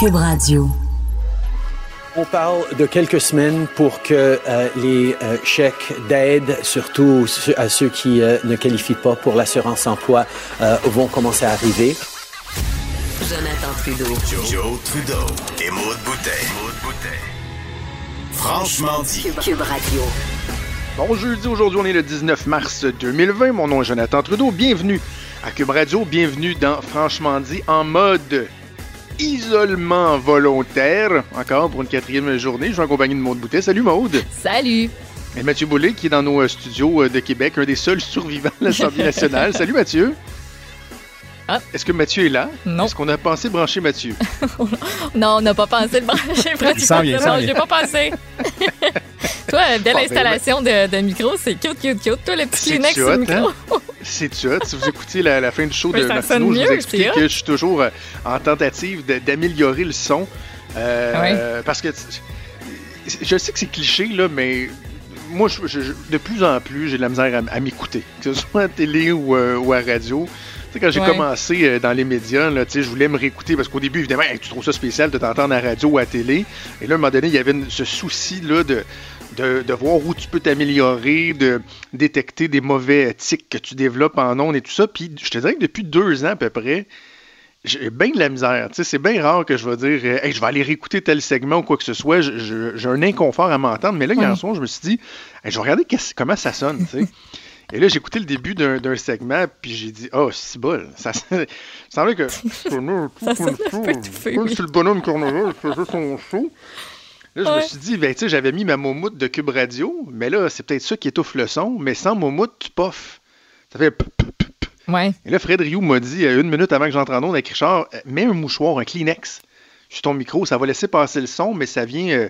Cube Radio. On parle de quelques semaines pour que euh, les euh, chèques d'aide, surtout à ceux qui euh, ne qualifient pas pour l'assurance emploi, euh, vont commencer à arriver. Jonathan Trudeau. Joe, Trudeau et Maude Boutet. Franchement dit. Cube, Cube Radio. Bon jeudi, aujourd'hui on est le 19 mars 2020. Mon nom est Jonathan Trudeau. Bienvenue à Cube Radio. Bienvenue dans Franchement dit en mode isolement volontaire. Encore pour une quatrième journée. Je suis en compagnie de Maude Boutet. Salut Maude. Salut! Et Mathieu Boulay qui est dans nos euh, studios euh, de Québec, un des seuls survivants de l'Assemblée nationale. Salut Mathieu. Ah. Est-ce que Mathieu est là? Non. Est-ce qu'on a pensé brancher Mathieu? Non, on n'a pas pensé le brancher. pratiquement. Non, j'ai pas pensé. Toi, belle Bon, ben, installation de, de micro, c'est cute, cute, cute. Toi, le petit C'est Kleenex sur le hot, micro. C'est hot. Si vous écoutez la, la fin du show Oui, de sonne je vous mieux, explique que je suis toujours euh, en tentative d'améliorer le son. Euh, Parce que t- je sais que c'est cliché, là, mais moi, je- je- je- de plus en plus, j'ai de la misère à, à m'écouter, que ce soit à télé ou, euh, ou à radio. Sais, quand j'ai Ouais. commencé euh, dans les médias, là, je voulais me réécouter parce qu'au début, évidemment, Hey, tu trouves ça spécial de t'entendre à la radio ou à la télé. Et là, à un moment donné, il y avait une- ce souci-là de, de, de voir où tu peux t'améliorer, de détecter des mauvais tics que tu développes en ondes et tout ça. Puis je te dirais que depuis deux ans à peu près, j'ai bien de la misère. Tu sais, c'est bien rare que je vais dire euh, Hey, je vais aller réécouter tel segment ou quoi que ce soit. J'ai un inconfort à m'entendre. Mais là, Ouais. soir, je me suis dit Hey, je vais regarder comment ça sonne. Et là, j'ai écouté le début d'un d'un segment, puis j'ai dit Oh, c'est bol. Ça, ça semblait que. Ça. C'est le bonhomme Cornelius, il faisait son show. Là, je me suis dit, ben, tu sais, j'avais mis ma moumoute de Cube Radio, mais là, c'est peut-être ça qui étouffe le son, mais sans moumoute, tu poffes. Ça fait. p- p- p- p. Ouais. Et là, Fred Rioux m'a dit, euh, une minute avant que j'entre en onde avec Richard, euh, mets un mouchoir, un Kleenex sur ton micro, ça va laisser passer le son, mais ça vient. euh,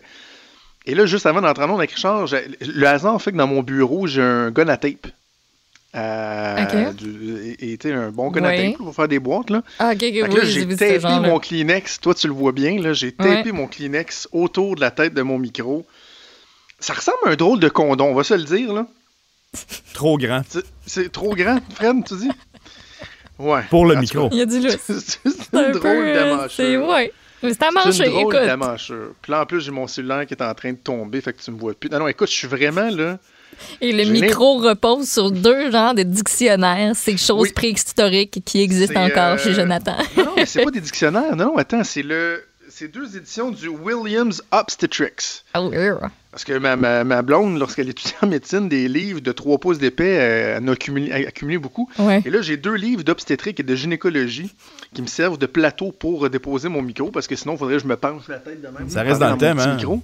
Et là, juste avant d'entrer en onde avec Richard, le hasard fait que dans mon bureau, j'ai un gun à tape. Euh, Ok. du- et et, tu sais, un bon Ouais. tape pour faire des boîtes. Là. Ah, ok, ok, Fait que oui, là, j'ai tapé genre mon Kleenex. Toi, tu le vois bien. là, J'ai tapé Ouais. mon Kleenex autour de la tête de mon micro. Ça ressemble à un drôle de condom, on va se le dire. là. Trop grand. C'est- trop grand, Fred, tu dis? Ouais. Pour le micro. Il y a du C'est C'est une un drôle peu, euh. C'est, ouais. C'est à C'est manger, une drôle écoute. Puis là, en plus, j'ai mon cellulaire qui est en train de tomber, fait que tu me vois plus. Non, non, écoute, je suis vraiment là. Et le micro repose sur deux genres de dictionnaires, ces choses Oui. préhistoriques qui existent encore euh, chez Jonathan. Non, non, mais c'est pas des dictionnaires. Non, non, attends, c'est le. C'est deux éditions du Williams Obstetrics. Ah oui, oui. Parce que ma, ma, ma blonde, lorsqu'elle étudiait en médecine, des livres de 3 pouces d'épais, euh, elle en a accumulé, a accumulé beaucoup. Ouais. Et là, j'ai deux livres d'obstétrique et de gynécologie qui me servent de plateau pour euh, déposer mon micro, parce que sinon, il faudrait que je me penche la tête de même. Ça reste dans le thème, hein? Micro.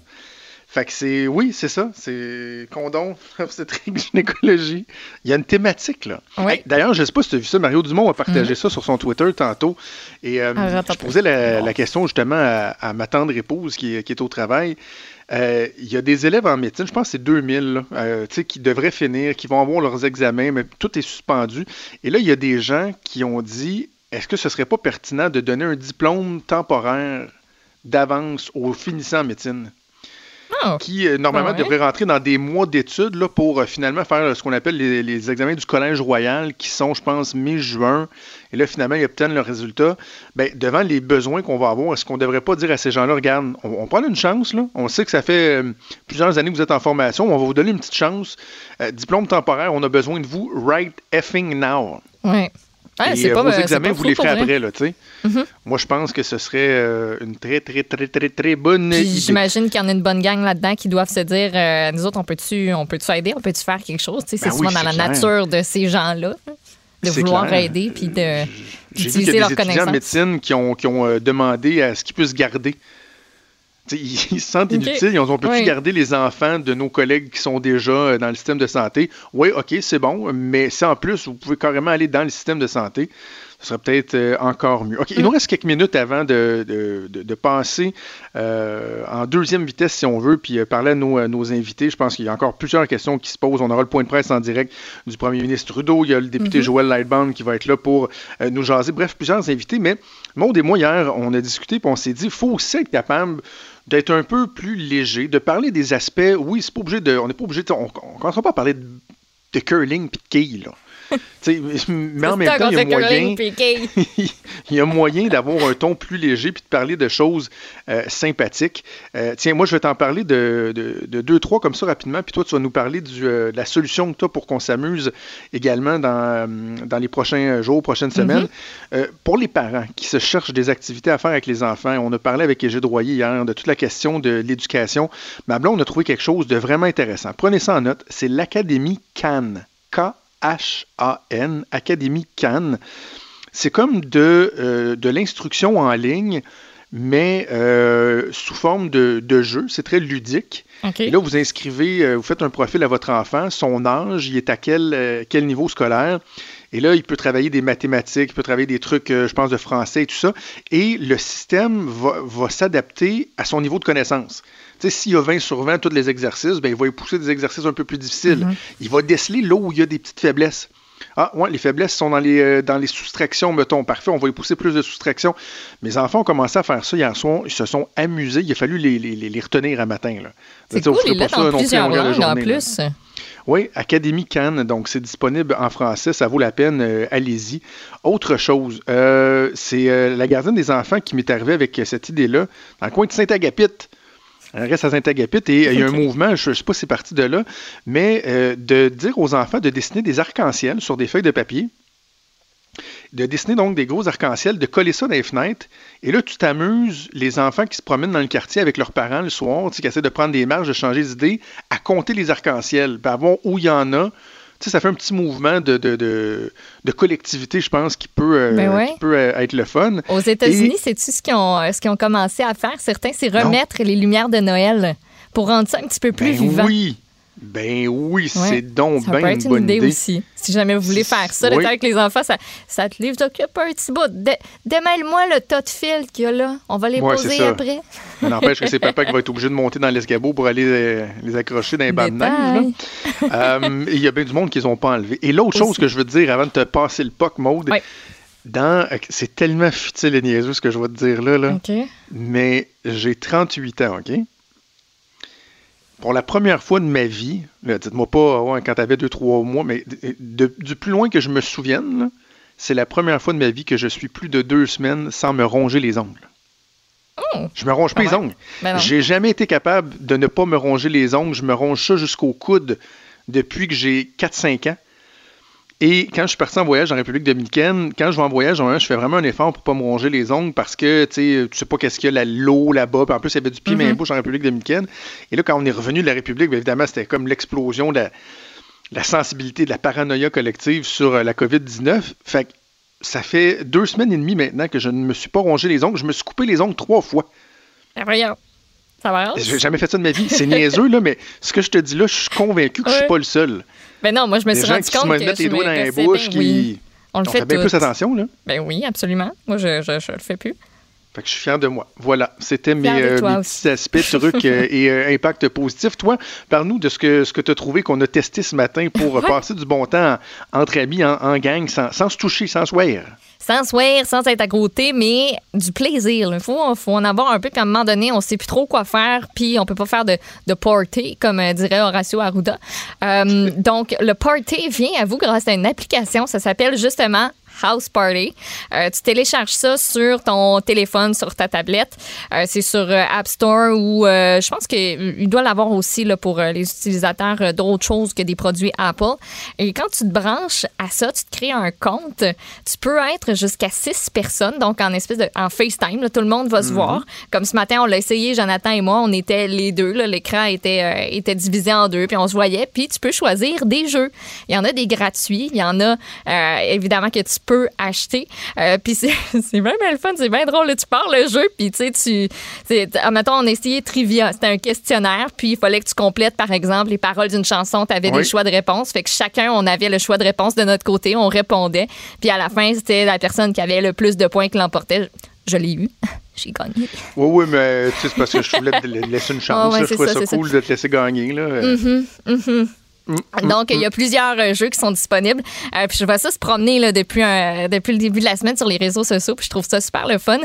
Fait que c'est, oui, c'est ça, c'est condom, obstétrique, gynécologie. Il y a une thématique, là. Ouais. Hey, D'ailleurs, je sais pas si tu as vu ça, Mario Dumont a partagé ça sur son Twitter tantôt. Et euh, Ah, je posais la, la question justement à, à ma tendre épouse qui, est- qui est au travail. Euh, Il y a des élèves en médecine, je pense que c'est 2000, là, euh, tu sais, qui devraient finir, qui vont avoir leurs examens, mais tout est suspendu. Et là, il y a des gens qui ont dit est-ce que ce serait pas pertinent de donner un diplôme temporaire d'avance aux finissants en médecine? Ah, qui euh, normalement Ouais. devraient rentrer dans des mois d'études là, pour euh, finalement faire euh, ce qu'on appelle les, les examens du Collège Royal qui sont, je pense, mi-juin. Et là, finalement, ils obtiennent le résultat. Ben, devant les besoins qu'on va avoir, est-ce qu'on ne devrait pas dire à ces gens-là, regarde, on, on prend une chance, là. on sait que ça fait plusieurs années que vous êtes en formation, on va vous donner une petite chance. Diplôme temporaire, on a besoin de vous right effing now. ouais. Et c'est euh, pas vos examens, vous les ferez après, là, tu sais. Mhm. Moi, je pense que ce serait euh, une très, très, très, très, très bonne idée. J'imagine qu'il y en a une bonne gang là-dedans qui doivent se dire euh, nous autres, on peut-tu on peut aider, on peut-tu faire quelque chose? Tu sais, C'est Ben souvent oui, dans la clair. nature de ces gens-là, de C'est vouloir clair. aider puis de. J'ai vu qu'il y a des étudiants en médecine qui ont, qui ont demandé à ce qu'ils puissent garder. Ils, ils se sentent inutiles. Ils ont, on peut Oui. garder les enfants de nos collègues qui sont déjà euh, dans le système de santé? Oui, OK, c'est bon, mais si en plus, vous pouvez carrément aller dans le système de santé, ce serait peut-être euh, encore mieux. OK, il nous reste quelques minutes avant de, de, de- de passer euh, en deuxième vitesse, si on veut, puis parler à nos, à nos invités. Je pense qu'il y a encore plusieurs questions qui se posent. On aura le point de presse en direct du premier ministre Trudeau. Il y a le député Joël Lightbound qui va être là pour euh, nous jaser. Bref, plusieurs invités. Mais Maud et moi, hier, on a discuté, puis on s'est dit, il faut aussi être capable d'être un peu plus léger, de parler des aspects. Oui, c'est pas obligé de. On n'est pas obligé de. On ne pas à parler de, de curling puis de quilles, là. Mais en même temps, il y a moyen, il y a moyen d'avoir un ton plus léger puis de parler de choses euh, sympathiques. Euh, tiens, moi, je vais t'en parler de, de, de deux, trois comme ça rapidement, puis toi, tu vas nous parler du, euh, de la solution que tu as pour qu'on s'amuse également dans, dans les prochains jours, prochaines semaines. Euh, pour les parents qui se cherchent des activités à faire avec les enfants, on a parlé avec Égide Royer hier de toute la question de l'éducation. Ma blonde a trouvé quelque chose de vraiment intéressant. Prenez ça en note, c'est l'Académie Cannes. K-H-A-N, Académie Cannes. C'est comme de, euh, de l'instruction en ligne, mais euh, sous forme de, de jeu. C'est très ludique. Et là, vous inscrivez, euh, vous faites un profil à votre enfant, son âge, il est à quel, quel niveau scolaire. Et là, il peut travailler des mathématiques, il peut travailler des trucs, je pense, de français et tout ça. Et le système va, va s'adapter à son niveau de connaissance. Tu sais, s'il y a 20 sur 20 tous les exercices, ben, il va y pousser des exercices un peu plus difficiles. Il va déceler là où il y a des petites faiblesses. Ah, ouais, les faiblesses sont dans les, euh, dans les soustractions, mettons. Parfait, on va y pousser plus de soustractions. Mes enfants ont commencé à faire ça hier soir. Ils se sont amusés. Il a fallu les, les, les- retenir à matin. là. C'est cool, ferait il l'a pas ça non plus plusieurs de langues en là. plus. Oui, Académie Cannes, donc c'est disponible en français, ça vaut la peine, euh, allez-y. Autre chose, euh, c'est la gardienne des enfants qui m'est arrivée avec cette idée-là, dans le coin de Saint-Agapit. Elle reste à Saint-Agapit et euh, il y a un mouvement, je ne sais pas si c'est parti de là, mais euh, de dire aux enfants de dessiner des arcs-en-ciel sur des feuilles de papier, de dessiner donc des gros arcs-en-ciel, de coller ça dans les fenêtres. Et là, tu t'amuses, les enfants qui se promènent dans le quartier avec leurs parents le soir, tu sais, qui essaient de prendre des marges, de changer d'idée, à compter les arcs-en-ciel, puis à voir où il y en a. Sais, ça fait un petit mouvement de, de, de, de collectivité, je pense, qui peut, euh, Ben ouais. qui peut euh, être le fun. Aux États-Unis, c'est-tu ce qu'ils ont, ont commencé à faire? Certains, c'est remettre les lumières de Noël pour rendre ça un petit peu plus Ben vivant. oui, ben oui, Ouais. c'est donc Ça bien une être une bonne idée, idée. aussi. Si jamais vous voulez faire ça, le temps avec les enfants, ça, ça te livre occupe un petit bout. Dé- Démêle-moi le tas de fils qu'il y a là. On va les Ouais, poser après. Ça n'empêche que c'est papa qui va être obligé de monter dans l'escabeau pour aller euh, les accrocher dans les de. Détail. Euh, Il y a bien du monde qui les ont pas enlevés. Et l'autre chose que je veux te dire avant de te passer le POC, Ouais. dans, euh, c'est tellement futile et niaiseux ce que je vais te dire là, mais j'ai 38 ans, OK? Pour la première fois de ma vie, dites-moi pas ouais, quand t'avais 2-3 mois, mais de- du plus loin que je me souvienne, c'est la première fois de ma vie que je suis plus de deux semaines sans me ronger les ongles. Oh! Je me ronge pas les ongles. Ben. J'ai jamais été capable de ne pas me ronger les ongles. Je me ronge ça jusqu'au coude depuis que j'ai 4-5 ans. Et quand je suis parti en voyage en République dominicaine, quand je vais en voyage, en un, je fais vraiment un effort pour pas me ronger les ongles parce que tu sais, pas qu'est-ce qu'il y a la- l'eau là-bas. En plus, il y avait du pied main bouche en République dominicaine. Et là, quand on est revenu de la République, bien évidemment, c'était comme l'explosion de la, la sensibilité, de la paranoïa collective sur euh, la COVID-19. Fait que ça fait deux semaines et demie maintenant que je ne me suis pas rongé les ongles. Je me suis coupé les ongles trois fois. Voyons. Ça va? J'ai jamais fait ça de ma vie. C'est niaiseux, là, mais ce que je te dis là, je suis convaincu que je Ouais. suis pas le seul. Ben non, moi, je me suis gens rendu qui se compte que mettent les je doigts me dans les bouches, oui. qui. On le On fait fait bien plus attention, là. Ben oui, absolument. Moi, je, je, je le fais plus. Fait que je suis fier de moi. Voilà, c'était mes, euh, mes petits aspects, trucs euh, et euh, impacts positifs. Toi, parle-nous de ce que, ce que tu as trouvé qu'on a testé ce matin pour euh, Ouais. passer du bon temps en- entre amis, en, en gang, sans, sans se toucher, sans se voir. Sans sourire, sans être à côté, mais du plaisir. Il faut, faut en avoir un peu, puis à un moment donné, on sait plus trop quoi faire, puis on peut pas faire de, de party, comme euh, dirait Horacio Arruda. Euh, donc, le party vient à vous grâce à une application. Ça s'appelle justement House Party. Euh, tu télécharges ça sur ton téléphone, sur ta tablette. Euh, c'est sur euh, App Store ou euh, je pense qu'il doit l'avoir aussi là, pour les utilisateurs d'autres choses que des produits Apple. Et quand tu te branches à ça, tu te crées un compte. Tu peux être jusqu'à six personnes, donc en espèce de en FaceTime, là, tout le monde va se voir. Comme ce matin, on l'a essayé, Jonathan et moi, on était les deux. là, L'écran était, était divisé en deux, puis on se voyait. Puis tu peux choisir des jeux. Il y en a des gratuits, il y en a évidemment que tu peux acheter. Euh, puis c'est c'est bien, bien le fun, c'est bien drôle. là. Tu pars le jeu, puis tu sais, tu. c'est- ah, Mettons, on a essayé Trivia. C'était un questionnaire, puis il fallait que tu complètes, par exemple, les paroles d'une chanson. Tu avais Oui. des choix de réponse. Fait que chacun, on avait le choix de réponse de notre côté. On répondait. Puis à la fin, c'était la personne qui avait le plus de points qui l'emportait. Je l'ai eu. J'ai gagné. Oui, oui, mais c'est parce que je voulais te laisser une chance. Ouais, je trouvais ça, cool de te laisser gagner. Là. Euh, Donc, il y a plusieurs euh, jeux qui sont disponibles. Euh, puis je vois ça se promener là, depuis, un- depuis le début de la semaine sur les réseaux sociaux. Puis je trouve ça super le fun.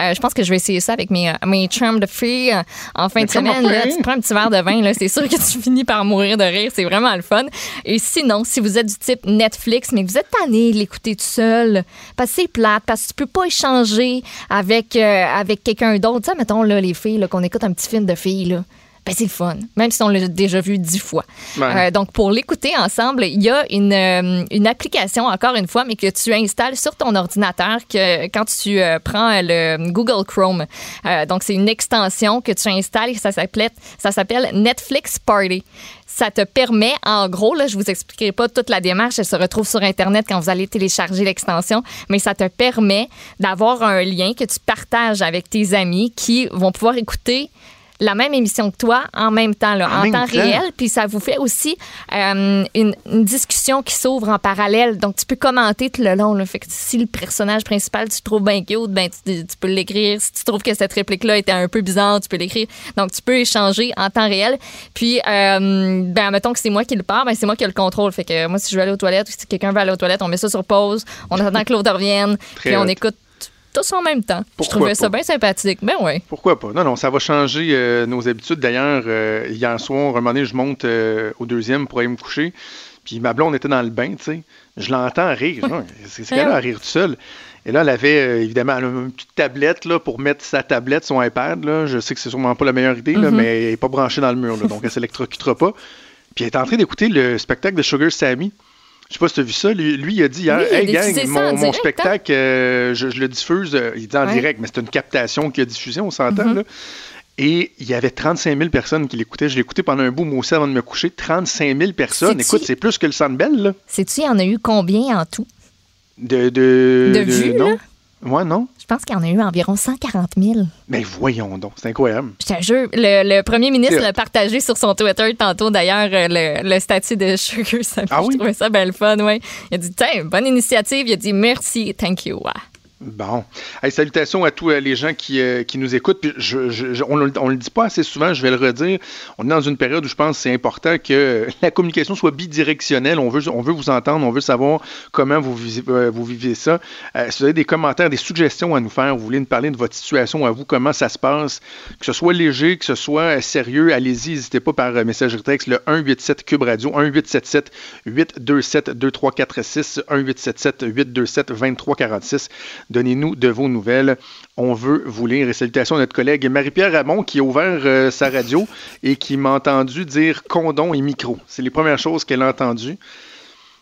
Euh, je pense que je vais essayer ça avec mes, mes chums de filles en fin de semaine. Là, tu prends un petit verre de vin. C'est sûr que tu finis par mourir de rire. C'est vraiment le fun. Et sinon, si vous êtes du type Netflix, mais que vous êtes tanné de l'écouter tout seul, parce que c'est plate, parce que tu peux pas échanger avec, euh, avec quelqu'un d'autre. Tu sais, mettons, là, les filles, qu'on écoute un petit film de filles, là. Ben, c'est le fun, même si on l'a déjà vu dix fois. Ouais. Euh, donc, pour l'écouter ensemble, il y a une, euh, une application, encore une fois, mais que tu installes sur ton ordinateur que, quand tu euh, prends le Google Chrome. Donc, c'est une extension que tu installes et ça s'appelle, ça s'appelle Netflix Party. Ça te permet, en gros, là, je vous expliquerai pas toute la démarche, elle se retrouve sur Internet quand vous allez télécharger l'extension, mais ça te permet d'avoir un lien que tu partages avec tes amis qui vont pouvoir écouter la même émission que toi en même temps, là, En temps temps? réel. Puis ça vous fait aussi euh, une, une discussion qui s'ouvre en parallèle. Donc, tu peux commenter tout le long. Là. Fait que si le personnage principal, tu le trouves bien cute, ben, tu, tu peux l'écrire. Si tu trouves que cette réplique-là était un peu bizarre, tu peux l'écrire. Donc, tu peux échanger en temps réel. Puis, euh, ben, mettons que c'est moi qui le pars, ben, c'est moi qui ai le contrôle. Fait que moi, si je veux aller aux toilettes ou si quelqu'un veut aller aux toilettes, on met ça sur pause. On attend que l'autre revienne. Puis, on écoute tous en même temps. Pourquoi je trouvais ça bien sympathique. Ben, ouais. Pourquoi pas? Non, non, ça va changer euh, nos habitudes. D'ailleurs, euh, hier soir, un moment donné, je monte euh, au deuxième pour aller me coucher. Puis ma blonde était dans le bain, tu sais. Je l'entends rire. Dis, C'est c'est qu'elle a à rire tout seul. Et là, elle avait euh, évidemment elle a une petite tablette là, pour mettre sa tablette, son iPad. Là. Je sais que c'est sûrement pas la meilleure idée, là, mais elle n'est pas branchée dans le mur, là, donc elle s'électrocutera pas. Puis elle est en train d'écouter le spectacle de Sugar Sammy. Je sais pas si tu as vu ça. Lui, lui, il a dit hier, Oui, Hey gang, mon, mon direct, hein? spectacle, euh, je, je le diffuse. euh, il dit en Ouais. direct, mais c'est une captation qui a diffusé, on s'entend. Mm-hmm. là. Et il y avait 35 000 personnes qui l'écoutaient. Je écouté pendant un bout, moi aussi, avant de me coucher. 35 000 personnes. Écoute, c'est plus que le Sandbell, là. Sais-tu, il y en a eu combien en tout? De, de, De vues, non. là? Ouais, non. Je pense qu'il y en a eu environ 140 000. Mais voyons donc, c'est incroyable. Je te jure, le, le premier ministre l'a partagé sur son Twitter tantôt, d'ailleurs, euh, le, le statut de Sugar Sammy. Ah oui? Je trouvais ça bien le fun, ouais. Il a dit, tiens, bonne initiative. Il a dit, merci, thank you. Ouais. Bon. Hey, salutations à tous euh, les gens qui, euh, qui nous écoutent. Puis on ne le dit pas assez souvent, je vais le redire. On est dans une période où je pense que c'est important que euh, la communication soit bidirectionnelle. On veut, on veut vous entendre, on veut savoir comment vous, vivez- ça. Si vous avez des commentaires, des suggestions à nous faire, vous voulez nous parler de votre situation à vous, comment ça se passe, que ce soit léger, que ce soit sérieux, allez-y, n'hésitez pas par messagerie texte, le 187 Cube Radio, 1877 827 2346, 1877 827 2346. Donnez-nous de vos nouvelles. On veut vous lire. Et salutations à notre collègue Marie-Pierre Ramon qui a ouvert euh, sa radio et qui m'a entendu dire condom et micro. C'est les premières choses qu'elle a entendues.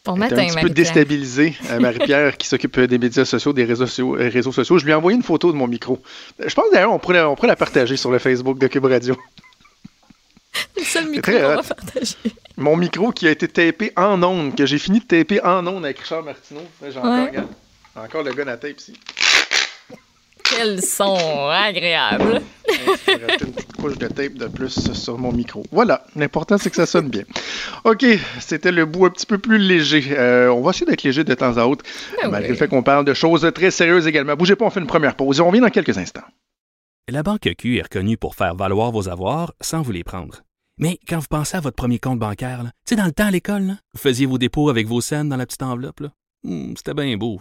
Bon matin, un petit peu déstabilisée, euh, Marie-Pierre, qui s'occupe euh, des médias sociaux, des réseaux sociaux, euh, réseaux sociaux. Je lui ai envoyé une photo de mon micro. Je pense d'ailleurs on pourrait, on pourrait la partager sur le Facebook de Cube Radio. Le seul micro qu'on va partager. Mon micro qui a été tapé en ondes, que j'ai fini de taper en ondes avec Richard Martineau. Ouais. regarde, encore le gun à tape ici. Quel son agréable. Je vais rajouter une petite couche de tape de plus sur mon micro. Voilà, l'important c'est que ça sonne bien. OK, c'était le bout un petit peu plus léger. Euh, on va essayer d'être léger de temps à autre, Ah malgré oui. le fait qu'on parle de choses très sérieuses également. Bougez pas, on fait une première pause et on revient dans quelques instants. La Banque Q est reconnue pour faire valoir vos avoirs sans vous les prendre. Mais quand vous pensez à votre premier compte bancaire, tu sais, dans le temps à l'école, vous faisiez vos dépôts avec vos scènes dans la petite enveloppe. Hmm, C'était bien beau.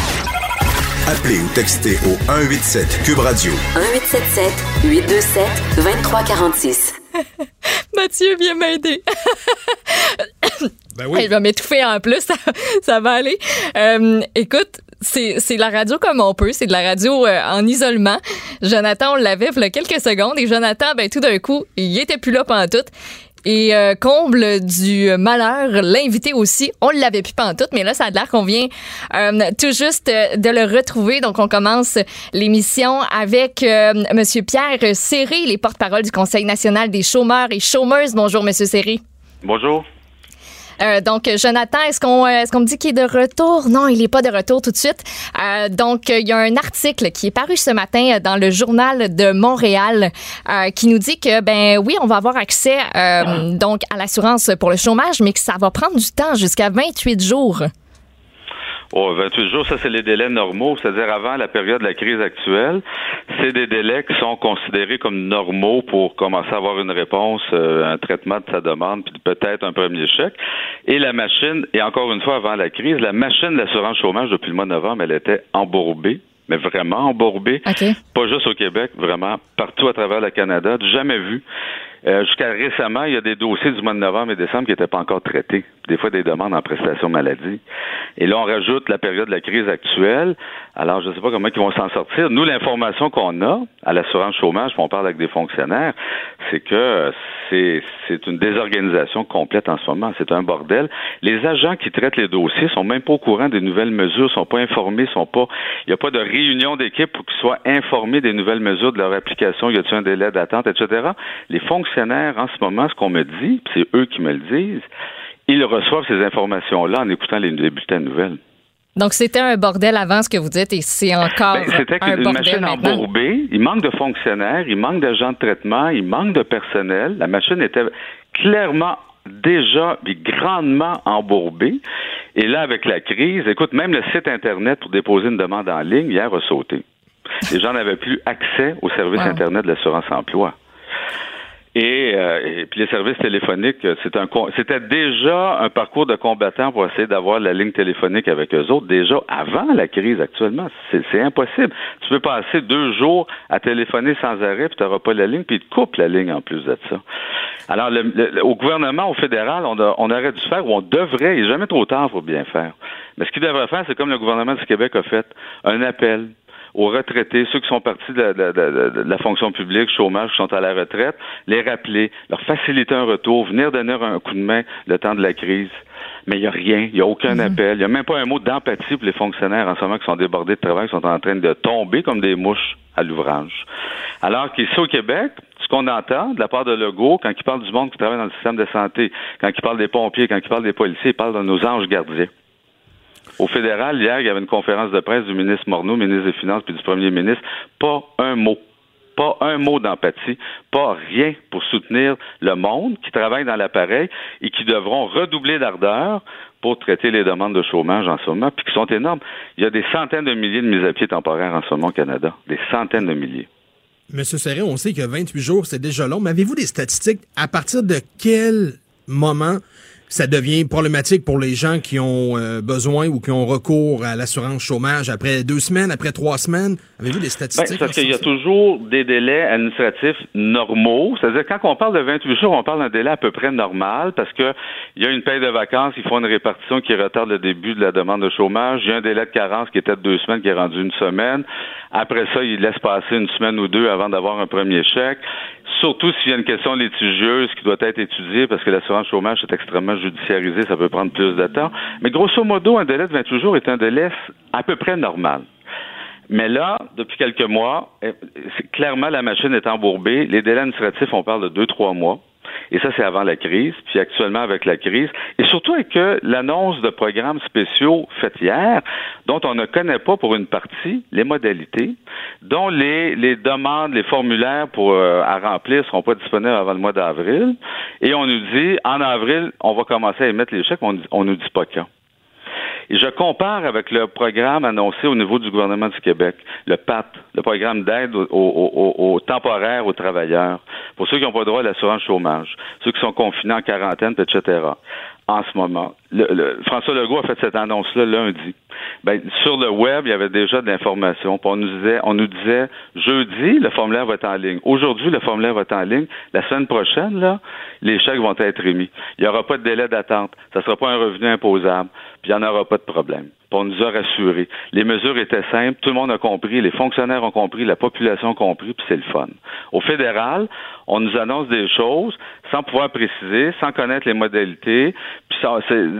Appelez ou textez au 187 Cube Radio. 1877 827 2346. Mathieu, viens m'aider. Ben oui. Elle va m'étouffer en plus, ça, ça va aller. Euh, écoute, c'est c'est la radio comme on peut, c'est de la radio euh, en isolement. Jonathan, on l'avait il y a quelques secondes et Jonathan, ben tout d'un coup, il était plus là pendant tout. Et euh, comble du malheur, l'invité aussi, on l'avait plus pantoute, mais là, ça a l'air qu'on vient euh, tout juste euh, de le retrouver. Donc, on commence l'émission avec euh, Monsieur Pierre Serré, les porte-parole du Conseil national des chômeurs et chômeuses. Bonjour, Monsieur Serré. Bonjour. Euh, donc, Jonathan, est-ce qu'on euh, est-ce me dit qu'il est de retour? Non, il n'est pas de retour tout de suite. Euh, donc, il y a un article qui est paru ce matin euh, dans le journal de Montréal euh, qui nous dit que, ben oui, on va avoir accès euh, donc à l'assurance pour le chômage, mais que ça va prendre du temps, jusqu'à 28 jours. Oh, 28 jours, ça c'est les délais normaux, c'est-à-dire avant la période de la crise actuelle. C'est des délais qui sont considérés comme normaux pour commencer à avoir une réponse, euh, un traitement de sa demande, puis peut-être un premier chèque. Et la machine, et encore une fois avant la crise, la machine de l'assurance chômage depuis le mois de novembre, elle était embourbée, mais vraiment embourbée. OK. Pas juste au Québec, vraiment partout à travers le Canada, jamais vu. Euh, Jusqu'à récemment, il y a des dossiers du mois de novembre et décembre qui n'étaient pas encore traités. Des fois, des demandes en prestation maladie. Et là, on rajoute la période de la crise actuelle. Alors, je ne sais pas comment ils vont s'en sortir. Nous, l'information qu'on a à l'assurance chômage, on parle avec des fonctionnaires, c'est que c'est une désorganisation complète en ce moment. C'est un bordel. Les agents qui traitent les dossiers sont même pas au courant des nouvelles mesures, sont pas informés, sont pas. Il n'y a pas de réunion d'équipe pour qu'ils soient informés des nouvelles mesures de leur application. Y a-t-il un délai d'attente, etc. Les fonctionnaires, en ce moment, ce qu'on me dit, c'est eux qui me le disent, ils reçoivent ces informations-là en écoutant les, les bulletins de nouvelles. Donc, c'était un bordel avant ce que vous dites et c'est encore Ben, C'était un une bordel machine maintenant. embourbée. Il manque de fonctionnaires, il manque d'agents de traitement, il manque de personnel. La machine était clairement déjà puis grandement embourbée. Et là, avec la crise, écoute, même le site Internet pour déposer une demande en ligne, hier, a sauté. Les gens n'avaient plus accès au service Wow. Internet de l'assurance-emploi. Et, euh, puis les services téléphoniques, euh, c'est un c'était déjà un parcours de combattant pour essayer d'avoir la ligne téléphonique avec eux autres, déjà avant la crise actuellement. C'est c'est impossible. Tu peux passer deux jours à téléphoner sans arrêt, puis tu n'auras pas la ligne, puis ils te coupent la ligne en plus de ça. Alors, le- le- au gouvernement, au fédéral, on, a- on aurait dû faire, ou on devrait, il n'est jamais trop tard pour bien faire. Mais ce qu'il devrait faire, c'est comme le gouvernement du Québec a fait, un appel aux retraités, ceux qui sont partis de la, de- de- de la fonction publique, chômage, qui sont à la retraite, les rappeler, leur faciliter un retour, venir donner un coup de main le temps de la crise. Mais il n'y a rien, il n'y a aucun appel, il n'y a même pas un mot d'empathie pour les fonctionnaires en ce moment qui sont débordés de travail, qui sont en train de tomber comme des mouches à l'ouvrage. Alors qu'ici au Québec, ce qu'on entend de la part de Legault, quand il parle du monde qui travaille dans le système de santé, quand il parle des pompiers, quand il parle des policiers, il parle de nos anges gardiens. Au fédéral, hier, il y avait une conférence de presse du ministre Morneau, ministre des Finances, puis du premier ministre. Pas un mot. Pas un mot d'empathie, pas rien pour soutenir le monde qui travaille dans l'appareil et qui devront redoubler d'ardeur pour traiter les demandes de chômage en ce moment, puis qui sont énormes. Il y a des centaines de milliers de mises à pied temporaires en ce moment au Canada. Des centaines de milliers. Monsieur Serré, on sait que 28 jours, c'est déjà long, mais avez-vous des statistiques? À partir de quel moment ça devient problématique pour les gens qui ont euh, besoin ou qui ont recours à l'assurance chômage après deux semaines, après trois semaines? Avez-vous des Ben, statistiques? c'est parce qu'il y a toujours des délais administratifs normaux. C'est-à-dire, quand on parle de 28 jours, on parle d'un délai à peu près normal parce que il y a une paye de vacances, ils font une répartition qui retarde le début de la demande de chômage. Il y a un délai de carence qui était de deux semaines qui est rendu une semaine. Après ça, ils laissent passer une semaine ou deux avant d'avoir un premier chèque. Surtout s'il y a une question litigieuse qui doit être étudiée parce que l'assurance chômage est extrêmement judiciarisée, ça peut prendre plus de temps. Mais grosso modo, un délai de 28 jours est un délai à peu près normal. Mais là, depuis quelques mois, eh, clairement, la machine est embourbée. Les délais administratifs, on parle de deux, trois mois. Et ça, c'est avant la crise. Puis actuellement, avec la crise. Et surtout avec euh, l'annonce de programmes spéciaux faits hier, dont on ne connaît pas pour une partie les modalités, dont les, les demandes, les formulaires pour euh, à remplir seront pas disponibles avant le mois d'avril. Et on nous dit, en avril, on va commencer à émettre les chèques, on, on nous dit pas quand. Et je compare avec le programme annoncé au niveau du gouvernement du Québec, le PAT, le programme d'aide aux- aux temporaires aux travailleurs, pour ceux qui n'ont pas droit à l'assurance chômage, ceux qui sont confinés en quarantaine, etc. en ce moment. François Legault a fait cette annonce-là lundi. Ben, sur le web, il y avait déjà de l'information. On nous disait, on nous disait jeudi, le formulaire va être en ligne. Aujourd'hui, le formulaire va être en ligne. La semaine prochaine, là, les chèques vont être émis. Il n'y aura pas de délai d'attente. Ça ne sera pas un revenu imposable. Puis il n'y en aura pas de problème on nous a rassurés. Les mesures étaient simples, tout le monde a compris, les fonctionnaires ont compris, la population a compris, puis c'est le fun. Au fédéral, on nous annonce des choses sans pouvoir préciser, sans connaître les modalités, puis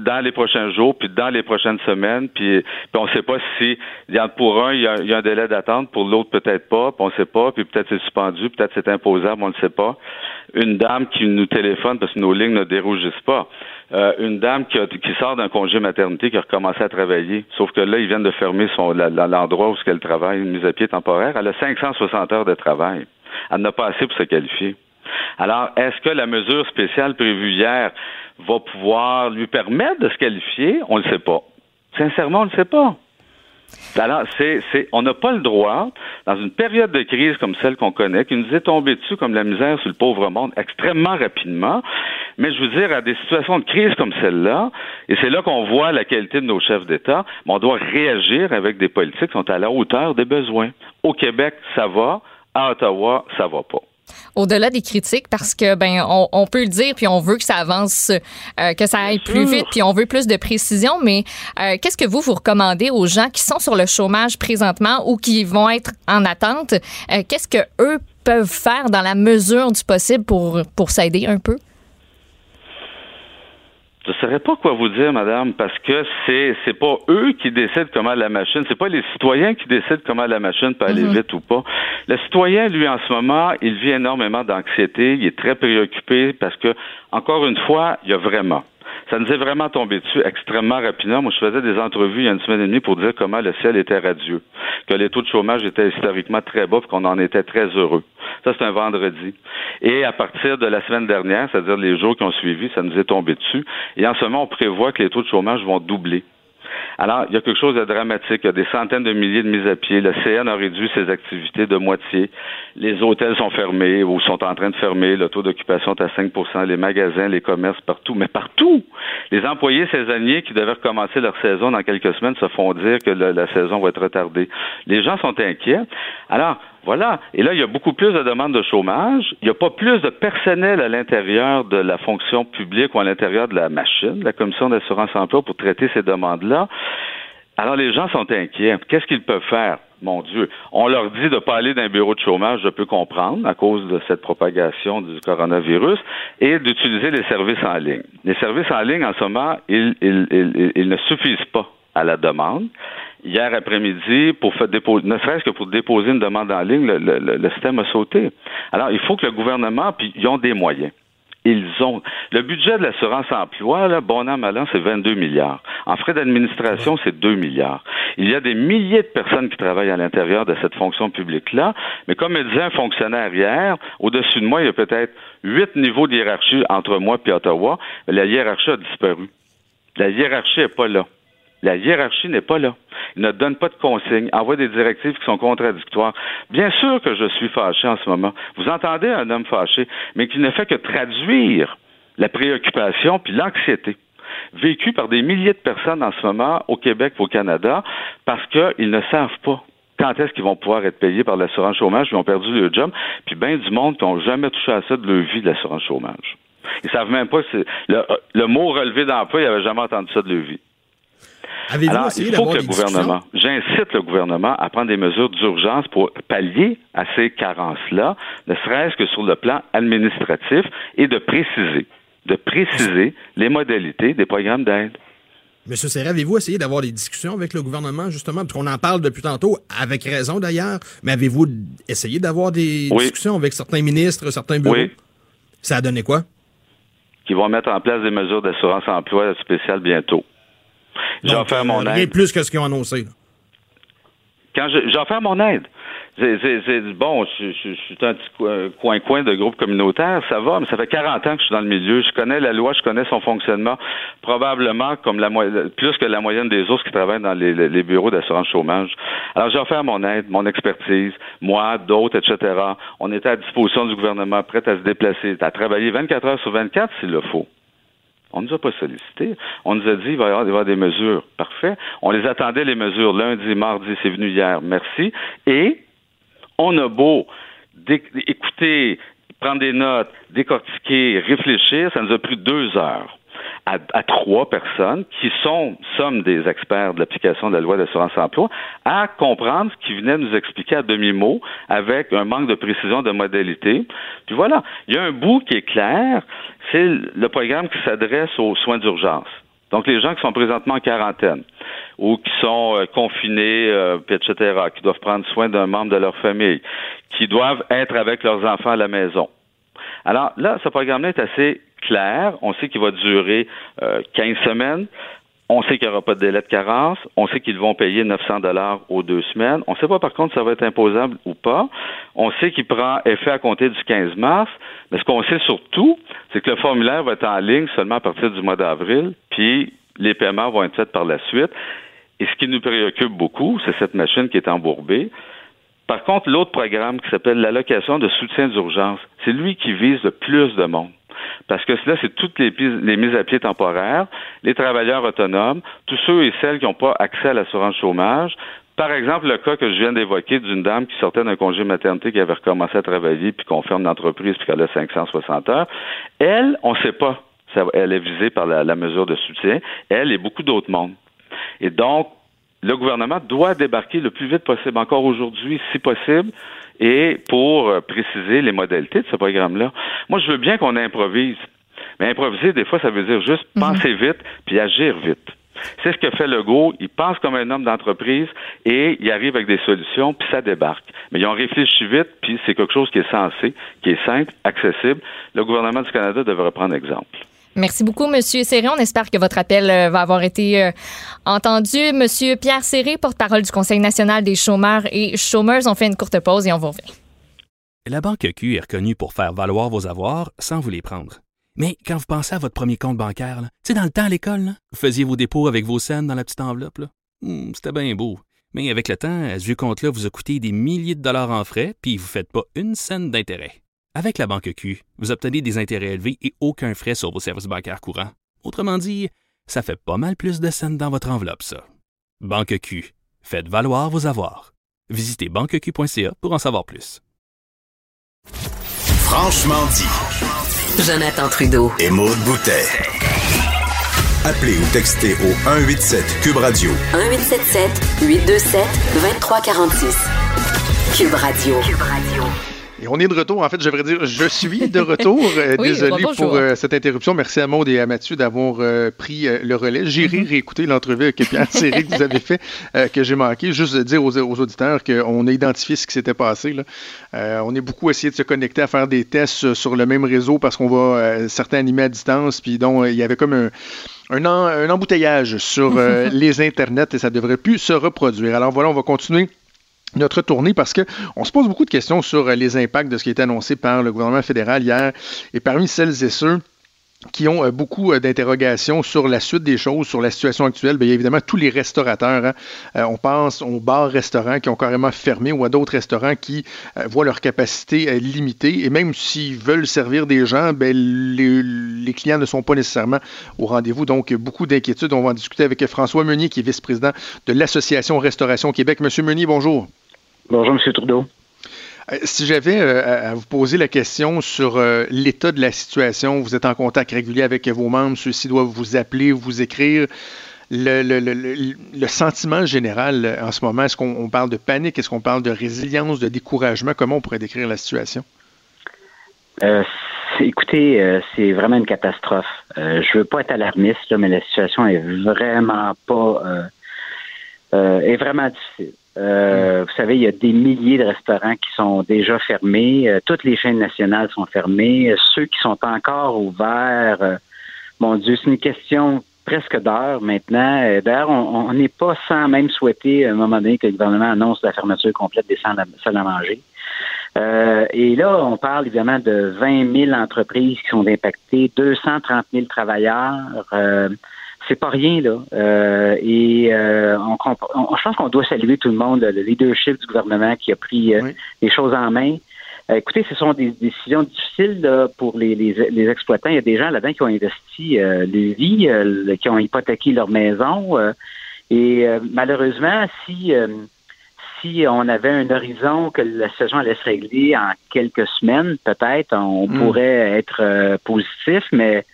dans les prochains jours, puis dans les prochaines semaines, puis, on ne sait pas si il y a pour un, il y a, un délai d'attente, pour l'autre peut-être pas, puis on ne sait pas, puis peut-être c'est suspendu, peut-être c'est imposable, on ne sait pas. Une dame qui nous téléphone parce que nos lignes ne dérougissent pas. Euh, une dame qui, sort d'un congé maternité, qui a recommencé à travailler. Sauf que là, ils viennent de fermer son, l'endroit où elle travaille, une mise à pied temporaire. Elle a 560 heures de travail. Elle n'a pas assez pour se qualifier. Alors, est-ce que la mesure spéciale prévue hier va pouvoir lui permettre de se qualifier? On ne le sait pas. Sincèrement, on ne sait pas. Alors, c'est, c'est, on n'a pas le droit, dans une période de crise comme celle qu'on connaît, qui nous est tombée dessus comme la misère sur le pauvre monde extrêmement rapidement, mais je veux dire, à des situations de crise comme celle-là, et c'est là qu'on voit la qualité de nos chefs d'État, mais on doit réagir avec des politiques qui sont à la hauteur des besoins. Au Québec, ça va. À Ottawa, ça va pas au-delà des critiques parce que ben on, peut le dire puis on veut que ça avance, euh, que ça aille plus vite puis on veut plus de précision. Mais euh, qu'est-ce que vous vous recommandez aux gens qui sont sur le chômage présentement ou qui vont être en attente? Euh, Qu'est-ce que eux peuvent faire dans la mesure du possible pour pour s'aider un peu? Je ne saurais pas quoi vous dire, madame, parce que c'est c'est pas eux qui décident comment la machine, c'est pas les citoyens qui décident comment la machine peut aller mhm. vite ou pas. Le citoyen, lui, en ce moment, il vit énormément d'anxiété, il est très préoccupé parce que, encore une fois, il y a vraiment ça nous est vraiment tombé dessus extrêmement rapidement. Moi, je faisais des entrevues il y a une semaine et demie pour dire comment le ciel était radieux, que les taux de chômage étaient historiquement très bas, qu'on en était très heureux. Ça, c'est un vendredi. Et à partir de la semaine dernière, c'est-à-dire les jours qui ont suivi, ça nous est tombé dessus. Et en ce moment, on prévoit que les taux de chômage vont doubler. Alors, il y a quelque chose de dramatique. Il y a des centaines de milliers de mises à pied. Le CN a réduit ses activités de moitié. Les hôtels sont fermés ou sont en train de fermer. Le taux d'occupation est à 5% Les magasins, les commerces, partout. Mais partout! Les employés saisonniers qui devaient recommencer leur saison dans quelques semaines se font dire que la saison va être retardée. Les gens sont inquiets. Alors, voilà. Et là, il y a beaucoup plus de demandes de chômage. Il n'y a pas plus de personnel à l'intérieur de la fonction publique ou à l'intérieur de la machine, la commission d'assurance emploi, pour traiter ces demandes-là. Alors, les gens sont inquiets. Qu'est-ce qu'ils peuvent faire? Mon Dieu. On leur dit de ne pas aller dans un bureau de chômage, je peux comprendre, à cause de cette propagation du coronavirus, et d'utiliser les services en ligne. Les services en ligne, en ce moment, ils ne suffisent pas à la demande hier après-midi pour faire déposer, ne serait-ce que pour déposer une demande en ligne, le, système a sauté. Alors, il faut que le gouvernement, puis ils ont des moyens. Ils ont. Le budget de l'assurance emploi, là, bon an, mal an, c'est 22 milliards. En frais d'administration, c'est 2 milliards. Il y a des milliers de personnes qui travaillent à l'intérieur de cette fonction publique-là, mais comme me disait un fonctionnaire hier, au-dessus de moi, il y a peut-être huit niveaux de hiérarchie entre moi et Ottawa. La hiérarchie a disparu. La hiérarchie n'est pas là. La hiérarchie n'est pas là. Il ne donne pas de consignes, envoie des directives qui sont contradictoires. Bien sûr que je suis fâché en ce moment. Vous entendez un homme fâché, mais qui ne fait que traduire la préoccupation puis l'anxiété vécue par des milliers de personnes en ce moment au Québec au Canada parce qu'ils ne savent pas quand est-ce qu'ils vont pouvoir être payés par l'assurance chômage, ils ont perdu leur job, puis bien du monde qui n'ont jamais touché à ça de leur vie de l'assurance chômage. Ils savent même pas si le, le mot relevé d'emploi, ils n'avaient jamais entendu ça de leur vie. Alors, il faut que le gouvernement, j'incite le gouvernement à prendre des mesures d'urgence pour pallier à ces carences-là, ne serait-ce que sur le plan administratif et de préciser, de préciser les modalités des programmes d'aide. Monsieur Serra, avez-vous essayé d'avoir des discussions avec le gouvernement, justement, parce qu'on en parle depuis tantôt, avec raison d'ailleurs, mais avez-vous essayé d'avoir des discussions avec certains ministres, certains bureaux? Oui. Ça a donné quoi? Qu'ils vont mettre en place des mesures d'assurance emploi spéciales bientôt. J'en fais mon euh, aide. Rien plus que ce qu'ils ont annoncé. Quand j'en fais mon aide. C'est bon, je, suis un petit coin-coin de groupe communautaire, ça va, mais ça fait 40 ans que je suis dans le milieu. Je connais la loi, je connais son fonctionnement, probablement comme la plus que la moyenne des autres qui travaillent dans les, bureaux d'assurance chômage. Alors j'ai offert mon aide, mon expertise, moi, d'autres, etc. On était à disposition du gouvernement, prêt à se déplacer, à travailler 24 heures sur 24 s'il le faut. On nous a pas sollicité. On nous a dit il va y avoir, des mesures. Parfait. On les attendait, les mesures, lundi, mardi, c'est venu hier. Merci. Et on a beau écouter, prendre des notes, décortiquer, réfléchir, ça nous a pris deux heures. À, à trois personnes qui sont, sommes des experts de l'application de la loi d'assurance emploi, à comprendre ce qu'ils venaient nous expliquer à demi-mot avec un manque de précision de modalité. Puis voilà, il y a un bout qui est clair, c'est le programme qui s'adresse aux soins d'urgence. Donc, les gens qui sont présentement en quarantaine ou qui sont euh, confinés, euh, etc., qui doivent prendre soin d'un membre de leur famille, qui doivent être avec leurs enfants à la maison. Alors là, ce programme-là est assez clair. On sait qu'il va durer euh, 15 semaines. On sait qu'il n'y aura pas de délai de carence. On sait qu'ils vont payer 900 dollars aux deux semaines. On ne sait pas par contre si ça va être imposable ou pas. On sait qu'il prend effet à compter du 15 mars. Mais ce qu'on sait surtout, c'est que le formulaire va être en ligne seulement à partir du mois d'avril. Puis les paiements vont être faits par la suite. Et ce qui nous préoccupe beaucoup, c'est cette machine qui est embourbée. Par contre, l'autre programme qui s'appelle l'allocation de soutien d'urgence, c'est lui qui vise le plus de monde. Parce que là, c'est toutes les, mises à pied temporaires, les travailleurs autonomes, tous ceux et celles qui n'ont pas accès à l'assurance chômage. Par exemple, le cas que je viens d'évoquer d'une dame qui sortait d'un congé maternité, qui avait recommencé à travailler, puis qu'on ferme l'entreprise, puis qu'elle a 560 heures. Elle, on ne sait pas. Elle est visée par la mesure de soutien. Elle et beaucoup d'autres mondes. Et donc, le gouvernement doit débarquer le plus vite possible, encore aujourd'hui, si possible, et pour euh, préciser les modalités de ce programme-là. Moi, je veux bien qu'on improvise. Mais improviser, des fois, ça veut dire juste penser vite puis agir vite. C'est ce que fait Legault. Il pense comme un homme d'entreprise et il arrive avec des solutions, puis ça débarque. Mais ils ont réfléchi vite, puis c'est quelque chose qui est sensé, qui est simple, accessible. Le gouvernement du Canada devrait prendre exemple. Merci beaucoup, Monsieur Serré. On espère que votre appel euh, va avoir été euh, entendu. Monsieur Pierre Serré, porte-parole du Conseil national des chômeurs et chômeuses. On fait une courte pause et on vous revient. La Banque Q est reconnue pour faire valoir vos avoirs sans vous les prendre. Mais quand vous pensez à votre premier compte bancaire, tu sais, dans le temps à l'école, vous faisiez vos dépôts avec vos scènes dans la petite enveloppe. Hmm, C'était bien beau. Mais avec le temps, à ce compte-là vous a coûté des milliers de dollars en frais, puis vous ne faites pas une scène d'intérêt. Avec la Banque Q, vous obtenez des intérêts élevés et aucun frais sur vos services bancaires courants. Autrement dit, ça fait pas mal plus de scènes dans votre enveloppe, ça. Banque Q. Faites valoir vos avoirs. Visitez banqueq.ca pour en savoir plus. Franchement dit. Jonathan Trudeau. Et Maude Boutet. Appelez ou textez au 187 Cube Radio 1877 827 2346. Cube Radio. Cube Radio. Et on est de retour. En fait, je devrais dire, je suis de retour. Euh, Oui, Désolé pour euh, cette interruption. Merci à Maud et à Mathieu d'avoir euh, pris euh, le relais. J'irai réécouter l'entrevue avec Pierre Thierry que vous avez fait, que j'ai manqué. Juste de dire aux, aux auditeurs qu'on a identifié ce qui s'était passé. là. On est beaucoup essayé de se connecter à faire des tests sur le même réseau parce qu'on va certains animer à distance. Puis donc, il y avait comme un un, en- un embouteillage sur euh, les internets et ça devrait plus se reproduire. Alors voilà, on va continuer notre tournée parce que on se pose beaucoup de questions sur euh, les impacts de ce qui a été annoncé par le gouvernement fédéral hier et parmi celles et ceux qui ont euh, beaucoup euh, d'interrogations sur la suite des choses, sur la situation actuelle, bien, il y a évidemment tous les restaurateurs. hein. On pense aux bars-restaurants qui ont carrément fermé ou à d'autres restaurants qui voient leur capacité limitée. Et même s'ils veulent servir des gens, ben, les, les clients ne sont pas nécessairement au rendez-vous. Donc, beaucoup d'inquiétudes. On va en discuter avec François Meunier, qui est vice-président de l'Association Restauration Québec. Monsieur Meunier, bonjour. Bonjour, M. Trudeau. Euh, Si j'avais euh, à vous poser la question sur euh, l'état de la situation, vous êtes en contact régulier avec vos membres, ceux-ci doivent vous appeler, vous écrire. Le, le- le- le- le sentiment général en ce moment, est-ce qu'on on parle de panique, est-ce qu'on parle de résilience, de découragement? Comment on pourrait décrire la situation? Euh, écoutez, euh, c'est vraiment une catastrophe. Euh, je veux pas être alarmiste, là, mais la situation est vraiment pas est vraiment difficile. Euh, Vous savez, il y a des milliers de restaurants qui sont déjà fermés. Euh, toutes les chaînes nationales sont fermées. Euh, ceux qui sont encore ouverts, euh, mon Dieu, c'est une question presque d'heure maintenant. Euh, D'ailleurs, on n'est pas sans même souhaiter à un moment donné que le gouvernement annonce la fermeture complète des salles à manger. Euh, et là, on parle évidemment de 20 000 entreprises qui sont impactées, 230 000 travailleurs. C'est pas rien là. Euh, et euh, on, je pense qu'on doit saluer tout le monde, le leadership du gouvernement qui a pris euh, Oui. les choses en main. Écoutez, ce sont des décisions difficiles là, pour les, les, les, exploitants. Il y a des gens là-dedans qui ont investi leur vie, qui ont hypothéqué leur maison. et malheureusement, si si on avait un horizon que la situation allait se régler en quelques semaines, peut-être, on Mm. pourrait être positif, mais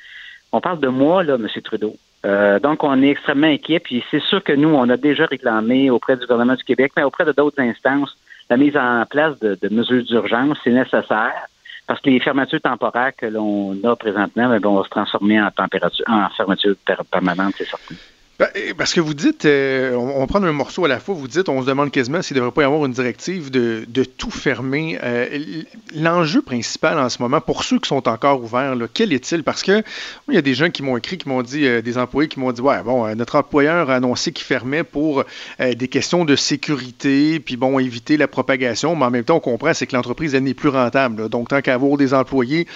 on parle de mois, là, M. Trudeau. Euh, donc, on est extrêmement inquiet, puis c'est sûr que nous, on a déjà réclamé auprès du gouvernement du Québec, mais auprès de d'autres instances, la mise en place de, mesures d'urgence, c'est nécessaire, parce que les fermetures temporaires que l'on a présentement ben, vont se transformer en température, en fermeture per- permanente, c'est certain. Ben, parce que vous dites, euh, on, prendre un morceau à la fois, vous dites, on se demande quasiment s'il ne devrait pas y avoir une directive de, tout fermer. Euh, L'enjeu principal en ce moment, pour ceux qui sont encore ouverts, quel est-il? Parce que il y a des gens qui m'ont écrit, qui m'ont dit, euh, des employés qui m'ont dit, ouais, bon, notre employeur a annoncé qu'il fermait pour des questions de sécurité, puis bon, éviter la propagation, mais en même temps, on comprend, c'est que l'entreprise, elle n'est plus rentable. Donc, tant qu'à avoir des employés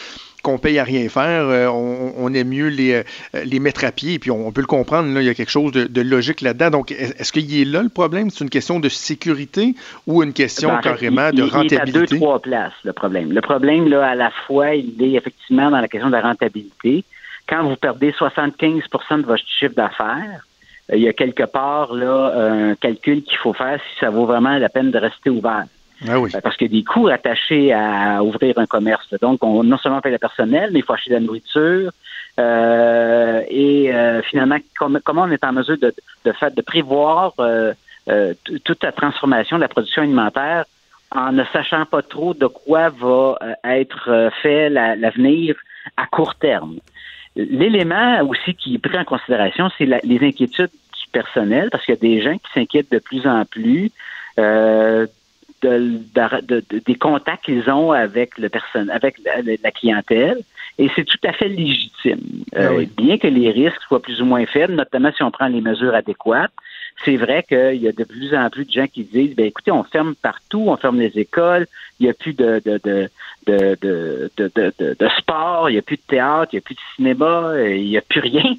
qu'on paye à rien faire, euh, on, on aime mieux les, euh, les mettre à pied, puis on, on peut le comprendre, là, il y a quelque chose de, de logique là-dedans. Donc, est- est-ce qu'il est là le problème? C'est une question de sécurité ou une question Ben, carrément il- de il- Il est à deux, rentabilité? trois places, le problème. Le problème, là, à la fois, il est effectivement dans la question de la rentabilité. Quand vous perdez 75% de votre chiffre d'affaires, euh, il y a quelque part là un calcul qu'il faut faire si ça vaut vraiment la peine de rester ouvert. Ah. Euh, Parce qu'il y a des coûts attachés à ouvrir un commerce. Donc, on non seulement paye le personnel, mais il faut acheter de la nourriture. Euh, et euh, finalement, com- comment on est en mesure de, de de prévoir euh, euh, toute la transformation de la production alimentaire en ne sachant pas trop de quoi va euh, être fait la- l'avenir à court terme? L'élément aussi qui est pris en considération, c'est les inquiétudes du personnel, parce qu'il y a des gens qui s'inquiètent de plus en plus euh, de, de- de- de- des contacts qu'ils ont avec le person, avec la, la clientèle, et c'est tout à fait légitime. Euh, Ah oui. Bien que les risques soient plus ou moins faibles, notamment si on prend les mesures adéquates, c'est vrai qu'il y a de plus en plus de gens qui disent, ben écoutez, on ferme partout, on ferme les écoles, il n'y a plus de, de, de, de, de, de, de- de- de sport, il n'y a plus de théâtre, il n'y a plus de cinéma, euh, il n'y a plus rien.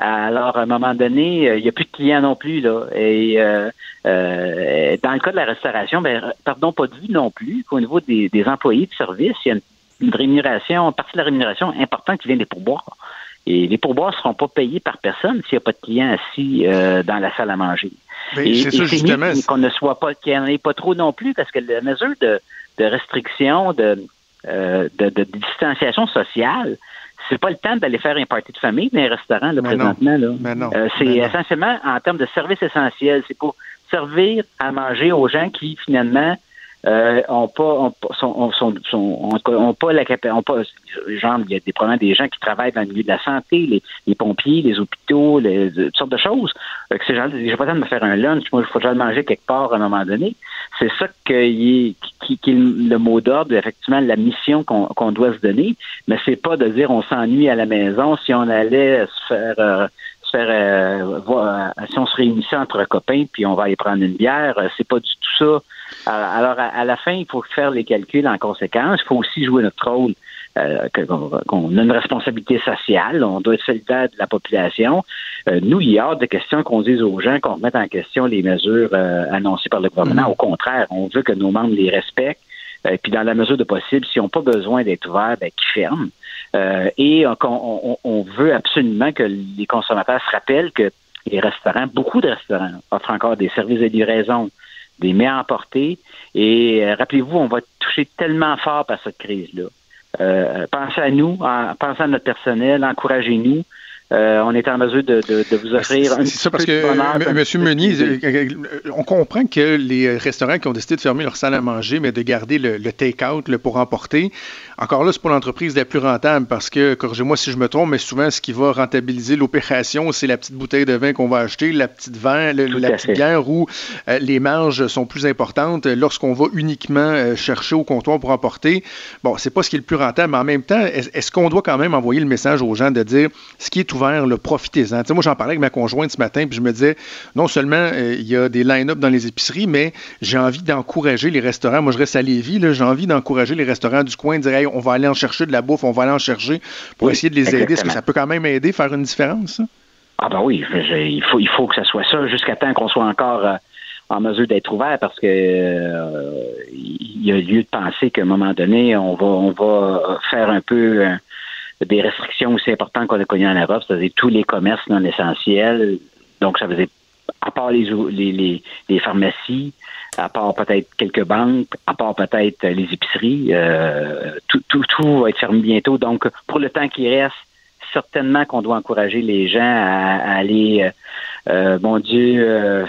Alors, à un moment donné, euh, il n'y a plus de clients non plus. Là. Et euh, euh, dans le cas de la restauration, ben, pardon, pas de vue non plus qu'au niveau des, des employés de service, il y a une, une rémunération, une partie de la rémunération importante qui vient des pourboires. Et les pourboires ne seront pas payés par personne s'il n'y a pas de clients assis euh, dans la salle à manger. Ben, Et, c'est qu'on ne soit pas, qu'il n'y en ait pas trop non plus, parce que la mesure de, de restriction, de, euh, de, de distanciation sociale, c'est pas le temps d'aller faire un party de famille dans les restaurants là, Mais non. présentement. Là. Mais non. Euh, c'est Mais non. essentiellement en termes de services essentiels. C'est pour servir à manger aux gens qui, finalement, euh, ont pas, ont, sont, ont- sont, sont- ont, pas la capacité, genre, il y a des problèmes des gens qui travaillent dans le milieu de la santé, les, les pompiers, les hôpitaux, les, toutes sortes de choses. Que ces gens j'ai pas le temps de me faire un lunch, moi, il faut le manger quelque part à un moment donné. C'est ça qui est, qui, qui est le mot d'ordre, effectivement, la mission qu'on qu'on doit se donner. Mais c'est pas de dire on s'ennuie à la maison si on allait se faire euh, se faire euh, voir, euh, si on se réunissait entre copains puis on va aller prendre une bière, euh, c'est pas du tout ça. Alors à, à la fin, il faut faire les calculs en conséquence. Il faut aussi jouer notre rôle. euh, qu'on a une responsabilité sociale, on doit être solidaire de la population. Euh, nous, il y a hors de question qu'on dise aux gens qu'on remette en question les mesures euh, annoncées par le gouvernement. Au contraire, on veut que nos membres les respectent. Euh, puis dans la mesure de possible, s'ils n'ont pas besoin d'être ouverts, ben, qu'ils ferment. Euh, et on, on- on veut absolument que les consommateurs se rappellent que les restaurants, beaucoup de restaurants, offrent encore des services de livraison, des mets à emporter. Et euh, rappelez-vous, on va toucher tellement fort par cette crise-là. Euh, pensez à nous, en- pensez à notre personnel, encouragez-nous. Euh, on est en mesure de, de- de vous offrir un C'est ça, parce que, bonheur, Monsieur Meunier, euh, euh, on comprend que les restaurants qui ont décidé de fermer leur salle à manger, mais de garder le, le take-out le pour emporter, encore là, c'est pas l'entreprise la plus rentable parce que, corrigez-moi si je me trompe, mais souvent, ce qui va rentabiliser l'opération, c'est la petite bouteille de vin qu'on va acheter, la petite vin, le- la petite bière où euh, les marges sont plus importantes lorsqu'on va uniquement euh, chercher au comptoir pour emporter. Bon, c'est pas ce qui est le plus rentable, mais en même temps, est- est-ce qu'on doit quand même envoyer le message aux gens de dire ce qui est ouvert, le profitez-en. Moi, j'en parlais avec ma conjointe ce matin, puis je me disais, non seulement euh, il y a des line-up dans les épiceries, mais j'ai envie d'encourager les restaurants. Moi, je reste à Lévis, j'ai envie d'encourager les restaurants du coin, de dire, hey, on va aller en chercher de la bouffe, on va aller en chercher pour Oui, essayer de les aider. Est-ce que ça peut quand même aider, faire une différence? ça? Ah ben oui, je- il faut il faut que ça soit ça jusqu'à temps qu'on soit encore euh, en mesure d'être ouvert parce que euh, il y a lieu de penser qu'à un moment donné, on va, on va faire un peu des restrictions aussi importantes qu'on a connues en Europe, c'est-à-dire tous les commerces non essentiels. Donc, ça faisait, à part les, les, les, pharmacies, à part peut-être quelques banques, à part peut-être les épiceries, euh, tout, tout, tout va être fermé bientôt. Donc, pour le temps qui reste, certainement qu'on doit encourager les gens à, aller, euh, euh, mon Dieu, euh,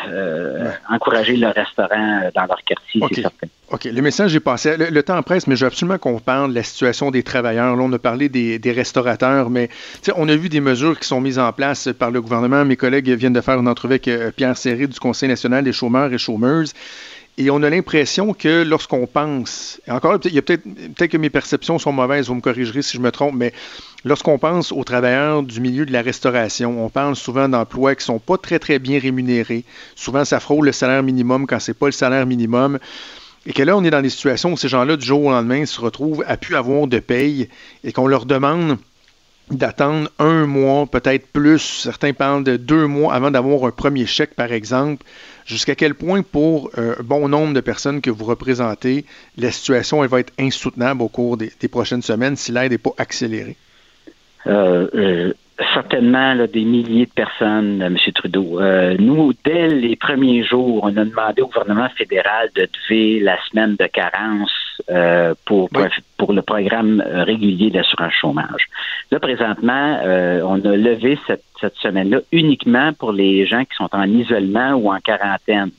encourager le restaurant dans leur quartier, c'est certain. OK. Le message est passé. Le, temps presse, mais je veux absolument qu'on parle de la situation des travailleurs. Là, on a parlé des, des restaurateurs, mais on a vu des mesures qui sont mises en place par le gouvernement. Mes collègues viennent de faire une entrevue avec Pierre Serré du Conseil national des chômeurs et chômeuses. Et on a l'impression que lorsqu'on pense, encore, il y a peut-être peut que mes perceptions sont mauvaises, vous me corrigerez si je me trompe, mais lorsqu'on pense aux travailleurs du milieu de la restauration, on parle souvent d'emplois qui ne sont pas très, très bien rémunérés. Souvent, ça frôle le salaire minimum quand ce n'est pas le salaire minimum. Et que là, on est dans des situations où ces gens-là, du jour au lendemain, se retrouvent à plus avoir de paye et qu'on leur demande d'attendre un mois, peut-être plus. Certains parlent de deux mois avant d'avoir un premier chèque, par exemple. Jusqu'à quel point, pour euh, un bon nombre de personnes que vous représentez, la situation va être insoutenable au cours des, prochaines semaines si l'aide n'est pas accélérée? Euh, euh, certainement des milliers de personnes, M. Trudeau. nous, dès les premiers jours, on a demandé au gouvernement fédéral de lever la semaine de carence pour, pour le programme régulier d'assurance chômage. Là, présentement, on a levé cette cette semaine-là uniquement pour les gens qui sont en isolement ou en quarantaine.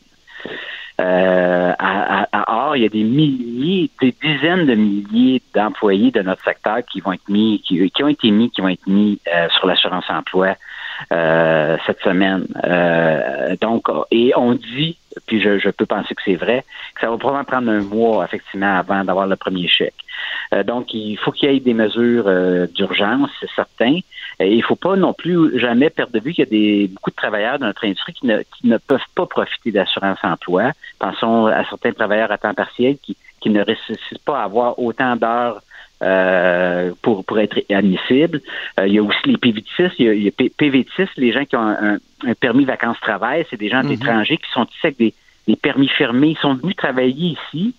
Euh, à, Or, il y a des milliers, des dizaines de milliers d'employés de notre secteur qui vont être mis, qui, ont été mis, qui vont être mis euh, sur l'assurance emploi euh, cette semaine. donc, et on dit, puis je, je peux penser que c'est vrai, que ça va probablement prendre un mois effectivement avant d'avoir le premier chèque. donc, il faut qu'il y ait des mesures d'urgence, c'est certain. Et il ne faut pas non plus jamais perdre de vue qu'il y a des, beaucoup de travailleurs dans notre industrie qui ne, qui ne peuvent pas profiter d'assurance emploi. Pensons à certains travailleurs à temps partiel qui, qui ne réussissent pas à avoir autant d'heures euh, pour, pour être admissibles. Euh, il y a aussi les PV6, il y a, PV6, les gens qui ont un, un permis vacances-travail, c'est des gens étrangers qui sont ici avec des, des permis fermés. Ils sont venus travailler ici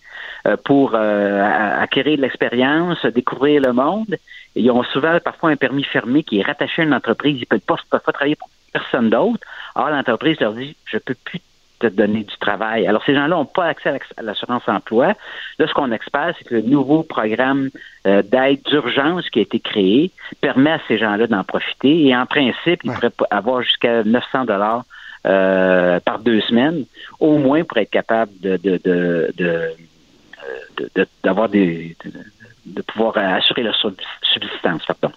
euh, pour euh, acquérir de l'expérience, découvrir le monde. ils ont souvent parfois un permis fermé qui est rattaché à une entreprise. Ils ne peuvent pas, peuvent pas travailler pour personne d'autre. Alors l'entreprise leur dit, je peux plus te donner du travail. Alors, ces gens-là n'ont pas accès à l'assurance emploi. Là, ce qu'on espère, c'est que le nouveau programme euh, d'aide d'urgence qui a été créé permet à ces gens-là d'en profiter. Et en principe, ils pourraient avoir jusqu'à 900 dollars par deux semaines, au moins pour être capable de, de, de d'avoir des, de, pouvoir assurer leur subsistance. Pardon.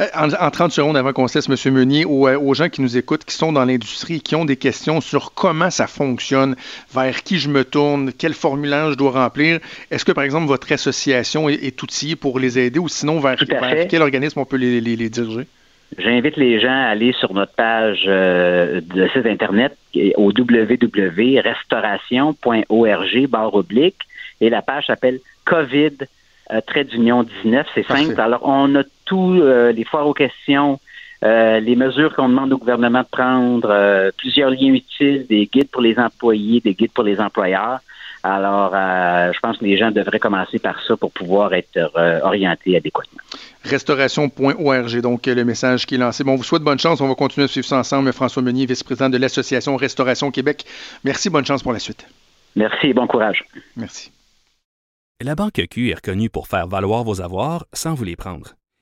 Euh, en, 30 secondes avant qu'on cesse, M. Meunier, euh, aux, gens qui nous écoutent, qui sont dans l'industrie, qui ont des questions sur comment ça fonctionne, vers qui je me tourne, quel formulaire je dois remplir, est-ce que, par exemple, votre association est, outillée pour les aider ou sinon, vers, quel organisme on peut les, diriger? J'invite les gens à aller sur notre page euh, de site Internet au www.restauration.org barre oblique et la page s'appelle COVID euh, trait d'union 19. C'est simple. Alors, on a tous euh, les foires aux questions, euh, les mesures qu'on demande au gouvernement de prendre, plusieurs liens utiles, des guides pour les employés, des guides pour les employeurs. Alors, je pense que les gens devraient commencer par ça pour pouvoir être orientés adéquatement. Restauration.org, donc le message qui est lancé. Bon, on vous souhaite bonne chance. On va continuer à suivre ça ensemble. François Meunier, vice-président de l'Association Restauration Québec. Merci, bonne chance pour la suite. Merci et bon courage. Merci. La Banque Q est reconnue pour faire valoir vos avoirs sans vous les prendre.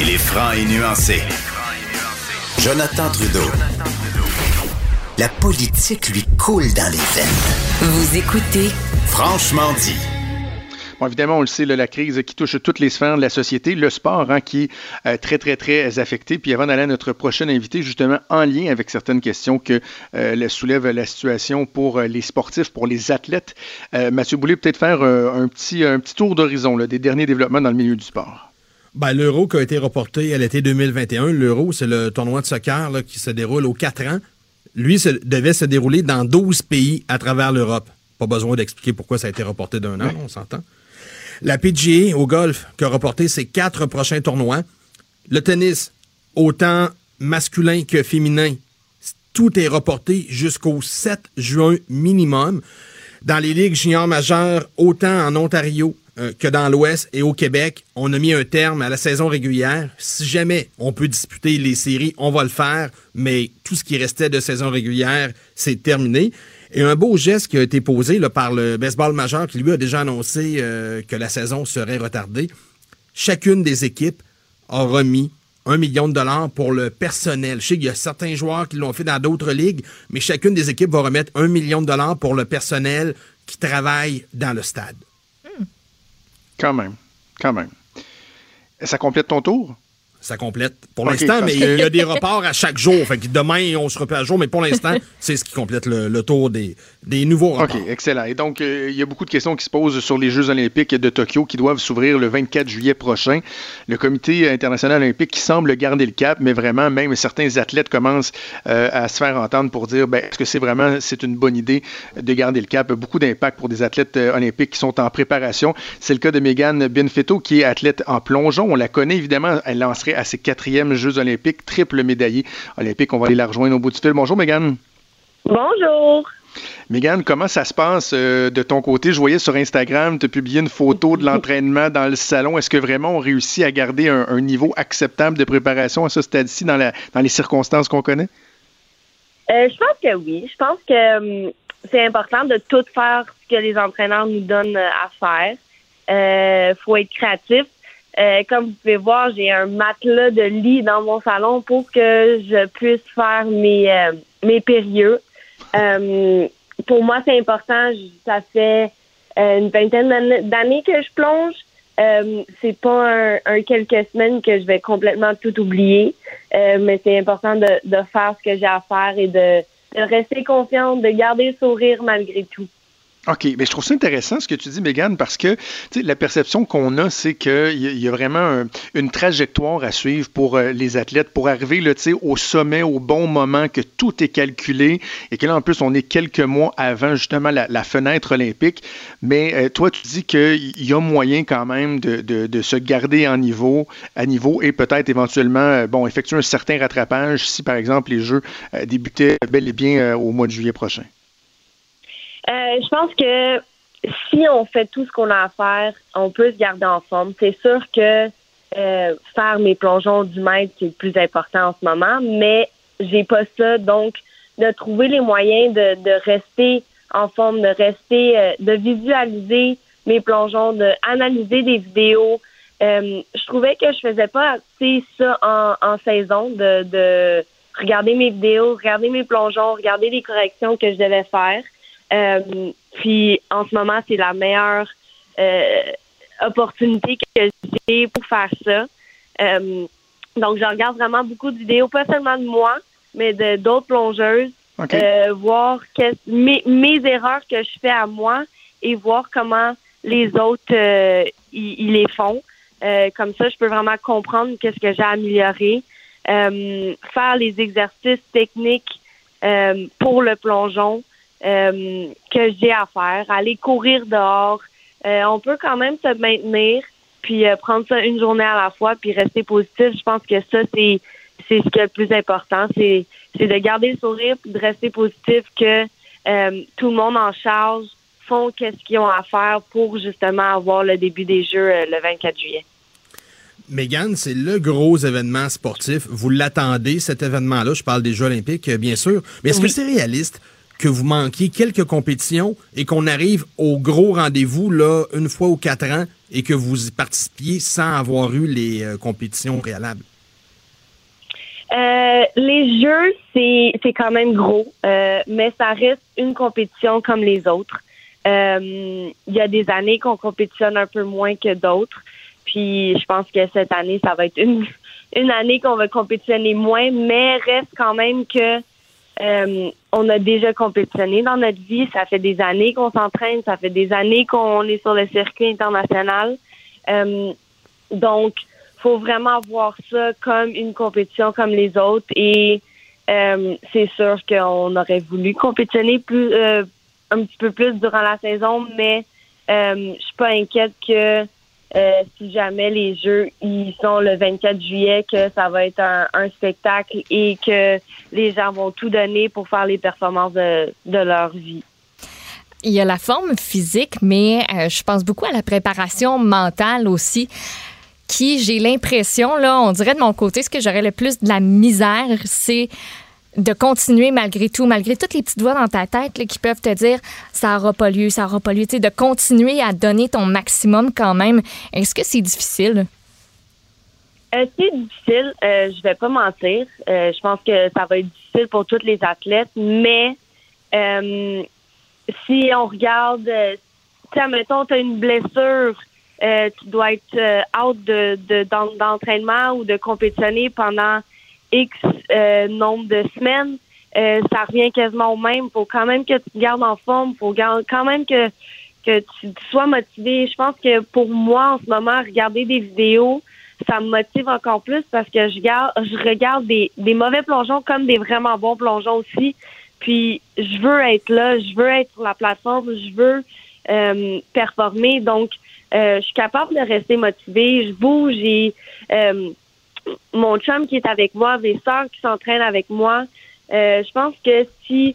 Il est franc et nuancé. Jonathan Trudeau. La politique lui coule dans les veines. Vous écoutez Franchement dit. Bon, évidemment, on le sait, là, la crise qui touche toutes les sphères de la société, le sport hein, qui est euh, très, très, très affecté. Puis avant d'aller à notre prochain invité, justement, en lien avec certaines questions que euh, soulève la situation pour les sportifs, pour les athlètes, Mathieu Boulay, peut-être faire un, petit, un petit tour d'horizon des derniers développements dans le milieu du sport. Ben, L'Euro qui a été reporté à l'été 2021, l'Euro, c'est le tournoi de soccer qui se déroule aux quatre ans. Lui, devait se dérouler dans 12 pays à travers l'Europe. Pas besoin d'expliquer pourquoi ça a été reporté d'un an, on s'entend. La PGA au golf qui a reporté ses quatre prochains tournois. Le tennis, autant masculin que féminin, tout est reporté jusqu'au 7 juin minimum. Dans les ligues juniors majeures, autant en Ontario euh, que dans l'Ouest et au Québec, on a mis un terme à la saison régulière. Si jamais on peut disputer les séries, on va le faire, mais tout ce qui restait de saison régulière, c'est terminé. Et un beau geste qui a été posé par le baseball majeur qui lui a déjà annoncé euh, que la saison serait retardée. Chacune des équipes a remis un million de dollars pour le personnel. Je sais qu'il y a certains joueurs qui l'ont fait dans d'autres ligues, mais chacune des équipes va remettre un million de dollars pour le personnel qui travaille dans le stade. Quand même. Quand même. Ça complète ton tour? Ça complète pour l'instant, mais il y a des reports à chaque jour. Fait que demain, on se repère à jour, mais pour l'instant, c'est ce qui complète le, tour des, des, nouveaux reports. OK, excellent. Et donc, euh, il y a beaucoup de questions qui se posent sur les Jeux olympiques de Tokyo qui doivent s'ouvrir le 24 juillet prochain. Le Comité international olympique qui semble garder le cap, mais vraiment, même certains athlètes commencent euh, à se faire entendre pour dire, ben, est-ce que c'est vraiment, c'est une bonne idée de garder le cap? Beaucoup d'impact pour des athlètes euh, olympiques qui sont en préparation. C'est le cas de Megan Benfetto, qui est athlète en plongeon. On la connaît, évidemment. Elle lancerait à ses quatrièmes Jeux olympiques, triple médaillé olympique. On va aller la rejoindre au bout du fil. Bonjour, Megan. Bonjour. Megan, comment ça se passe euh, de ton côté? Je voyais sur Instagram, tu as publié une photo de l'entraînement dans le salon. Est-ce que vraiment on réussit à garder un, niveau acceptable de préparation à ce stade-ci dans, dans les circonstances qu'on connaît? Euh, je pense que oui. Je pense que hum, c'est important de tout faire ce que les entraîneurs nous donnent à faire. Il euh, faut être créatif. Euh, comme vous pouvez voir, j'ai un matelas de lit dans mon salon pour que je puisse faire mes, euh, mes. Euh, pour moi, c'est important. Ça fait une vingtaine d'années que je plonge. c'est pas un, quelques semaines que je vais complètement tout oublier, mais c'est important de, de faire ce que j'ai à faire et de, de rester confiante, de garder le sourire malgré tout. OK, mais je trouve ça intéressant ce que tu dis, Megan, parce que la perception qu'on a, c'est qu'il y, a vraiment une trajectoire à suivre pour euh, les athlètes pour arriver au sommet au bon moment, que tout est calculé et que là, en plus, on est quelques mois avant justement la, fenêtre olympique. Mais euh, toi, tu dis qu'il y a moyen quand même de, se garder à niveau et peut-être éventuellement euh, bon, effectuer un certain rattrapage si, par exemple, les Jeux débutaient bel et bien au mois de juillet prochain. Euh, je pense que si on fait tout ce qu'on a à faire, on peut se garder en forme. C'est sûr que euh, faire mes plongeons du mètre, c'est le plus important en ce moment, mais j'ai pas ça. Donc, de trouver les moyens de, de rester en forme, de rester, euh, de visualiser mes plongeons, de analyser des vidéos. je trouvais que je faisais pas assez ça en, en saison, de, de regarder mes vidéos, regarder mes plongeons, regarder les corrections que je devais faire. Euh, puis en ce moment, c'est la meilleure euh, opportunité que j'ai pour faire ça. Euh, donc, je regarde vraiment beaucoup de vidéos, pas seulement de moi, mais de d'autres plongeuses, voir mes, mes, erreurs que je fais à moi et voir comment les autres ils les font. comme ça, je peux vraiment comprendre qu'est-ce que j'ai amélioré. faire les exercices techniques pour le plongeon, euh, que j'ai à faire, aller courir dehors. Euh, on peut quand même se maintenir, puis euh, prendre ça une journée à la fois, puis rester positif. Je pense que ça, c'est c'est ce qui est le plus important, c'est c'est de garder le sourire, puis de rester positif, que tout le monde en charge font qu'est-ce qu'ils ont à faire pour justement avoir le début des Jeux le 24 juillet. Megan, c'est le gros événement sportif. Vous l'attendez, cet événement-là? Je parle des Jeux olympiques, bien sûr. Mais est-ce que c'est réaliste? Que vous manquiez quelques compétitions et qu'on arrive au gros rendez-vous là une fois ou quatre ans et que vous y participiez sans avoir eu les euh, compétitions préalables? Euh, les jeux, c'est, c'est quand même gros, euh, mais ça reste une compétition comme les autres. Euh, il y a des années qu'on compétitionne un peu moins que d'autres. Puis je pense que cette année, ça va être une, une année qu'on va compétitionner moins, mais reste quand même que euh, on a déjà compétitionné dans notre vie. Ça fait des années qu'on s'entraîne, ça fait des années qu'on est sur le circuit international. Euh, donc, faut vraiment voir ça comme une compétition comme les autres. Et euh, c'est sûr qu'on aurait voulu compétitionner plus, euh, un petit peu plus durant la saison, mais je suis pas inquiète que euh, si jamais les Jeux ils sont le 24 juillet, que ça va être un, spectacle et que les gens vont tout donner pour faire les performances de, de leur vie. Il y a la forme physique, mais euh, je pense beaucoup à la préparation mentale aussi, qui, j'ai l'impression, là, on dirait de mon côté, ce que j'aurais le plus de la misère, c'est de continuer malgré tout, malgré toutes les petites voix dans ta tête qui peuvent te dire ça n'aura pas lieu, ça n'aura pas lieu, de continuer à donner ton maximum quand même. Est-ce que c'est difficile? Euh, c'est difficile, euh, je vais pas mentir. Euh, je pense que ça va être difficile pour tous les athlètes, mais euh, si on regarde, euh, tu mettons, tu as une blessure, tu dois être out de, de, d'entraînement ou de compétitionner pendant X euh, nombre de semaines. Euh, ça revient quasiment au même. faut quand même que tu te gardes en forme. faut quand même que, que tu, sois motivé. Je pense que pour moi, en ce moment, regarder des vidéos, ça me motive encore plus parce que je, garde, je regarde des, des mauvais plongeons comme des vraiment bons plongeons aussi. Puis je veux être là, je veux être sur la plateforme, je veux euh, performer. Donc, euh, je suis capable de rester motivée. Je bouge. J'ai euh, mon chum qui est avec moi, des sœurs qui s'entraînent avec moi. Euh, je pense que si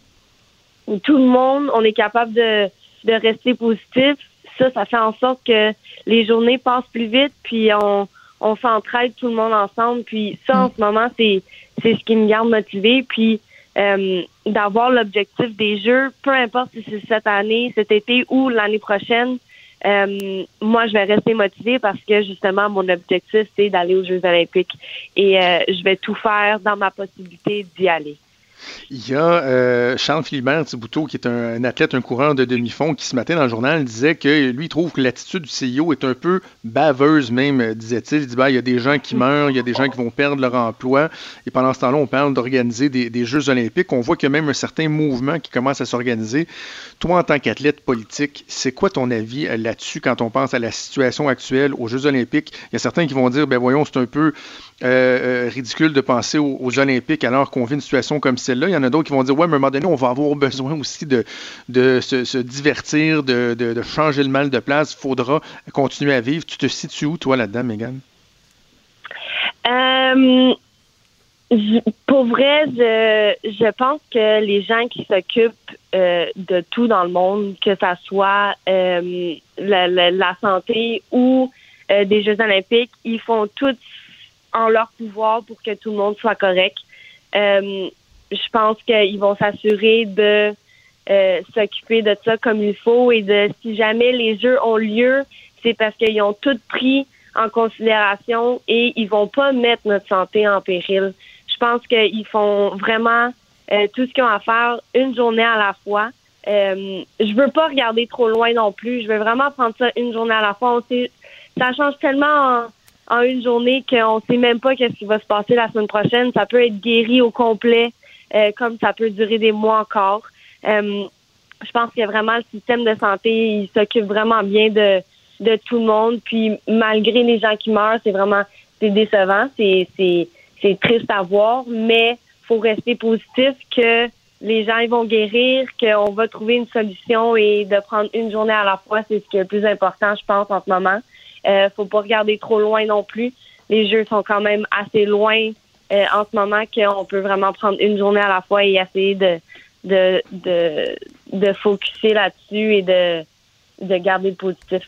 tout le monde, on est capable de, de rester positif, ça, ça fait en sorte que les journées passent plus vite, puis on, on s'entraide tout le monde ensemble. Puis ça, en ce moment, c'est c'est ce qui me garde motivée. Puis euh, d'avoir l'objectif des Jeux, peu importe si c'est cette année, cet été ou l'année prochaine, euh, moi, je vais rester motivée parce que justement, mon objectif, c'est d'aller aux Jeux olympiques. Et euh, je vais tout faire dans ma possibilité d'y aller. Il y a euh, Charles Philibert Thibouteau, qui est un, athlète, un coureur de demi-fond, qui ce matin dans le journal disait que lui trouve que l'attitude du CIO est un peu baveuse même, euh, disait-il. Il dit ben, il y a des gens qui meurent, il y a des gens qui vont perdre leur emploi. Et pendant ce temps-là, on parle d'organiser des, des Jeux olympiques. On voit qu'il y a même un certain mouvement qui commence à s'organiser. Toi, en tant qu'athlète politique, c'est quoi ton avis euh, là-dessus quand on pense à la situation actuelle aux Jeux olympiques? Il y a certains qui vont dire, ben voyons, c'est un peu ridicule de penser aux, aux Olympiques alors qu'on vit une situation comme celle-là. Il y en a d'autres qui vont dire, ouais, mais à un moment donné, on va avoir besoin aussi de, de se, divertir, de, de, changer le mal de place. Il faudra continuer à vivre. Tu te situes où, toi, là-dedans, Megan? Euh, pour vrai, je, pense que les gens qui s'occupent euh, de tout dans le monde, que ça soit euh, la, santé ou des Jeux olympiques, ils font tout en leur pouvoir pour que tout le monde soit correct. Je pense qu'ils vont s'assurer de euh, s'occuper de ça comme il faut et de si jamais les Jeux ont lieu, c'est parce qu'ils ont tout pris en considération et ils vont pas mettre notre santé en péril. Je pense qu'ils font vraiment euh, tout ce qu'ils ont à faire une journée à la fois. Euh, je veux pas regarder trop loin non plus. Je veux vraiment prendre ça une journée à la fois. On sait, ça change tellement en, une journée qu'on sait même pas qu'est-ce qui va se passer la semaine prochaine. Ça peut être guéri au complet, comme ça peut durer des mois encore. Euh, je pense que vraiment le système de santé, il s'occupe vraiment bien de, de tout le monde. Puis malgré les gens qui meurent, c'est vraiment c'est décevant, c'est c'est c'est triste à voir, mais faut rester positif que les gens ils vont guérir, qu'on va trouver une solution et de prendre une journée à la fois, c'est ce qui est le plus important, je pense, en ce moment. Euh, faut pas regarder trop loin non plus. Les jeux sont quand même assez loin euh, en ce moment qu'on peut vraiment prendre une journée à la fois et essayer de de de, de focuser là-dessus et de de garder le positif.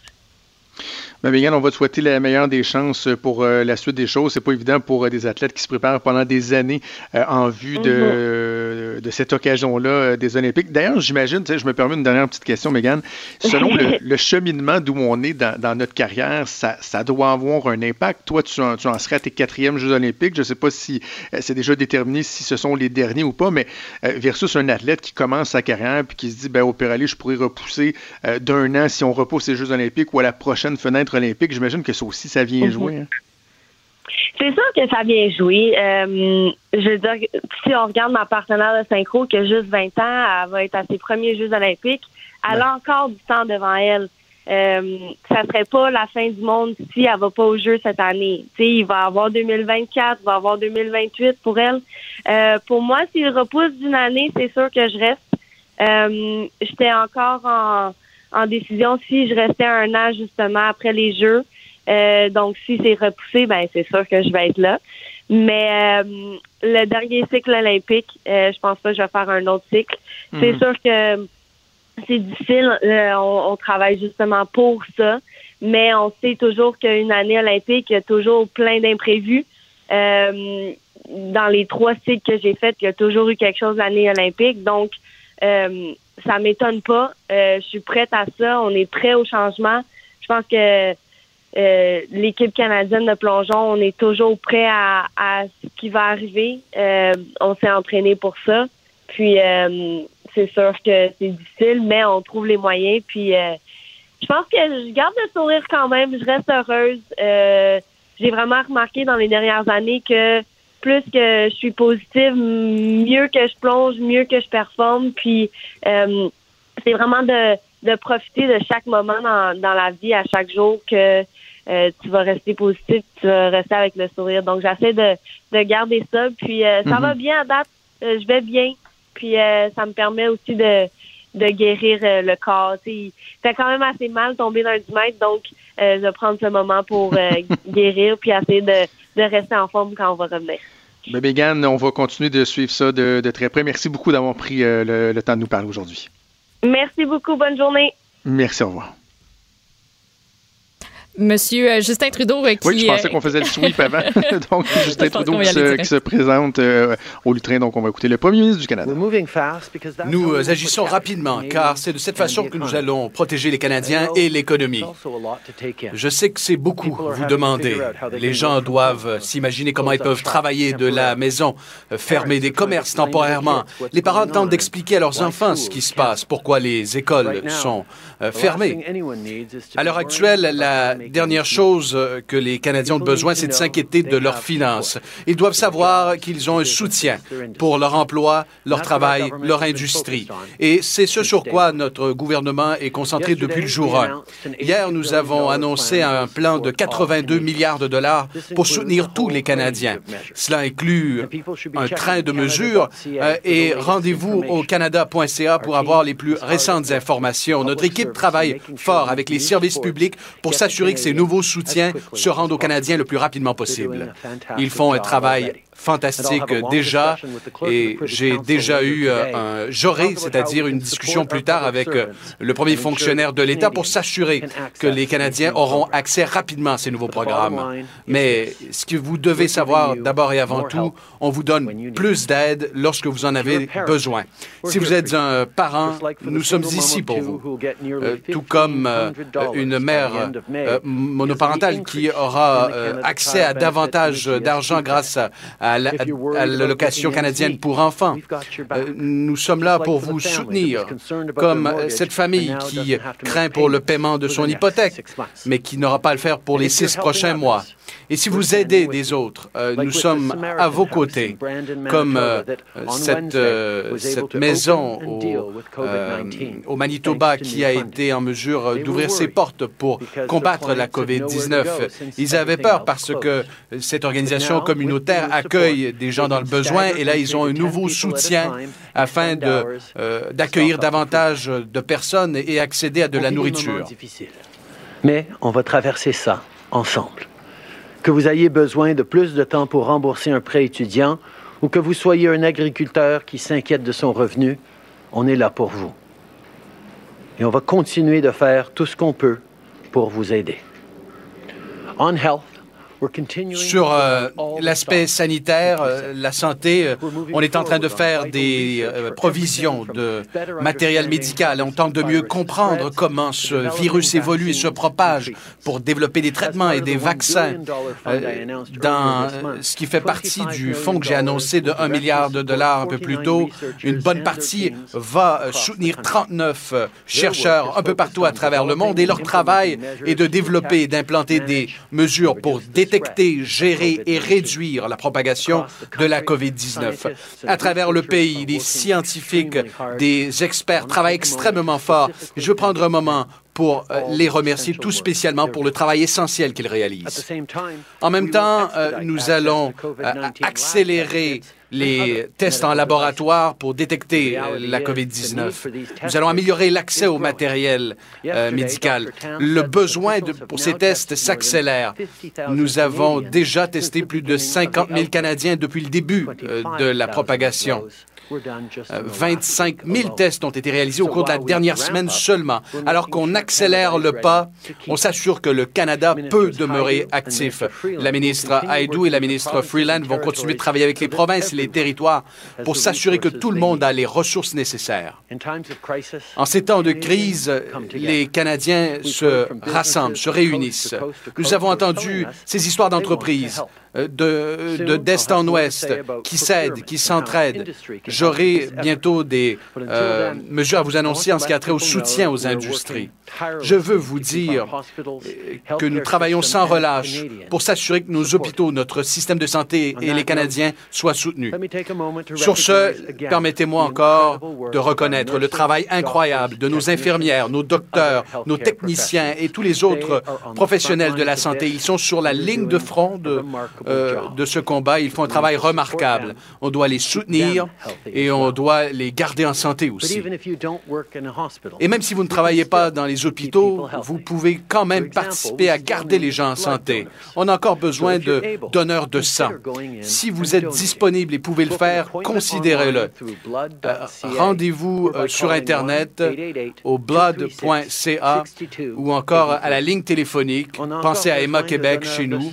Ben, on va te souhaiter la meilleure des chances pour euh, la suite des choses. C'est pas évident pour euh, des athlètes qui se préparent pendant des années euh, en vue de, mhm. de cette occasion-là des Olympiques. D'ailleurs, j'imagine, je me permets une dernière petite question, Megan. Selon le, cheminement d'où on est dans, notre carrière, ça, ça, doit avoir un impact. Toi, tu en, tu en serais à tes quatrièmes Jeux Olympiques. Je ne sais pas si c'est déjà déterminé si ce sont les derniers ou pas, mais versus un athlète qui commence sa carrière puis qui se dit, ben, au Péralé, je pourrais repousser d'un an si on repousse les Jeux Olympiques ou à la prochaine fenêtre olympique, j'imagine que ça aussi, ça vient mhm. jouer. Hein. C'est sûr que ça vient jouer. Euh, je veux dire, si on regarde ma partenaire de synchro qui a juste 20 ans, elle va être à ses premiers Jeux olympiques. Elle a encore du temps devant elle. Euh, ça serait pas la fin du monde si elle va pas au jeu cette année. il va avoir 2024, il va avoir 2028 pour elle. Euh, pour moi, s'il repousse d'une année, c'est sûr que je reste. Euh, J'étais encore en en décision si je restais un an justement après les Jeux. Euh, donc, si c'est repoussé, ben c'est sûr que je vais être là. Mais euh, le dernier cycle olympique, euh, je pense pas que je vais faire un autre cycle. C'est mhm. sûr que c'est difficile. On, on, travaille justement pour ça. Mais on sait toujours qu'une année olympique, il y a toujours plein d'imprévus. dans les trois cycles que j'ai faits, il y a toujours eu quelque chose l'année olympique. Donc, ça m'étonne pas. Euh, je suis prête à ça. On est prêt au changement. Je pense que euh, l'équipe canadienne de plongeon, on est toujours prêt à, ce qui va arriver. Euh, on s'est entraîné pour ça. Puis c'est sûr que c'est difficile, mais on trouve les moyens. Puis je pense que je garde le sourire quand même. Je reste heureuse. J'ai vraiment remarqué dans les dernières années que plus que je suis positive, mieux que je plonge, mieux que je performe. Puis euh, c'est vraiment de, de profiter de chaque moment dans, dans la vie, à chaque jour, que euh, tu vas rester positif, tu vas rester avec le sourire. Donc j'essaie de, de garder ça. Puis euh, ça va mhm. bien à date. je vais bien. Puis ça me permet aussi de, de guérir le corps. Tu fait quand même assez mal tomber dans le 10 mètres, donc je vais prendre ce moment pour guérir puis essayer de, de rester en forme quand on va revenir. Ben, Megan, on va continuer de suivre ça de, très près. Merci beaucoup d'avoir pris euh, le temps de nous parler aujourd'hui. Merci beaucoup. Bonne journée. Merci, au revoir. Monsieur euh, Justin Trudeau qui... Euh, oui, je pensais qu'on faisait le sweep avant. donc, Justin Trudeau qui se, présente euh, au Lutrin. Donc, on va écouter le premier ministre du Canada. Nous agissons rapidement, car c'est de cette façon que nous allons protéger les Canadiens et l'économie. Je sais que c'est beaucoup vous demander. Les gens doivent s'imaginer comment ils peuvent travailler de la maison, fermer des commerces temporairement. Les parents tentent d'expliquer à leurs enfants ce qui se passe, pourquoi les écoles sont fermées. À l'heure actuelle, la dernière chose euh, que les Canadiens ont besoin, c'est de s'inquiéter de leurs finances. Ils doivent savoir qu'ils ont un soutien pour leur emploi, leur travail, leur industrie. Et c'est ce sur quoi notre gouvernement est concentré depuis le jour 1. Hier, nous avons annoncé un plan de 82 milliards de dollars pour soutenir tous les Canadiens. Cela inclut un train de mesures euh, et rendez-vous au canada.ca pour avoir les plus récentes informations. Notre équipe travaille fort avec les services publics pour s'assurer que ces nouveaux soutiens se rendent aux Canadiens le plus rapidement possible. Ils font un travail fantastique déjà et j'ai déjà eu euh, un j'aurai, c'est-à-dire une discussion plus tard avec euh, le premier fonctionnaire de l'État pour s'assurer que les Canadiens auront accès rapidement à ces nouveaux programmes. Mais ce que vous devez savoir d'abord et avant tout, on vous donne plus d'aide lorsque vous en avez besoin. Si vous êtes un parent, nous sommes ici pour vous, euh, tout comme une mère monoparentale qui aura accès à davantage d'argent grâce à à l'allocation canadienne pour enfants. Euh, nous sommes là pour vous soutenir, comme cette famille qui craint pour le paiement de son hypothèque, mais qui n'aura pas à le faire pour les six prochains mois. Et si vous aidez des autres, euh, nous sommes à vos côtés, comme euh, cette, cette maison au, au, Manitoba qui a été en mesure d'ouvrir ses portes pour combattre la COVID-19. Ils avaient peur parce que cette organisation communautaire accueille des gens dans le besoin et là, ils ont un nouveau soutien afin euh, d'accueillir davantage de personnes et accéder à de la nourriture. Mais on va traverser ça ensemble. Que vous ayez besoin de plus de temps pour rembourser un prêt étudiant ou que vous soyez un agriculteur qui s'inquiète de son revenu, on est là pour vous. Et on va continuer de faire tout ce qu'on peut pour vous aider. On health, sur euh, l'aspect sanitaire, euh, la santé, euh, on est en train de faire des provisions de matériel médical. On tente de mieux comprendre comment ce virus évolue et se propage pour développer des traitements et des vaccins. dans ce qui fait partie du fonds que j'ai annoncé de 1 milliard de dollars un peu plus tôt, une bonne partie va soutenir 39 chercheurs un peu partout à travers le monde et leur travail est de développer et d'implanter des mesures pour détecter détecter, gérer et réduire la propagation de la COVID-19. À travers le pays, des scientifiques, des experts travaillent extrêmement fort. Je veux prendre un moment pour euh, les remercier tout spécialement pour le travail essentiel qu'ils réalisent. En même temps, euh, nous allons euh, accélérer les tests en laboratoire pour détecter la COVID-19. Nous allons améliorer l'accès au matériel médical. Le besoin de, pour ces tests s'accélère. Nous avons déjà testé plus de 50 000 Canadiens depuis le début de la propagation. 25 000 tests ont été réalisés au cours de la dernière semaine seulement. Alors qu'on accélère le pas, on s'assure que le Canada peut demeurer actif. La ministre Haidou et la ministre Freeland vont continuer de travailler avec les provinces et les territoires pour s'assurer que tout le monde a les ressources nécessaires. En ces temps de crise, les Canadiens se rassemblent, se réunissent. Nous avons entendu ces histoires d'entreprises de d'est en ouest qui s'aident, qui s'entraident. J'aurai bientôt des euh, mesures à vous annoncer en ce qui a trait au soutien aux industries. Je veux vous dire que nous travaillons sans relâche pour s'assurer que nos hôpitaux, notre système de santé et les Canadiens soient soutenus. Sur ce, permettez-moi encore de reconnaître le travail incroyable de nos infirmières, nos docteurs, nos techniciens et tous les autres professionnels de la santé. Ils sont sur la ligne de front de, euh, de ce combat. Ils font un travail remarquable. On doit les soutenir et on doit les garder en santé aussi. Et même si vous ne travaillez pas dans les hôpitaux, vous pouvez quand même participer à garder les gens en santé. On a encore besoin de donneurs de sang. Si vous êtes disponible et pouvez le faire, considérez-le. Euh, rendez-vous euh, sur Internet au blood.ca ou encore à la ligne téléphonique. Pensez à Emma Québec chez nous.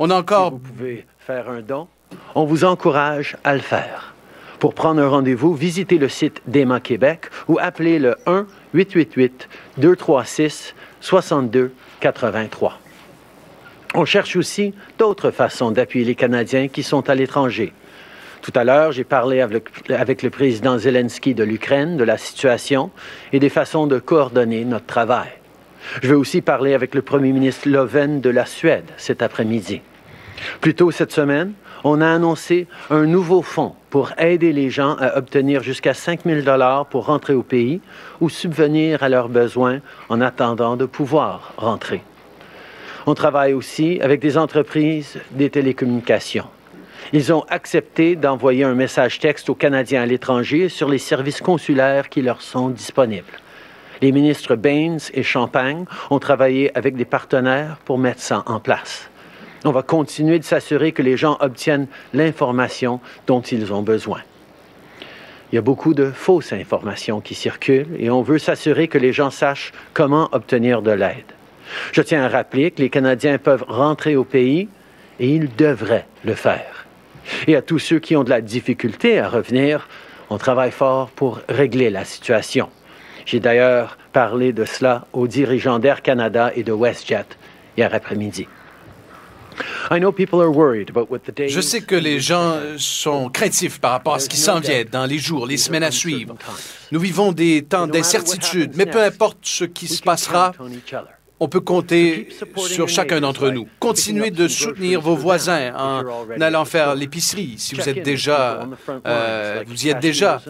On a encore... vous pouvez faire un don, on vous encourage à le faire. Pour prendre un rendez-vous, visitez le site d'Emma Québec ou appelez le 1 888-236-6283. On cherche aussi d'autres façons d'appuyer les Canadiens qui sont à l'étranger. Tout à l'heure, j'ai parlé avec le président Zelensky de l'Ukraine de la situation et des façons de coordonner notre travail. Je vais aussi parler avec le premier ministre Loven de la Suède cet après-midi. Plus tôt cette semaine, on a annoncé un nouveau fonds pour aider les gens à obtenir jusqu'à 5 000 pour rentrer au pays ou subvenir à leurs besoins en attendant de pouvoir rentrer. On travaille aussi avec des entreprises des télécommunications. Ils ont accepté d'envoyer un message texte aux Canadiens à l'étranger sur les services consulaires qui leur sont disponibles. Les ministres Baines et Champagne ont travaillé avec des partenaires pour mettre ça en place. On va continuer de s'assurer que les gens obtiennent l'information dont ils ont besoin. Il y a beaucoup de fausses informations qui circulent et on veut s'assurer que les gens sachent comment obtenir de l'aide. Je tiens à rappeler que les Canadiens peuvent rentrer au pays et ils devraient le faire. Et à tous ceux qui ont de la difficulté à revenir, on travaille fort pour régler la situation. J'ai d'ailleurs parlé de cela aux dirigeants d'Air Canada et de WestJet hier après-midi. Je sais que les gens sont craintifs par rapport à ce qui s'en vient dans les jours, les semaines à suivre. Nous vivons des temps d'incertitude, mais peu importe ce qui se passera, on peut compter sur chacun d'entre nous. Continuez de soutenir vos voisins en allant faire l'épicerie si vous êtes déjà, euh, vous y êtes déjà.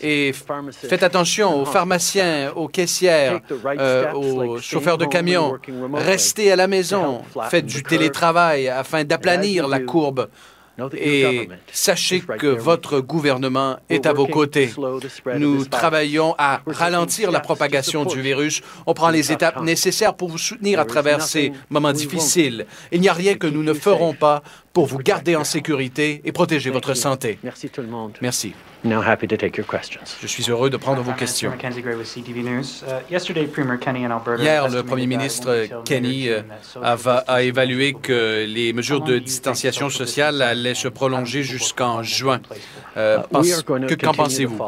Et faites attention aux pharmaciens, aux caissières, euh, aux chauffeurs de camions. Restez à la maison. Faites du télétravail afin d'aplanir la courbe et sachez que votre gouvernement est à vos côtés. Nous travaillons à ralentir la propagation du virus. On prend les étapes nécessaires pour vous soutenir à travers ces moments difficiles. Il n'y a rien que nous ne ferons pas pour vous garder en sécurité et protéger votre santé. Merci tout le monde. Merci. Now happy to take your questions. Je suis heureux de prendre vos questions. Uh, Hier, le premier ministre Kenny euh, a, a évalué que les mesures de distanciation sociale allaient se prolonger jusqu'en juin. Euh, pense- que qu'en pensez-vous?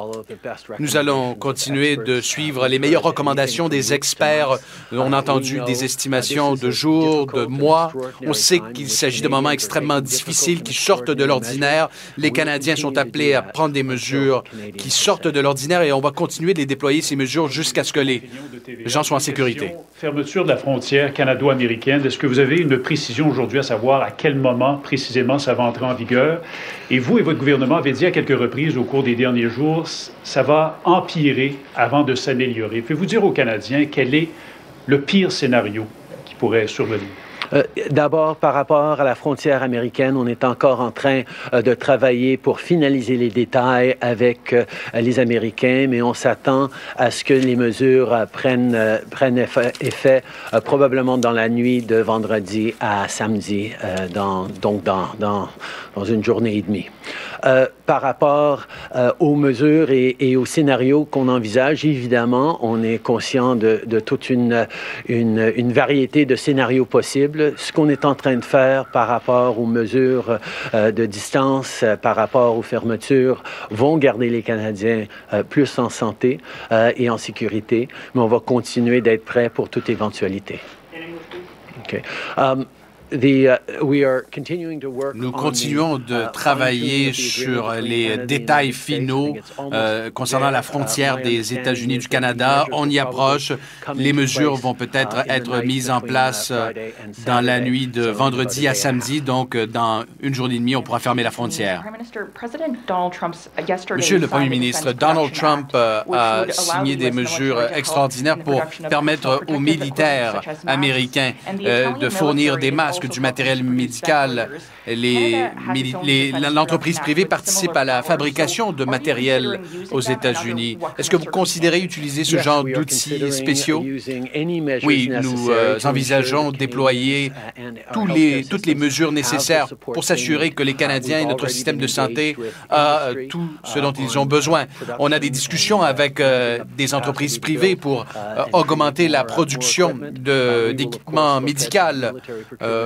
Nous allons continuer de suivre les meilleures recommandations des experts. On a entendu des estimations de jours, de mois. On sait qu'il s'agit de moments extrêmement difficiles qui sortent de l'ordinaire. Les Canadiens sont appelés à prendre des mesures qui sortent de l'ordinaire et on va continuer de les déployer, ces mesures, jusqu'à ce que les gens soient en sécurité. Fermeture de la frontière canado-américaine. Est-ce que vous avez une précision aujourd'hui à savoir à quel moment précisément ça va entrer en vigueur? Et vous et votre gouvernement avez dit à quelques reprises au cours des derniers jours, ça va empirer avant de s'améliorer. Pouvez-vous dire aux Canadiens quel est le pire scénario qui pourrait survenir? Euh, D'abord, par rapport à la frontière américaine, on est encore en train euh, de travailler pour finaliser les détails avec euh, les Américains, mais on s'attend à ce que les mesures prennent, prennent effet, probablement dans la nuit de vendredi à samedi, dans, donc dans, dans, une journée et demie. Par rapport aux mesures et, et aux scénarios qu'on envisage, évidemment, on est conscient de, de toute une, une, une variété de scénarios possibles. Ce qu'on est en train de faire par rapport aux mesures euh, de distance, euh, par rapport aux fermetures, vont garder les Canadiens euh, plus en santé et en sécurité, mais on va continuer d'être prêt pour toute éventualité. Um, uh, we are continuing to work Nous on the, continuons de uh, travailler fine-tuning of the sur les détails United States. I finaux euh, concernant la frontière Uh, my des États-Unis is du Canada. measures On will y approche. Les mesures place, vont peut-être in the être night mises en place dans la Saturday. nuit de So in about vendredi a à day samedi. Donc, euh, dans une journée et demie, on pourra fermer la frontière. Monsieur le Premier ministre, Donald Trump euh, a signé des mesures extraordinaires pour permettre aux militaires américains euh, de fournir des masques, du matériel médical. Les mili- les- L'entreprise privée participe à la fabrication de matériel aux États-Unis. Est-ce que vous considérez utiliser ce genre d'outils spéciaux? Oui, nous euh, envisageons déployer tous les, toutes les mesures nécessaires pour s'assurer que les Canadiens et notre système de santé a industry, tout ce uh, dont ils on, ont besoin. On a des discussions avec uh, euh, des entreprises privées pour uh, euh, augmenter la production. Uh, d'équipements médicaux.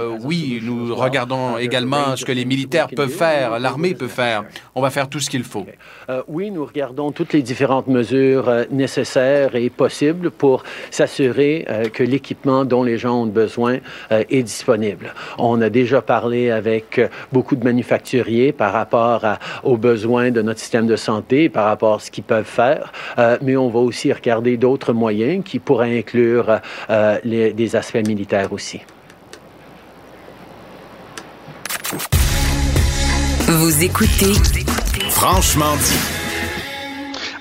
Euh, oui, nous regardons également ce que les militaires can peuvent faire, l'armée peut faire. On va faire tout ce qu'il faut. Euh, oui, nous regardons toutes les différentes mesures euh, nécessaires et possibles pour s'assurer que l'équipement dont les gens ont besoin est disponible. On a déjà parlé avec beaucoup de manufacturiers par rapport à- aux besoins de notre système de santé, par rapport à ce qu'ils peuvent faire, mais on va aussi regarder d'autres moyens qui pourraient inclure euh, les- des aspects militaires aussi. Vous écoutez Franchement dit.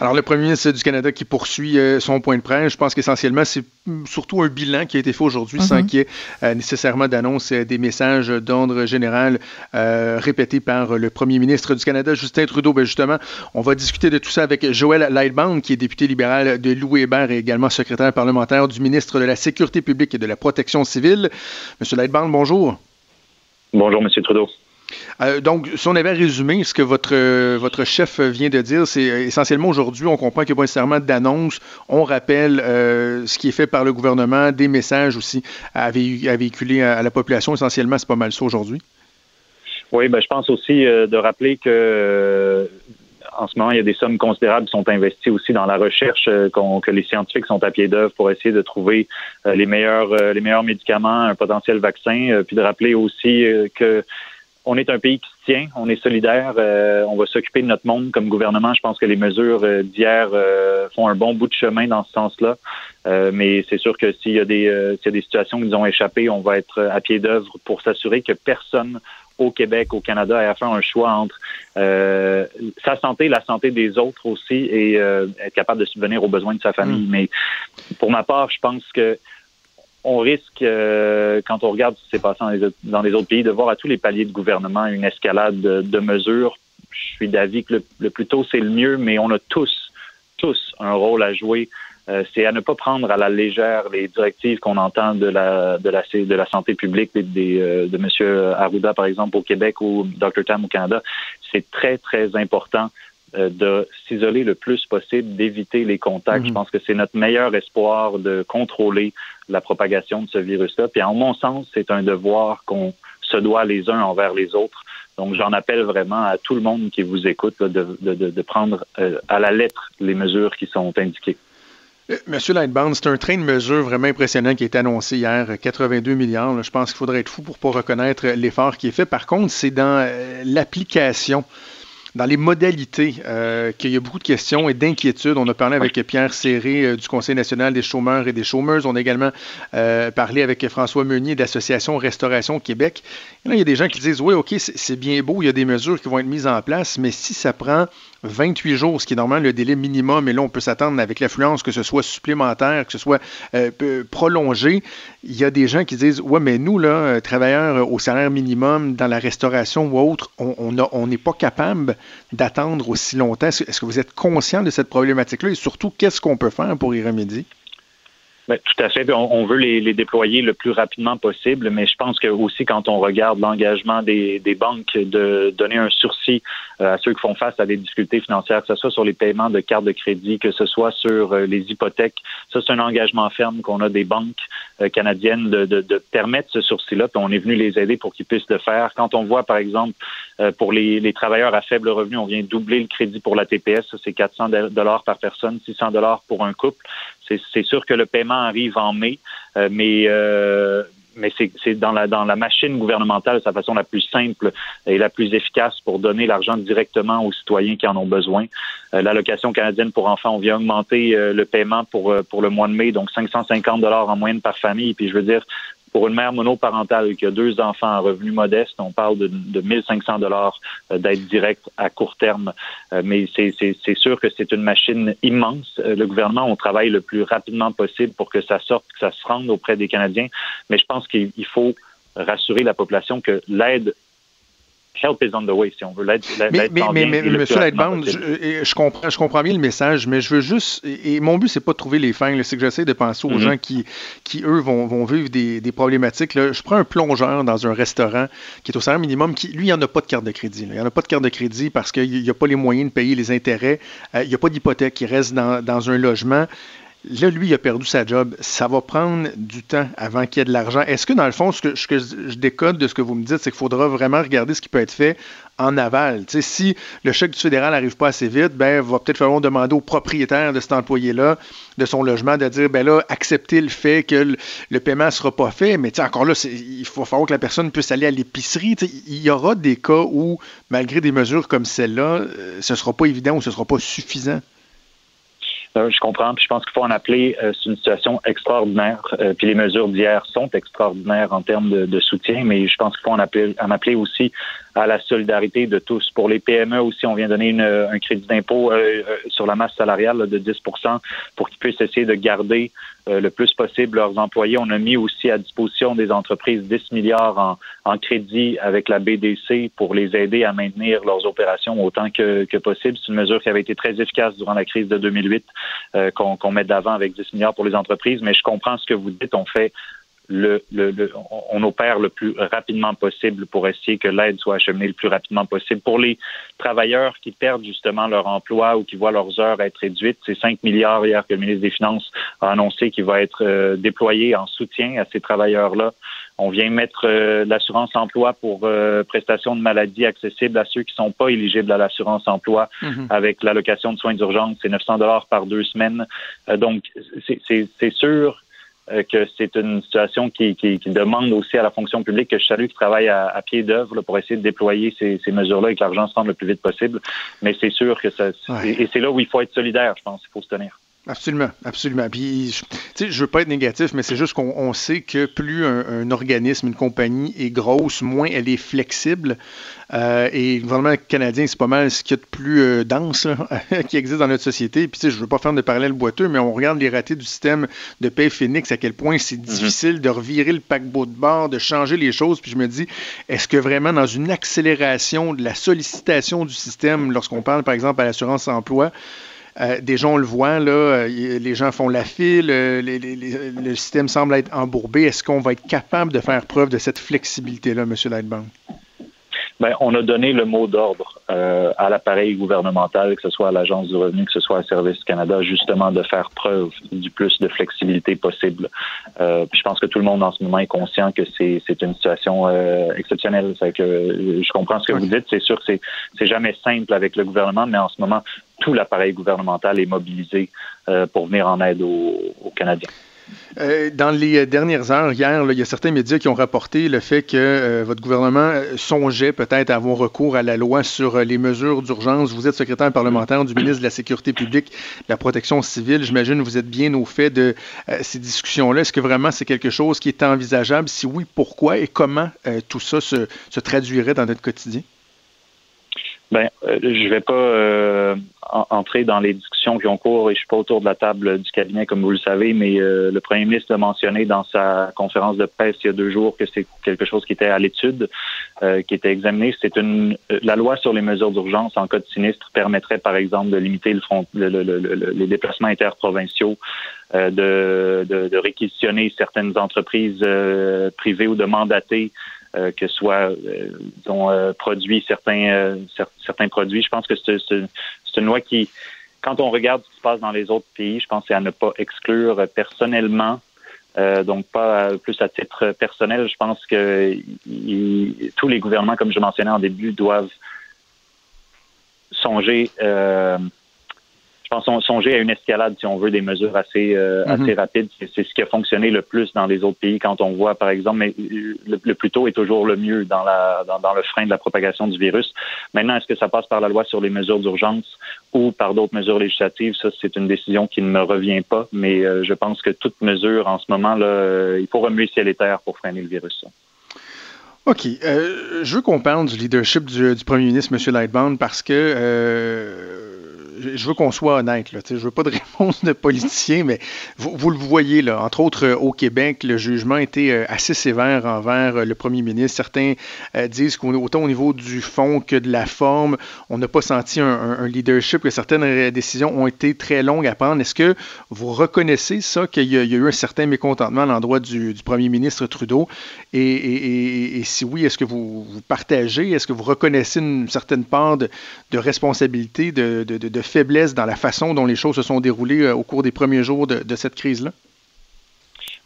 Alors, le premier ministre du Canada qui poursuit euh, son point de presse, je pense qu'essentiellement, c'est surtout un bilan qui a été fait aujourd'hui sans Mhm. qu'il y ait euh, nécessairement d'annonce euh, des messages d'ordre général euh, répétés par le premier ministre du Canada, Justin Trudeau. Ben, justement, on va discuter de tout ça avec Joël Lightbound, qui est député libéral de Louis Hébert et également secrétaire parlementaire du ministre de la Sécurité publique et de la Protection civile. Monsieur Lightbound, bonjour. Bonjour, Monsieur Trudeau. Euh, donc, si on avait résumé ce que votre, euh, votre chef vient de dire, c'est euh, essentiellement aujourd'hui, on comprend qu'il n'y a pas nécessairement d'annonce. On rappelle ce qui est fait par le gouvernement, des messages aussi à, véhi- à véhiculer à, à la population. Essentiellement, c'est pas mal ça aujourd'hui. Oui, ben, je pense aussi de rappeler que en ce moment, il y a des sommes considérables qui sont investies aussi dans la recherche, euh, que les scientifiques sont à pied d'œuvre pour essayer de trouver euh, les meilleurs euh, les meilleurs médicaments, un potentiel vaccin, puis de rappeler aussi que on est un pays qui se tient, on est solidaire, euh, on va s'occuper de notre monde comme gouvernement. Je pense que les mesures d'hier euh, font un bon bout de chemin dans ce sens-là. Mais c'est sûr que s'il y a des s'il y a des situations qui nous ont échappé, on va être à pied d'œuvre pour s'assurer que personne au Québec, au Canada, ait à faire un choix entre euh, sa santé, la santé des autres aussi, et euh, être capable de subvenir aux besoins de sa famille. Mais pour ma part, je pense que on risque, euh, quand on regarde ce qui s'est passé dans les, autres- dans les autres pays, de voir à tous les paliers de gouvernement une escalade de, de mesures. Je suis d'avis que le, le plus tôt, c'est le mieux, mais on a tous, tous un rôle à jouer euh, c'est à ne pas prendre à la légère les directives qu'on entend de la de la de la santé publique des, euh, de M. Arruda par exemple au Québec ou Dr Tam au Canada. C'est très très important euh, de s'isoler le plus possible, d'éviter les contacts. Je Mhm. pense que c'est notre meilleur espoir de contrôler la propagation de ce virus-là. Puis en mon sens, c'est un devoir qu'on se doit les uns envers les autres. Donc j'en appelle vraiment à tout le monde qui vous écoute là, de, de, de, de prendre euh, à la lettre les mesures qui sont indiquées. Euh, Monsieur Lightbound, c'est un train de mesures vraiment impressionnant qui a été annoncé hier, euh, 82 milliards. là. Je pense qu'il faudrait être fou pour pas reconnaître euh, l'effort qui est fait. Par contre, c'est dans euh, l'application, dans les modalités, euh, qu'il y a beaucoup de questions et d'inquiétudes. On a parlé avec Pierre Serré euh, du Conseil national des chômeurs et des chômeuses. On a également euh, parlé avec François Meunier d'Association Restauration Québec. Et là, il y a des gens qui disent, oui, OK, c'est bien beau, il y a des mesures qui vont être mises en place, mais si ça prend 28 jours, ce qui est normalement le délai minimum, et là, on peut s'attendre avec l'affluence que ce soit supplémentaire, que ce soit euh, prolongé. Il y a des gens qui disent Ouais, mais nous, là, euh, travailleurs euh, au salaire minimum dans la restauration ou autre, on n'est pas capable d'attendre aussi longtemps. Est-ce que vous êtes conscient de cette problématique-là? Et surtout, qu'est-ce qu'on peut faire pour y remédier? Ben, tout à fait. On, on veut les, les déployer le plus rapidement possible, mais je pense que aussi quand on regarde l'engagement des, des banques de donner un sursis euh, à ceux qui font face à des difficultés financières, que ce soit sur les paiements de cartes de crédit, que ce soit sur euh, les hypothèques, ça c'est un engagement ferme qu'on a des banques euh, canadiennes de, de, de permettre ce sursis-là. Puis on est venu les aider pour qu'ils puissent le faire. Quand on voit par exemple pour les, les travailleurs à faible revenu, on vient doubler le crédit pour la TPS, c'est 400 dollars par personne, 600 dollars pour un couple. C'est sûr que le paiement arrive en mai, euh, mais euh, mais c'est dans la dans la machine gouvernementale, la façon la plus simple et la plus efficace pour donner l'argent directement aux citoyens qui en ont besoin. Euh, L'allocation canadienne pour enfants, on vient augmenter le paiement pour pour le mois de mai, donc 550 dollars en moyenne par famille. Puis je veux dire, pour une mère monoparentale qui a deux enfants à revenus modestes, on parle de, de 1500 dollars euh, d'aide directe à court terme. Euh, mais c'est sûr que c'est une machine immense. Euh, Le gouvernement, on travaille le plus rapidement possible pour que ça sorte, que ça se rende auprès des Canadiens. Mais je pense qu'il il faut rassurer la population que l'aide help is on the way, si on veut. L'aide Mais, Monsieur Lightbound, je, comprends, je comprends bien le message, mais je veux juste, et mon but, c'est pas de trouver les fins, c'est que j'essaie de penser aux Mhm. gens qui, qui eux, vont, vont vivre des, des problématiques. Là. Je prends un plongeur dans un restaurant qui est au salaire minimum, qui, lui, il n'y en a pas de carte de crédit. là. Il n'y en a pas de carte de crédit parce qu'il n'y a pas les moyens de payer les intérêts. Euh, il n'y a pas d'hypothèque. Il reste dans, dans un logement. Là, lui, il a perdu sa job. Ça va prendre du temps avant qu'il y ait de l'argent. Est-ce que, dans le fond, ce que, ce que je décode de ce que vous me dites, c'est qu'il faudra vraiment regarder ce qui peut être fait en aval? Si le chèque du fédéral n'arrive pas assez vite, ben, va peut-être falloir demander au propriétaire de cet employé-là, de son logement, de dire, ben là, accepter le fait que le, paiement ne sera pas fait. Mais encore là, il faut falloir que la personne puisse aller à l'épicerie. Il y aura des cas où, malgré des mesures comme celle-là, euh, ce ne sera pas évident ou ce ne sera pas suffisant. Euh, je comprends, puis je pense qu'il faut en appeler. euh, c'est une situation extraordinaire. euh, puis les mesures d'hier sont extraordinaires en termes de, de soutien, mais je pense qu'il faut en appeler, en appeler aussi à la solidarité de tous. Pour les PME aussi, on vient donner une- un crédit d'impôt euh, euh, sur la masse salariale là, de 10% pour qu'ils puissent essayer de garder euh, le plus possible leurs employés. On a mis aussi à disposition des entreprises 10 milliards en, en crédit avec la BDC pour les aider à maintenir leurs opérations autant que, que possible. C'est une mesure qui avait été très efficace durant la crise de 2008 euh, qu'on qu'on met d'avant avec 10 milliards pour les entreprises. Mais je comprends ce que vous dites. On fait le, le, le- on- opère le plus rapidement possible pour essayer que l'aide soit acheminée le plus rapidement possible. Pour les travailleurs qui perdent justement leur emploi ou qui voient leurs heures être réduites, c'est 5 milliards hier que le ministre des Finances a annoncé qu'il va être euh, déployé en soutien à ces travailleurs-là. On vient mettre euh, l'assurance emploi pour euh, prestations de maladie accessibles à ceux qui sont pas éligibles à l'assurance emploi avec l'allocation de soins d'urgence, c'est 900 dollars par deux semaines. Donc, c'est- sûr que c'est une situation qui, qui, qui demande aussi à la fonction publique que je salue qui travaille à, à pied d'œuvre pour essayer de déployer ces, ces mesures-là et que l'argent se rende le plus vite possible. Mais c'est sûr que ça, Ouais. et c'est là où il faut être solidaire, je pense, il faut se tenir. Absolument, absolument. Puis, je- tu sais, je veux pas être négatif, mais c'est juste qu'on on sait que plus un, un organisme, une compagnie est grosse, moins elle est flexible. Euh, et le gouvernement canadien, c'est pas mal ce qu'il y a de plus euh, dense là, qui existe dans notre société. Puis, tu sais, je veux pas faire de parallèle boiteux, mais on regarde les ratés du système de paie Phoenix, à quel point c'est difficile de revirer le paquebot de bord, de changer les choses. Puis, je me dis, est-ce que vraiment dans une accélération de la sollicitation du système, lorsqu'on parle, par exemple, à l'assurance emploi, Euh, déjà, on le voit, là, euh, les gens font la file, euh, le système semble être embourbé. Est-ce qu'on va être capable de faire preuve de cette flexibilité-là, M. Lightbound? Ben, on a donné le mot d'ordre euh, à l'appareil gouvernemental, que ce soit à l'Agence du revenu, que ce soit à Service Canada, justement de faire preuve du plus de flexibilité possible. Euh, puis je pense que tout le monde en ce moment est conscient que c'est, une situation euh, exceptionnelle. Que je comprends ce que vous dites. C'est sûr que c'est jamais simple avec le gouvernement, mais en ce moment, tout l'appareil gouvernemental est mobilisé euh, pour venir en aide aux, aux Canadiens. Euh, dans les dernières heures, hier, il y a certains médias qui ont rapporté le fait que euh, votre gouvernement euh, songeait peut-être à avoir recours à la loi sur les mesures d'urgence. Vous êtes secrétaire parlementaire du ministre de la Sécurité publique, de la Protection civile. J'imagine que vous êtes bien au fait de ces discussions-là. Est-ce que vraiment c'est quelque chose qui est envisageable? Si oui, pourquoi et comment tout ça se traduirait dans notre quotidien? Ben, euh, je vais pas euh, entrer dans les discussions qui ont cours et je suis pas autour de la table du cabinet comme vous le savez, mais euh, le premier ministre a mentionné dans sa conférence de presse il y a deux jours que c'est quelque chose qui était à l'étude, qui était examiné. C'est une la loi sur les mesures d'urgence en cas de sinistre permettrait par exemple de limiter le front, les déplacements interprovinciaux, de, de, de, réquisitionner certaines entreprises privées ou de mandater euh, que soit euh, euh, produit certains certains produits. Je pense que c'est une loi qui, quand on regarde ce qui se passe dans les autres pays, je pense c'est à ne pas exclure personnellement. donc pas plus à titre personnel. Je pense que tous les gouvernements, comme je mentionnais en début, doivent songer pense, songer à une escalade, si on veut, des mesures assez, euh, mhm. assez rapides. C'est ce qui a fonctionné le plus dans les autres pays quand on voit, par exemple, mais euh, le, plus tôt est toujours le mieux dans, la, dans, le frein de la propagation du virus. Maintenant, est-ce que ça passe par la loi sur les mesures d'urgence ou par d'autres mesures législatives? Ça, c'est une décision qui ne me revient pas, mais euh, je pense que toute mesure en ce moment, là, il faut remuer ciel et terre pour freiner le virus. OK. je veux qu'on parle du leadership du, premier ministre, M. Lightbound, parce que je veux qu'on soit honnête. Là, je veux pas de réponse de politicien, mais vous, le voyez, là, entre autres euh, au Québec, le jugement été euh, assez sévère envers euh, le premier ministre. Certains disent qu'autant au niveau du fond que de la forme, on n'a pas senti un, leadership, que certaines décisions ont été très longues à prendre. Est-ce que vous reconnaissez ça, qu'il y, a eu un certain mécontentement à l'endroit du, premier ministre Trudeau? Et, si oui, est-ce que vous, partagez, est-ce que vous reconnaissez une certaine part de, responsabilité, de faiblesse dans la façon dont les choses se sont déroulées euh, au cours des premiers jours de, cette crise-là?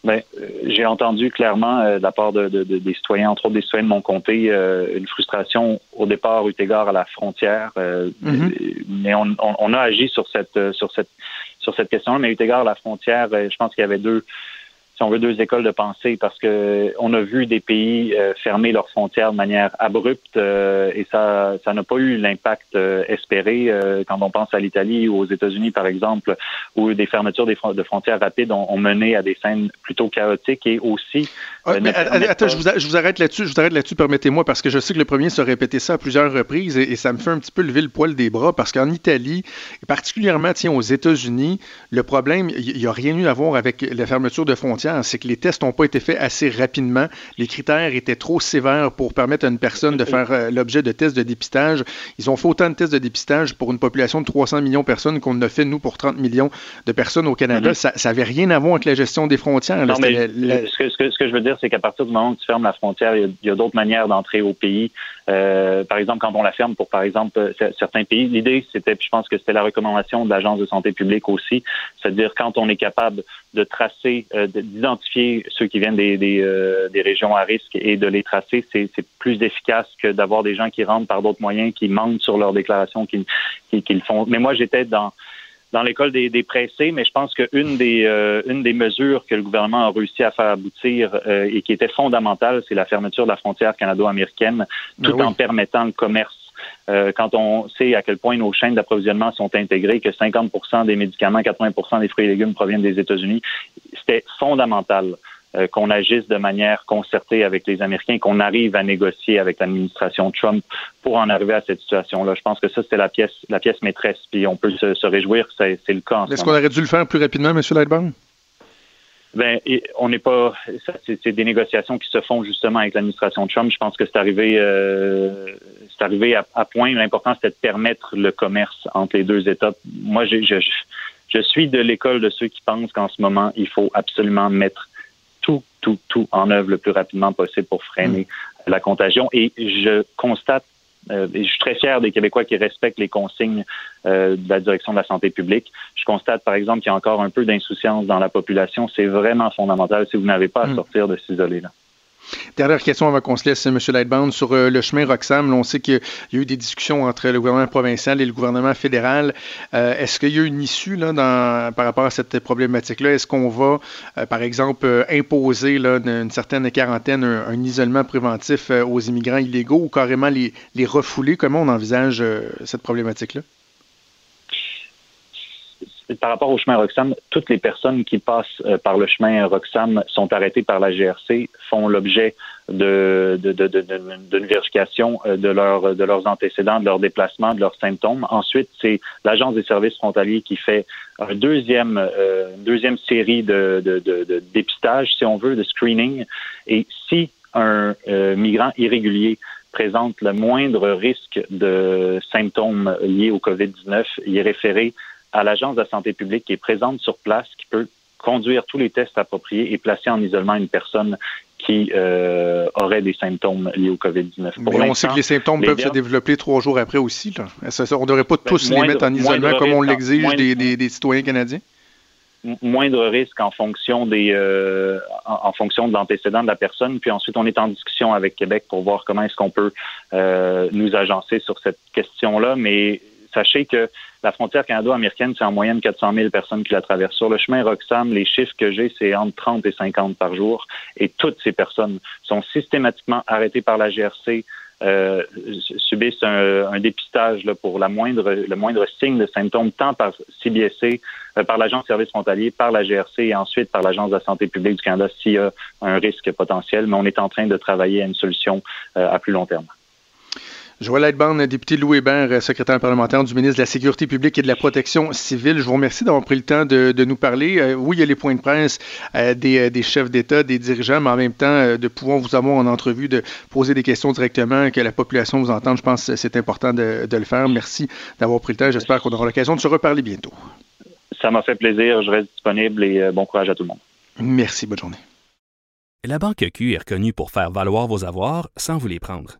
Bien, euh, j'ai entendu clairement euh, de la part de, des citoyens, entre autres des citoyens de mon comté, une frustration au départ eu égard à la frontière. Mm-hmm. Mais on, a agi sur cette sur cette sur cette question, mais eu égard à la frontière, je pense qu'il y avait deux si on veut, deux écoles de pensée parce que on a vu des pays euh, fermer leurs frontières de manière abrupte euh, et ça ça n'a pas eu l'impact euh, espéré quand on pense à l'Italie ou aux États-Unis par exemple où des fermetures des de frontières rapides ont, mené à des scènes plutôt chaotiques et aussi attends, je, vous, arrête là-dessus je vous arrête là-dessus permettez-moi parce que je sais que le premier se répétait ça à plusieurs reprises et, ça me fait un petit peu lever le poil des bras parce qu'en Italie et particulièrement tiens aux États-Unis le problème il n'y a rien eu à voir avec la fermeture de frontières c'est que les tests n'ont pas été faits assez rapidement. Les critères étaient trop sévères pour permettre à une personne de faire euh, l'objet de tests de dépistage. Ils ont fait autant de tests de dépistage pour une population de 300 millions de personnes qu'on a fait, nous, pour 30 millions de personnes au Canada. Mm-hmm. Ça n'avait rien à voir avec la gestion des frontières. ce, que, je veux dire, c'est qu'à partir du moment où tu fermes la frontière, il y a, d'autres manières d'entrer au pays. Euh, par exemple, quand on la ferme pour, par exemple, euh, certains pays, l'idée, c'était, je pense que c'était la recommandation de l'Agence de santé publique aussi, c'est-à-dire quand on est capable de tracer, d'identifier ceux qui viennent des, des, euh, des, régions à risque et de les tracer, c'est plus efficace que d'avoir des gens qui rentrent par d'autres moyens, qui mentent sur leur déclaration, qui, qui, le font. Mais moi, j'étais dans dans l'école des, des, pressés, mais je pense qu'une des euh, une des mesures que le gouvernement a réussi à faire aboutir euh, et qui était fondamentale, c'est la fermeture de la frontière canado-américaine, ben tout en permettant le commerce. Euh, quand on sait à quel point nos chaînes d'approvisionnement sont intégrées, que 50 des médicaments, 80 des fruits et légumes proviennent des États-Unis, c'était fondamental qu'on agisse de manière concertée avec les Américains, qu'on arrive à négocier avec l'administration Trump pour en arriver à cette situation-là. Je pense que ça, c'était la pièce, la pièce maîtresse, puis on peut se, réjouir que c'est le cas. Est-ce qu'on aurait dû le faire plus rapidement, M. Lightbound? Ben, on n'est pas. C'est c'est des négociations qui se font justement avec l'administration Trump. Je pense que c'est arrivé, euh, c'est arrivé à, à point. L'important c'était de permettre le commerce entre les deux États. Moi, je, je suis de l'école de ceux qui pensent qu'en ce moment, il faut absolument mettre tout, en œuvre le plus rapidement possible pour freiner la contagion. Et je constate, euh, et je suis très fier des Québécois qui respectent les consignes euh, de la direction de la santé publique. Je constate, par exemple, qu'il y a encore un peu d'insouciance dans la population. C'est vraiment fondamental si vous n'avez pas à Mm. sortir de s'isoler. là. Dernière question avant qu'on se laisse, M. Lightbound, sur euh, le chemin Roxham. On sait qu'il y a eu des discussions entre le gouvernement provincial et le gouvernement fédéral. Euh, Est-ce qu'il y a une issue là, dans, par rapport à cette problématique-là? Est-ce qu'on va, euh, par exemple, euh, imposer là, une, certaine quarantaine, un, isolement préventif euh, aux immigrants illégaux ou carrément les, refouler? Comment on envisage euh, cette problématique-là? Par rapport au chemin Roxham, toutes les personnes qui passent euh, par le chemin Roxham sont arrêtées par la GRC, font l'objet de, de, de, d'une vérification euh, de, leur, de leurs antécédents, de leurs déplacements, de leurs symptômes. Ensuite, c'est l'Agence des services frontaliers qui fait un deuxième, euh, une deuxième série de, de dépistage, si on veut, de screening. Et si un euh, migrant irrégulier présente le moindre risque de symptômes liés au COVID-19, il est référé à l'Agence de la santé publique qui est présente sur place, qui peut conduire tous les tests appropriés et placer en isolement une personne qui euh, aurait des symptômes liés au COVID-19. Pour Mais on sait que les symptômes les peuvent se développer trois jours après aussi. Là. On ne devrait pas Ben, tous les mettre en isolement comme on l'exige des, des- des citoyens canadiens? moindre risque en fonction des euh, en, en fonction de l'antécédent de la personne. Puis ensuite, on est en discussion avec Québec pour voir comment est-ce qu'on peut euh, nous agencer sur cette question-là. Mais sachez que la frontière canado-américaine, c'est en moyenne 400 000 personnes qui la traversent. Sur le chemin Roxham, les chiffres que j'ai, c'est entre 30 et 50 par jour. Et toutes ces personnes sont systématiquement arrêtées par la GRC, euh, subissent un, un dépistage là, pour la moindre, le moindre signe de symptômes, tant par CBSC, euh, par l'Agence de services frontaliers, par la GRC et ensuite par l'Agence de la santé publique du Canada s'il y a un risque potentiel. Mais on est en train de travailler à une solution euh, à plus long terme. Joël Lightbound, député Louis Hébert, secrétaire parlementaire du ministre de la Sécurité publique et de la Protection civile. Je vous remercie d'avoir pris le temps de, de nous parler. Euh, oui, il y a les points de presse euh, des, euh, des chefs d'État, des dirigeants, mais en même temps, euh, de pouvoir vous avoir en entrevue, de poser des questions directement, que la population vous entende, je pense que c'est important de, de le faire. Merci d'avoir pris le temps. J'espère qu'on aura l'occasion de se reparler bientôt. Ça m'a fait plaisir. Je reste disponible et bon courage à tout le monde. Merci. Bonne journée. La Banque Q est reconnue pour faire valoir vos avoirs sans vous les prendre.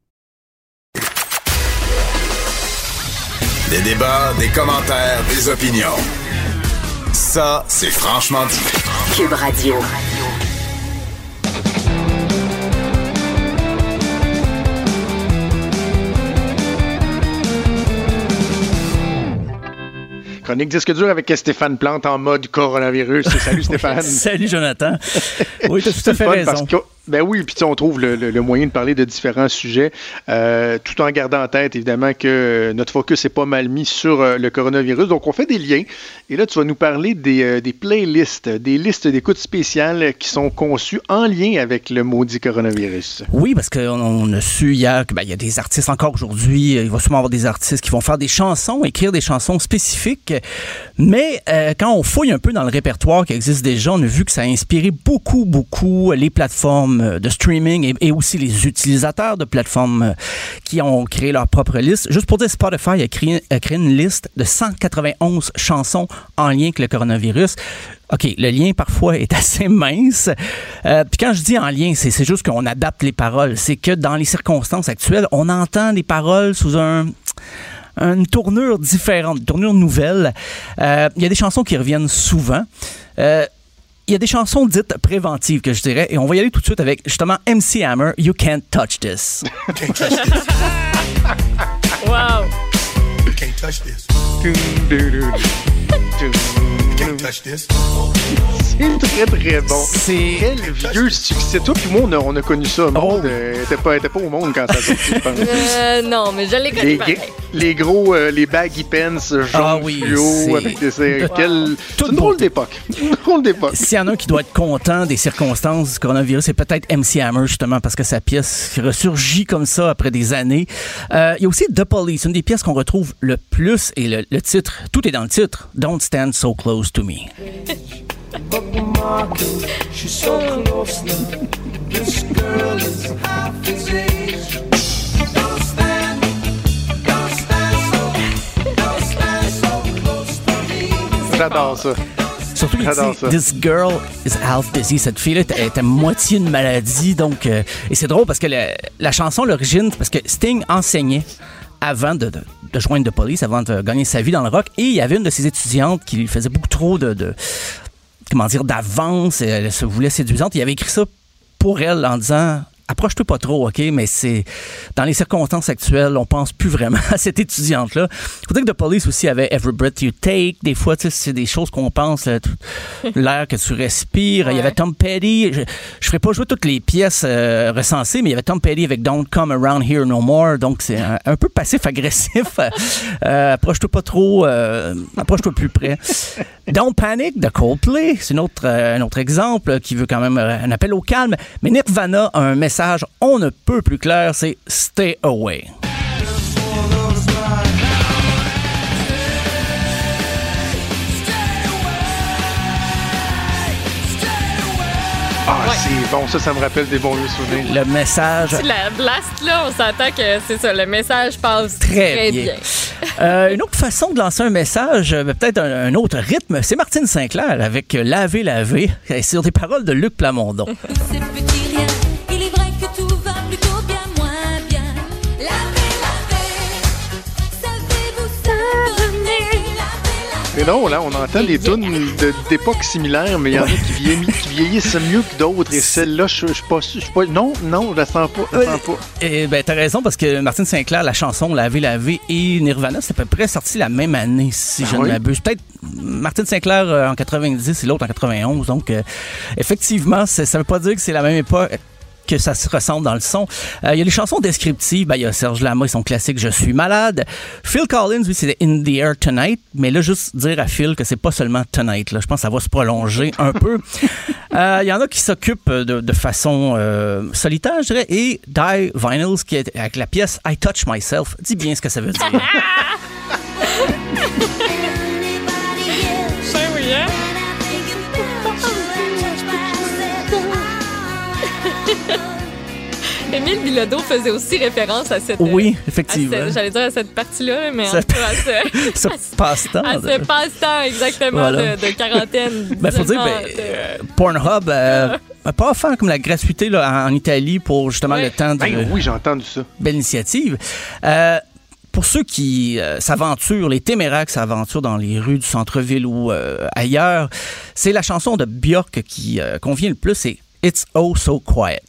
Des débats, des commentaires, des opinions. Ça, c'est franchement dit. Cube Radio. Chronique disque dur avec Stéphane Plante en mode coronavirus. Salut Stéphane. Salut Jonathan. Oui, tu as tout à fait raison. parce que- ben oui, puis on trouve le, moyen de parler de différents sujets, euh, tout en gardant en tête évidemment que notre focus est pas mal mis sur euh, le coronavirus. Donc on fait des liens. Et là, tu vas nous parler des, euh, des playlists, des listes d'écoute spéciales qui sont conçues en lien avec le maudit coronavirus. Oui, parce qu'on on a su hier qu'il y a des artistes encore aujourd'hui. Il va sûrement avoir des artistes qui vont faire des chansons, écrire des chansons spécifiques. Mais quand on fouille un peu dans le répertoire qui existe déjà, on a vu que ça a inspiré beaucoup, beaucoup les plateformes euh, de streaming et, aussi les utilisateurs de plateformes euh, qui ont créé leur propre liste. Juste pour dire, Spotify a créé, a créé une liste de 191 chansons en lien avec le coronavirus. OK, le lien parfois est assez mince. Euh, Puis quand je dis en lien, c'est juste qu'on adapte les paroles. C'est que dans les circonstances actuelles, on entend les paroles sous un une tournure différente, une tournure nouvelle. Il y a des chansons qui reviennent souvent. Il y a des chansons dites préventives que je dirais, et on va y aller tout de suite avec justement MC Hammer, You Can't Touch This. Wow! You can't touch this. You can't touch this. C'est très, très bon. C'est... Quel vieux succès. Toi puis moi, on a, on a connu ça. Monde euh, était pas, pas au monde quand ça a sorti, je pense. Euh, non, mais je l'ai connu Les, gros, euh, les baggy pants jaune Ah oui, fluo avec des... c'est- Wow. quel- C'est une drôle d'époque. Drôle d'époque. S'il y en a un qui doit être content des circonstances du coronavirus, c'est peut-être MC Hammer, justement, parce que sa pièce ressurgit comme ça après des années. Euh, il y a aussi The Police, une des pièces qu'on retrouve le plus, et le, le titre, tout est dans le titre, Don't Stand So Close to Me. J'adore ça. Surtout J'adore dit. This girl is half busy. Cette fille-là est- à moitié une maladie. Donc, euh, et c'est drôle parce que la, la chanson, l'origine, c'est parce que Sting enseignait avant de, de, de joindre The Police, avant de gagner sa vie dans le rock. Et il y avait une de ses étudiantes qui lui faisait beaucoup trop de, de comment dire, d'avance. Elle se voulait séduisante. Il avait écrit ça pour elle en disant approche-toi pas trop, OK? Mais c'est dans les circonstances actuelles, on pense plus vraiment à cette étudiante-là. Faut dire que The Police aussi avait Every Breath You Take. Des fois, c'est des choses qu'on pense, l'air que tu respires. Il y avait Tom Petty. Je, je ferai pas jouer toutes les pièces euh, recensées, mais il y avait Tom Petty avec Don't Come Around Here No More. Donc, c'est un, un peu passif-agressif. Euh, approche-toi pas trop. euh, approche-toi plus près. Don't Panic de Coldplay, c'est autre, un autre exemple qui veut quand même un appel au calme. Mais Nirvana a un message on ne peut plus clair, c'est Stay Away. Ah, c'est bon. Ça, ça me rappelle des bons vieux souvenirs. Le message la blast, là, on s'entend que c'est ça, le message passe très, Très bien. bien. Euh, une autre façon de lancer un message, euh, peut-être un, un autre rythme, c'est Martine Sinclair avec Laver, laver, sur des paroles de Luc Plamondon. Mais non, là, on entend des tunes d'époques similaires, mais il y en a qui, vieilli- qui vieillissent mieux que d'autres. Et celle-là, je je suis pas je pas- Non, non, je la sens pas. Je la sens pas. Et ben t'as raison parce que Martine Sinclair, la chanson Laver, laver et Nirvana, c'est à peu près sorti la même année si je Ah ne oui? m'abuse. Peut-être Martine Sinclair euh, en 90 et l'autre en 91. Donc euh, effectivement, ça veut pas dire que c'est la même époque que ça se ressemble dans le son. Euh, Il y a les chansons descriptives. Ben, Il y a Serge Lama et son classique Je suis malade. Phil Collins, lui, c'était In the Air Tonight. Mais là, juste dire à Phil que c'est pas seulement Tonight. Là. Je pense que ça va se prolonger un peu. Euh, Il y en a qui s'occupent de, de façon euh, solitaire, je dirais. Et Die Vinyls, qui est avec la pièce I Touch Myself. Dis bien ce que ça veut dire. Émile Bilodeau faisait aussi référence à cette. Oui, à effectivement. cette- J'allais dire à cette partie-là, mais en Cette- tout cas, à ce, Ce passe-temps. à ce passe-temps exactement Voilà. de, de quarantaine. Ben, faut dire, ben, de- Pornhub euh, a pas offert comme la gratuité là, en Italie pour justement le temps de. Ben oui, j'ai entendu ça. Belle initiative. Euh, pour ceux qui euh, s'aventurent, les téméraires qui s'aventurent dans les rues du centre-ville ou euh, ailleurs, c'est la chanson de Björk qui euh, convient le plus, c'est It's Oh So Quiet.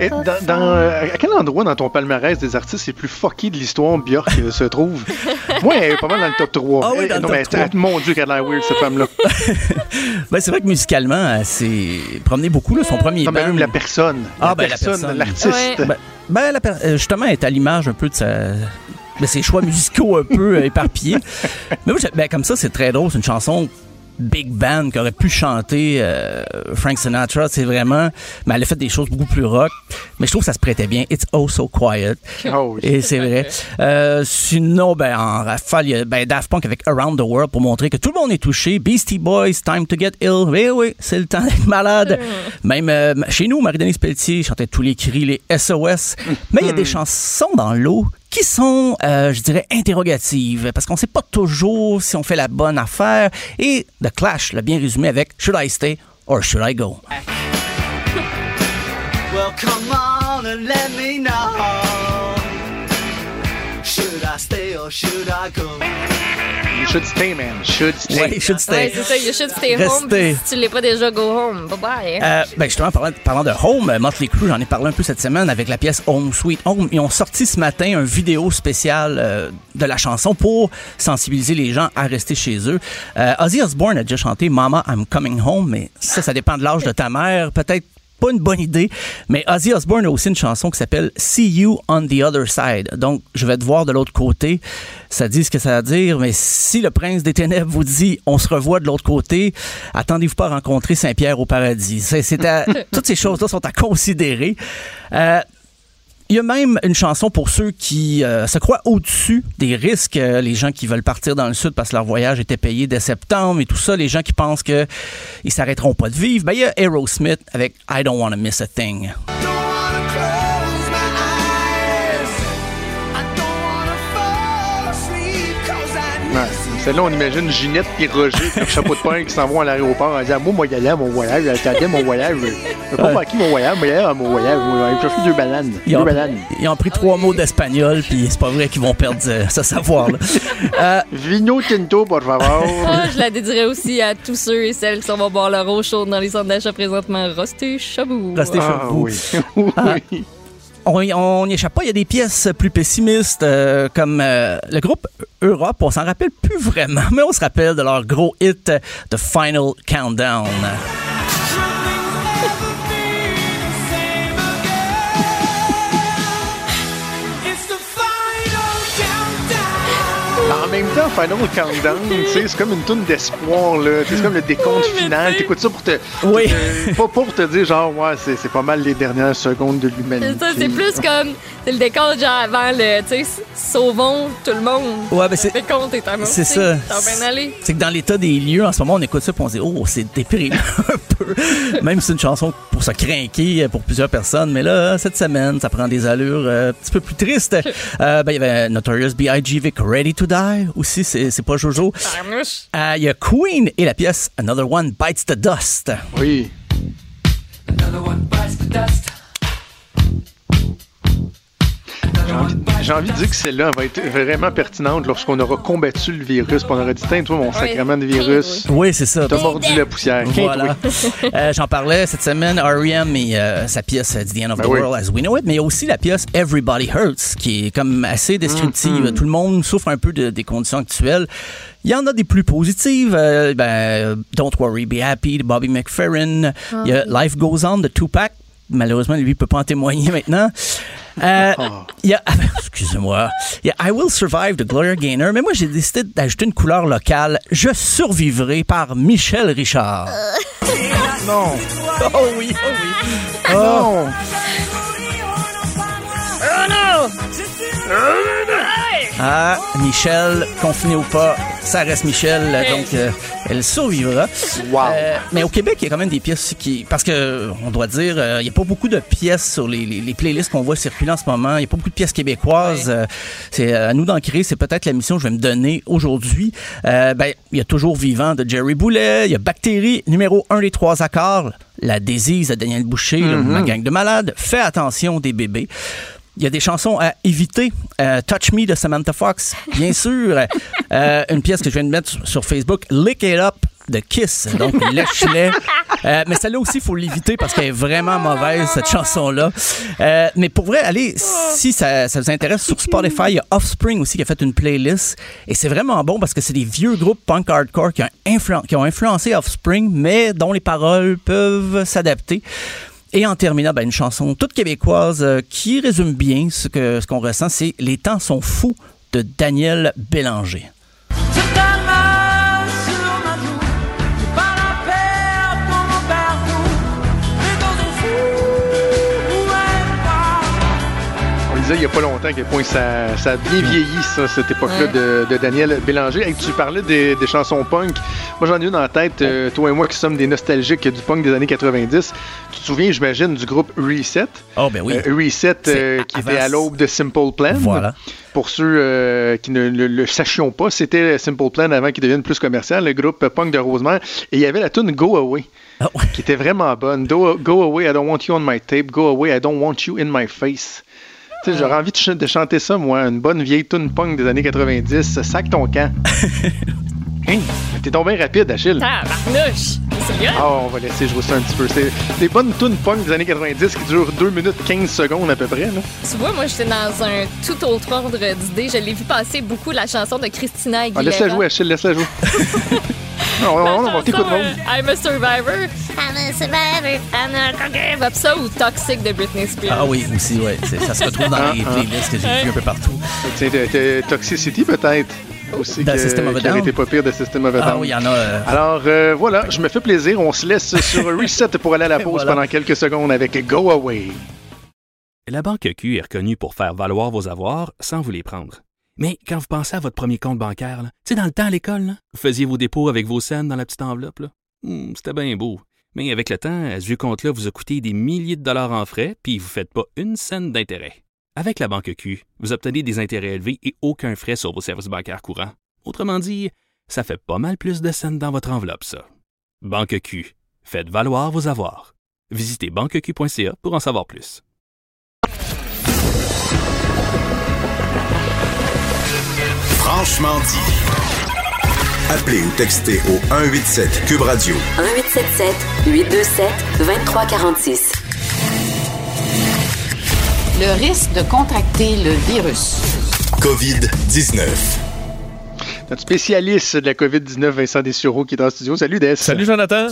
Et dans, dans, euh, à quel endroit dans ton palmarès des artistes les plus fuckés de l'histoire Björk euh, se trouve? Moi, elle est pas mal dans le top 3. Ah oui, dans le non, top mais 3. mon Dieu, qu'elle a l'air weird, cette femme-là. Ben, c'est vrai que musicalement, elle s'est promenée beaucoup. Là, son premier Non, band- même la personne. Ah, la ben, la personne, l'artiste. Ben, ben, la per- euh, justement, elle est à l'image un peu de, sa, de ses choix musicaux un peu euh, éparpillés. Mais moi, ben, comme ça, c'est très drôle. C'est une chanson big band qu'aurait pu chanter euh, Frank Sinatra. C'est vraiment... Mais elle a fait des choses beaucoup plus rock. Mais je trouve que ça se prêtait bien. It's oh so quiet. Oh oui. Et c'est vrai. Euh, sinon, ben, en rafale, il y a ben, Daft Punk avec Around the World pour montrer que tout le monde est touché. Beastie Boys, Time to Get Ill. Oui, oui, c'est le temps d'être malade. Même euh, chez nous, Marie-Denise Pelletier chantait tous les cris, les SOS. Mais il y a des chansons dans l'eau qui sont, euh, je dirais, interrogatives, parce qu'on sait pas toujours si on fait la bonne affaire. Et The Clash l'a bien résumé avec Should I Stay or Should I Go? Well, come on and let me know. Should Should I stay or should I go? You should stay, man. Should stay. Ouais, should stay. Ouais, c'est ça. You should stay home. Restez. puis Si tu l'es pas déjà, go home. Bye bye. Euh, ben justement, parlant, parlant de Home, euh, Motley Crue, j'en ai parlé un peu cette semaine avec la pièce Home Sweet Home. Ils ont sorti ce matin un vidéo spécial euh, de la chanson pour sensibiliser les gens à rester chez eux. Euh, Ozzy Osbourne a déjà chanté Mama, I'm Coming Home, mais ça, ça dépend de l'âge de ta mère. Peut-être pas une bonne idée, mais Ozzy Osbourne a aussi une chanson qui s'appelle See You on the Other Side. Donc, je vais te voir de l'autre côté. Ça dit ce que ça veut dire, mais si le prince des ténèbres vous dit on se revoit de l'autre côté, attendez-vous pas à rencontrer Saint-Pierre au paradis. C'est, c'est à- toutes ces choses-là sont à considérer. Euh, il y a même une chanson pour ceux qui euh, se croient au-dessus des risques, euh, les gens qui veulent partir dans le sud parce que leur voyage était payé dès septembre et tout ça, les gens qui pensent que ils s'arrêteront pas de vivre. Ben, il y a Aerosmith avec I Don't Wanna Miss a Thing. Ouais. Celle-là, on imagine Ginette et Roger avec le chapeau de pain qui s'en vont à l'aéroport en disant Moi, moi, y aller à mon voyage, j'attendais mon voyage. Je sais pas qui mon voyage, aller à mon voyage. Moi, je chercher deux bananes. Ils Deux ont, bananes. ils ont pris trois mots d'espagnol, puis c'est pas vrai qu'ils vont perdre euh, ce savoir-là. Euh, Vino tinto, por favor. Ah, je la dédierais aussi à tous ceux et celles qui s'en vont boire leur eau chaude dans les centres d'achat présentement. Restez chabou. Restez chez Ah, vous. oui. Ah, on n'y échappe pas. Il y a des pièces plus pessimistes, euh, comme euh, le groupe Europe. On s'en rappelle plus vraiment, mais on se rappelle de leur gros hit, euh, The Final Countdown. Même temps, Final Countdown, tu sais, c'est comme une toune d'espoir, C'est comme le décompte final. T'écoutes ça pour te. Oui. te- pas, pour te dire, genre, ouais, c'est c'est pas mal les dernières secondes de l'humanité. C'est ça, c'est plus comme. C'est le décompte, genre avant le. Tu sais, sauvons tout le monde. Ouais, ben c'est- Le décompte est un c'est ça. C'est que dans l'état des lieux, en ce moment, on écoute ça et on se dit, oh, c'est déprimant un peu. Même si c'est une chanson pour se crinquer pour plusieurs personnes. Mais là, cette semaine, ça prend des allures euh, un petit peu plus tristes. Euh, ben, il y avait Notorious B.I.G. avec Ready to Die aussi, c'est c'est pas Jojo. Euh, Il y a Queen et la pièce Another One Bites the Dust. Oui. J'ai envie, j'ai envie de dire que celle-là va être vraiment pertinente lorsqu'on aura combattu le virus. On aura dit, tiens, toi, mon sacrement de virus, Oui, c'est ça. t'as mordu la poussière. Voilà. Euh, J'en parlais cette semaine, R.E.M. et euh, sa pièce euh, The End of Ben the oui. World as We Know It, mais il y a aussi la pièce Everybody Hurts, qui est comme assez descriptive. Mm-hmm. Tout le monde souffre un peu de- des conditions actuelles. Il y en a des plus positives. euh, ben, Don't Worry, Be Happy de Bobby McFerrin. Il y a Life Goes On de Tupac. Malheureusement, lui, il peut pas en témoigner maintenant. Euh, Il y a, excusez-moi, il y a I Will Survive de Gloria Gaynor, mais moi j'ai décidé d'ajouter une couleur locale. Je survivrai par Michel Richard. Non. Oh oui, oh oui. Non. Ah, Michel, confiné ou pas, ça reste Michel, donc euh, elle survivra. Wow. Euh, mais au Québec, il y a quand même des pièces qui... Parce que, on doit dire, euh, il n'y a pas beaucoup de pièces sur les, les- les playlists qu'on voit circuler en ce moment. Il n'y a pas beaucoup de pièces québécoises. Euh, c'est euh, à nous d'en créer. C'est peut-être la mission que je vais me donner aujourd'hui. Euh, ben, il y a toujours Vivant de Jerry Boulet. Il y a Bactérie, numéro un des trois accords. La Désise de Daniel Boucher, le- ma gang de malades. Fais attention des bébés. Il y a des chansons à éviter. Euh, Touch Me de Samantha Fox, bien sûr. Euh, une pièce que je viens de mettre sur- Facebook, Lick It Up de Kiss. Donc, lèche-les. Euh, mais celle-là aussi, il faut l'éviter parce qu'elle est vraiment mauvaise, cette chanson-là. Euh, mais pour vrai, allez, si ça, ça vous intéresse, sur Spotify, il y a Offspring aussi qui a fait une playlist. Et c'est vraiment bon parce que c'est des vieux groupes punk hardcore qui ont, influ- qui ont influencé Offspring, mais dont les paroles peuvent s'adapter. Et en terminant, ben, une chanson toute québécoise euh, qui résume bien ce que ce qu'on ressent, c'est Les temps sont fous de Daniel Bélanger. Il n'y a pas longtemps à quel point ça, ça a bien vieilli, ça, cette époque-là de, de Daniel Bélanger. Hey, tu parlais des, des chansons punk. Moi, j'en ai une en tête, euh, toi et moi qui sommes des nostalgiques du punk des années 90. Tu te souviens, j'imagine, du groupe Reset? Oh, ben oui. Euh, Reset, euh, qui était à l'aube de Simple Plan. Voilà. Pour ceux qui ne le, le sachions pas, c'était Simple Plan avant qu'il devienne plus commercial, le groupe punk de Rosemont. Et il y avait la tune Go Away. Ah Qui était vraiment bonne. Do- Go away, I don't want you on my tape. Go away, I don't want you in my face. Sais, j'aurais envie de, de chanter ça, moi, une bonne vieille tune punk des années 90, sac ton camp. Hein? T'es tombé rapide, Achille. C'est bien. Ah, on va laisser jouer ça un petit peu. C'est des bonnes tunes punk des années 90 qui durent 2 minutes 15 secondes à peu près. Là. Tu vois, moi, j'étais dans un tout autre ordre d'idées. Je l'ai vu passer beaucoup, la chanson de Christina Ah, Aguilera. laisse-la jouer, Achille, laisse-la jouer. non, non, non, on t'écoute, euh, I'm a survivor. I'm a survivor. I'm not gonna give up. Ça ou Toxic de Britney Spears. Ah oui, aussi, ouais. Ça se retrouve dans Ah, les ah. playlists que j'ai vues un peu partout. T'as Toxicity peut-être? Aussi, Dans que- System of a qui aurait Down. été pas pire de System of a Ah Down. oui, il y en a. euh, Alors euh, voilà, je me fais plaisir. On se laisse sur Reset pour aller à la pause Voilà. pendant quelques secondes avec Go Away. La Banque Q est reconnue pour faire valoir vos avoirs sans vous les prendre. Mais quand vous pensez à votre premier compte bancaire, tu sais, dans le temps à l'école, vous faisiez vos dépôts avec vos scènes dans la petite enveloppe. Hmm, C'était bien beau. Mais avec le temps, ce vieux compte-là vous a coûté des milliers de dollars en frais, puis vous ne faites pas une scène d'intérêt. Avec la Banque Q, vous obtenez des intérêts élevés et aucun frais sur vos services bancaires courants. Autrement dit, ça fait pas mal plus de scènes dans votre enveloppe, ça. Banque Q. Faites valoir vos avoirs. Visitez banqueq.ca pour en savoir plus. Franchement dit. Appelez ou textez au 187 Cube Radio 1877 827 2346. Le risque de contracter le virus. COVID-19. Notre spécialiste de la COVID-19, Vincent Dessureau, qui est dans le studio. Salut, Des. Salut, Jonathan.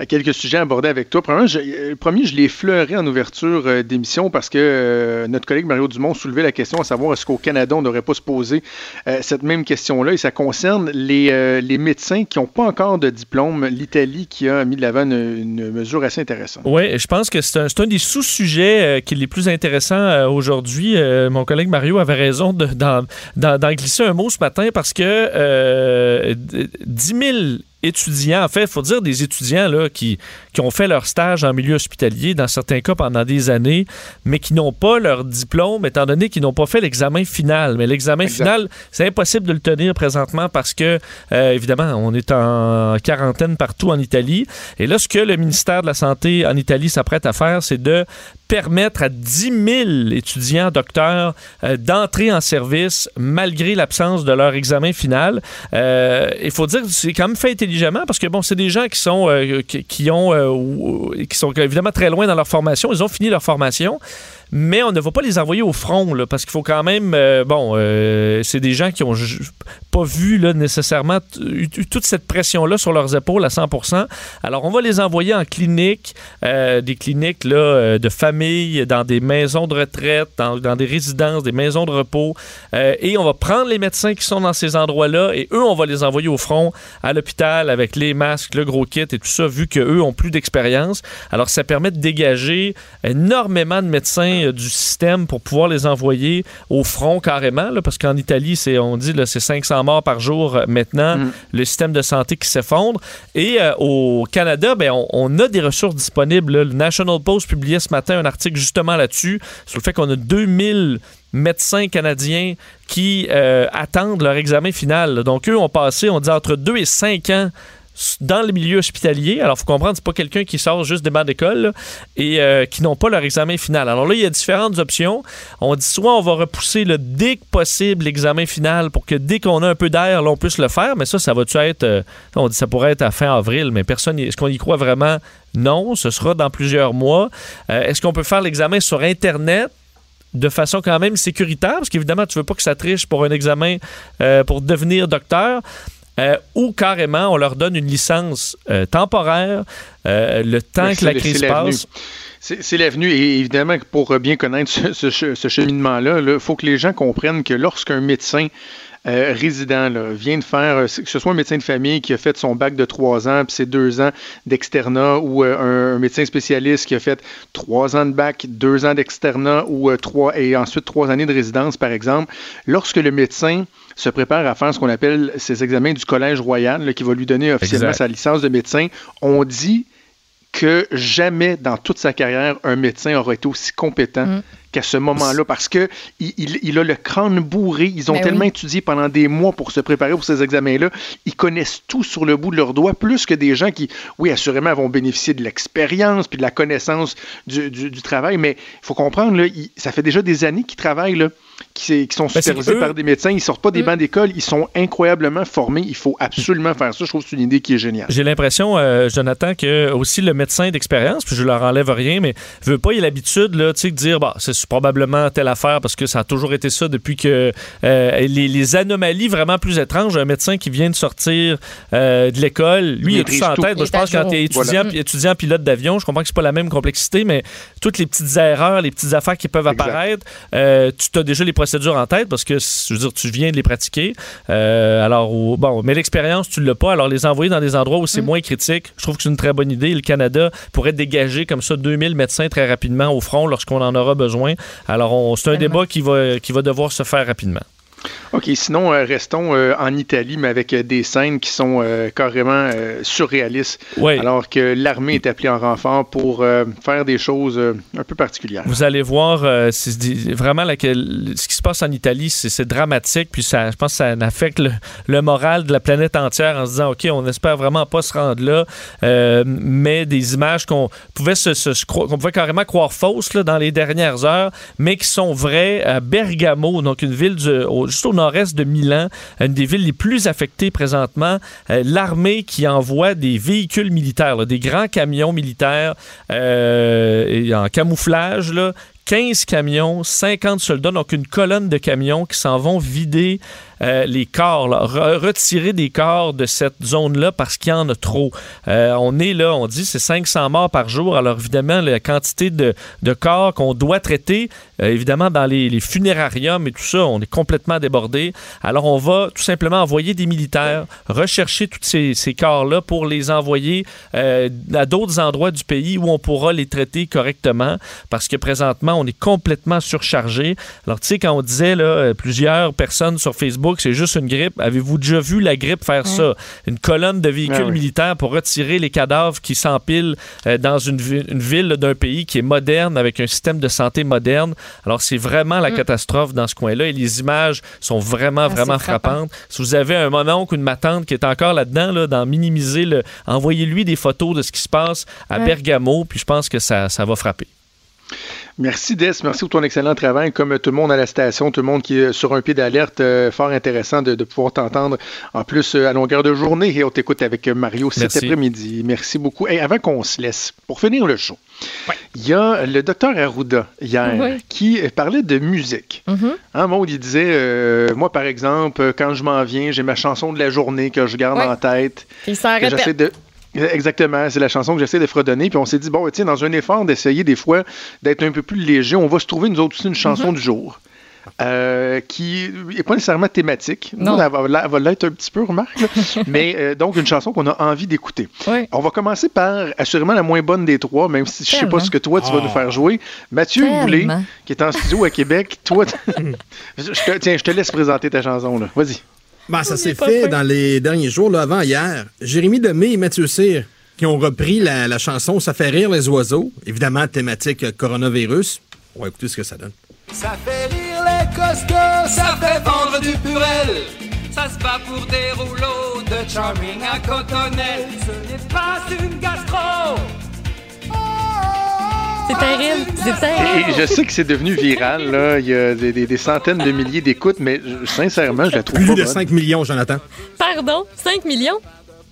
Euh, Quelques sujets abordés avec toi. Premièrement, je, euh, le premier, je l'ai fleuré en ouverture euh, d'émission parce que euh, notre collègue Mario Dumont soulevait la question à savoir est-ce qu'au Canada, on n'aurait pas se poser euh, cette même question-là. Et ça concerne les, euh, les médecins qui n'ont pas encore de diplôme. L'Italie qui a mis de l'avant une, une mesure assez intéressante. Oui, je pense que c'est un, des sous-sujets euh, qui est les plus intéressants euh, aujourd'hui. Euh, mon collègue Mario avait raison de- d'en d'en- d'en glisser un mot ce matin parce que euh, d- 10 000 étudiants, en fait, il faut dire des étudiants là, qui, qui ont fait leur stage en milieu hospitalier, dans certains cas pendant des années, mais qui n'ont pas leur diplôme, étant donné qu'ils n'ont pas fait l'examen final. Mais l'examen final, c'est impossible de le tenir présentement parce que, euh, évidemment, on est en quarantaine partout en Italie. Et là, ce que le ministère de la Santé en Italie s'apprête à faire, c'est de permettre à 10 000 étudiants docteurs euh, d'entrer en service malgré l'absence de leur examen final. Euh, Il faut dire que c'est quand même fait parce que bon, c'est des gens qui sont euh, qui, ont euh, qui sont évidemment très loin dans leur formation. Ils ont fini leur formation. Mais on ne va pas les envoyer au front, parce qu'il faut quand même. euh, bon, euh, c'est des gens qui ont pas vu là, nécessairement toute cette pression-là sur leurs épaules à 100 Alors, on va les envoyer en clinique, euh, des cliniques là, de famille, dans des maisons de retraite, dans, dans des résidences, des maisons de repos. et on va prendre les médecins qui sont dans ces endroits-là et eux, on va les envoyer au front à l'hôpital avec les masques, le gros kit et tout ça, vu qu'eux ont plus d'expérience. Alors, ça permet de dégager énormément de médecins euh, du système pour pouvoir les envoyer au front carrément, là, parce qu'en Italie, c'est, on dit, c'est 500 morts par jour euh, maintenant, le système de santé qui s'effondre. Et euh, au Canada, ben, on, on a des ressources disponibles. là. Le National Post publiait ce matin un article justement là-dessus, sur le fait qu'on a 2000 médecins canadiens qui euh, attendent leur examen final. Donc, eux ont passé, on dit, entre 2 et 5 ans dans le milieu hospitalier. Alors, faut comprendre, c'est pas quelqu'un qui sort juste des bancs d'école et euh, qui n'ont pas leur examen final. Alors là, il y a différentes options. On dit soit on va repousser le dès que possible l'examen final pour que dès qu'on a un peu d'air, on puisse le faire. Mais ça, ça va-tu être... euh, on dit ça pourrait être à fin avril, mais personne... Est-ce qu'on y croit vraiment? Non, ce sera dans plusieurs mois. Euh, Est-ce qu'on peut faire l'examen sur Internet? de façon quand même sécuritaire, parce qu'évidemment, tu veux pas que ça triche pour un examen pour devenir docteur. Euh, ou carrément, on leur donne une licence euh, temporaire, euh, le temps que la crise passe. C'est l'avenue. Et évidemment, pour bien connaître ce, ce che- ce cheminement-là, il faut que les gens comprennent que lorsqu'un médecin euh, résident là, vient de faire, euh, que ce soit un médecin de famille qui a fait son bac de trois ans, puis c'est deux ans d'externat, ou euh, un, un médecin spécialiste qui a fait trois ans de bac, deux ans d'externat, ou trois, et ensuite trois années de résidence, par exemple, lorsque le médecin se prépare à faire ce qu'on appelle ses examens du Collège royal, là, qui va lui donner officiellement Exact. sa licence de médecin, on dit que jamais dans toute sa carrière, un médecin aura été aussi compétent qu'à ce moment-là parce que il, il- il a le crâne bourré. Ils ont Ben tellement oui. étudié pendant des mois pour se préparer pour ces examens-là. Ils connaissent tout sur le bout de leurs doigts, plus que des gens qui, oui, assurément, vont bénéficier de l'expérience puis de la connaissance du, du- du travail. Mais il faut comprendre, là, ça fait déjà des années qu'ils travaillent, là, qui, qui sont Ben, supervisés par des médecins. Ils sortent pas des bancs d'école. Ils sont incroyablement formés. Il faut absolument faire ça. Je trouve que c'est une idée qui est géniale. J'ai l'impression, euh, Jonathan, que aussi le médecin d'expérience, puis je leur enlève rien, mais veut pas, il a l'habitude là, tu sais, de dire, bah, c'est probablement telle affaire parce que ça a toujours été ça depuis que euh, les, les anomalies vraiment plus étranges, un médecin qui vient de sortir euh, de l'école, lui, il a tout ça en tout. tête. Je pense que quand tu es étudiant, Voilà. puis étudiant pilote d'avion, je comprends que c'est pas la même complexité, mais toutes les petites erreurs, les petites affaires qui peuvent Exact. apparaître, euh, tu as déjà les procédures en tête parce que, je veux dire, tu viens de les pratiquer. Euh, alors, bon, mais l'expérience, tu l'as pas. Alors, les envoyer dans des endroits où c'est moins critique, je trouve que c'est une très bonne idée. Le Canada pourrait dégager comme ça 2000 médecins très rapidement au front lorsqu'on en aura besoin. Alors, c'est un Tellement. débat qui va, qui va devoir se faire rapidement. OK, sinon, euh, restons euh, en Italie, mais avec euh, des scènes qui sont carrément surréalistes, Oui. alors que l'armée est appelée en renfort pour faire des choses un peu particulières. Vous allez voir, vraiment ce qui se passe en Italie, c'est dramatique. Puis ça, je pense que ça affecte le, le moral de la planète entière en se disant, OK, on espère vraiment pas se rendre là. Mais des images qu'on pouvait, se, qu'on pouvait carrément croire fausses là, dans les dernières heures, mais qui sont vraies à Bergamo, donc une ville du- au- juste au nord-est de Milan, une des villes les plus affectées présentement. Euh, L'armée qui envoie des véhicules militaires, des grands camions militaires euh, en camouflage, là, 15 camions, 50 soldats, donc une colonne de camions qui s'en vont vider euh, les corps, retirer des corps de cette zone-là parce qu'il y en a trop. Euh, on est là, on dit c'est 500 morts par jour. Alors évidemment, la quantité de, de corps qu'on doit traiter, euh, évidemment dans les, funérariums et tout ça, on est complètement débordé. Alors on va tout simplement envoyer des militaires, rechercher tous ces, ces corps-là pour les envoyer à d'autres endroits du pays où on pourra les traiter correctement parce que présentement, on est complètement surchargé. Alors, tu sais, quand on disait là, plusieurs personnes sur Facebook, c'est juste une grippe, avez-vous déjà vu la grippe faire ça? Une colonne de véhicules Ah oui. militaires pour retirer les cadavres qui s'empilent euh, dans une, vi- une ville d'un pays qui est moderne, avec un système de santé moderne. Alors, c'est vraiment la catastrophe dans ce coin-là et les images sont vraiment, Ah, vraiment frappantes. Si vous avez un mon oncle ou une ma tante qui est encore là-dedans, là, dans minimiser, le, envoyez-lui des photos de ce qui se passe à Ouais. Bergamo, puis je pense que ça, ça va frapper. Merci Des, merci pour ton excellent travail. Comme tout le monde à la station, tout le monde qui est sur un pied d'alerte, euh, fort intéressant de, de pouvoir t'entendre en plus euh, à longueur de journée. Et on t'écoute avec Mario cet après-midi. Merci beaucoup. Et avant qu'on se laisse, pour finir le show, il y a le docteur Arruda hier qui euh, parlait de musique. Hein, Maud, il disait, euh, moi par exemple, quand je m'en viens, j'ai ma chanson de la journée que je garde Ouais. en tête. Répète. de Exactement, c'est la chanson que j'essaie de fredonner. Puis on s'est dit, bon, tiens, dans un effort d'essayer des fois d'être un peu plus léger, on va se trouver nous autres aussi une chanson du jour. euh, qui n'est pas nécessairement thématique. Non. Elle va, va l'être un petit peu, remarque. Mais euh, donc, une chanson qu'on a envie d'écouter. Oui. On va commencer par assurément la moins bonne des trois, même si je sais pas ce que toi tu vas nous faire jouer. Mathieu Tellement. Boulay, qui est en studio à Québec, toi, t- je te- tiens, je te laisse présenter ta chanson. Vas-y. Ben, ça s'est fait dans les derniers jours, là, avant hier. Jérémy Demé et Mathieu Cyr qui ont repris la, la chanson Ça fait rire les oiseaux, évidemment thématique euh, coronavirus. On va écouter ce que ça donne. Ça fait rire les costauds, ça fait vendre du purel. Ça se bat pour des rouleaux de charming à cotonnelle. Ce n'est pas une gastro. C'est terrible. C'est Et terrible. je sais que c'est devenu viral. Là. Il y a des, des- des centaines de milliers d'écoutes, mais je- sincèrement, je la trouve Plus pas de bonne. 5 millions, Jonathan. Pardon? 5 millions?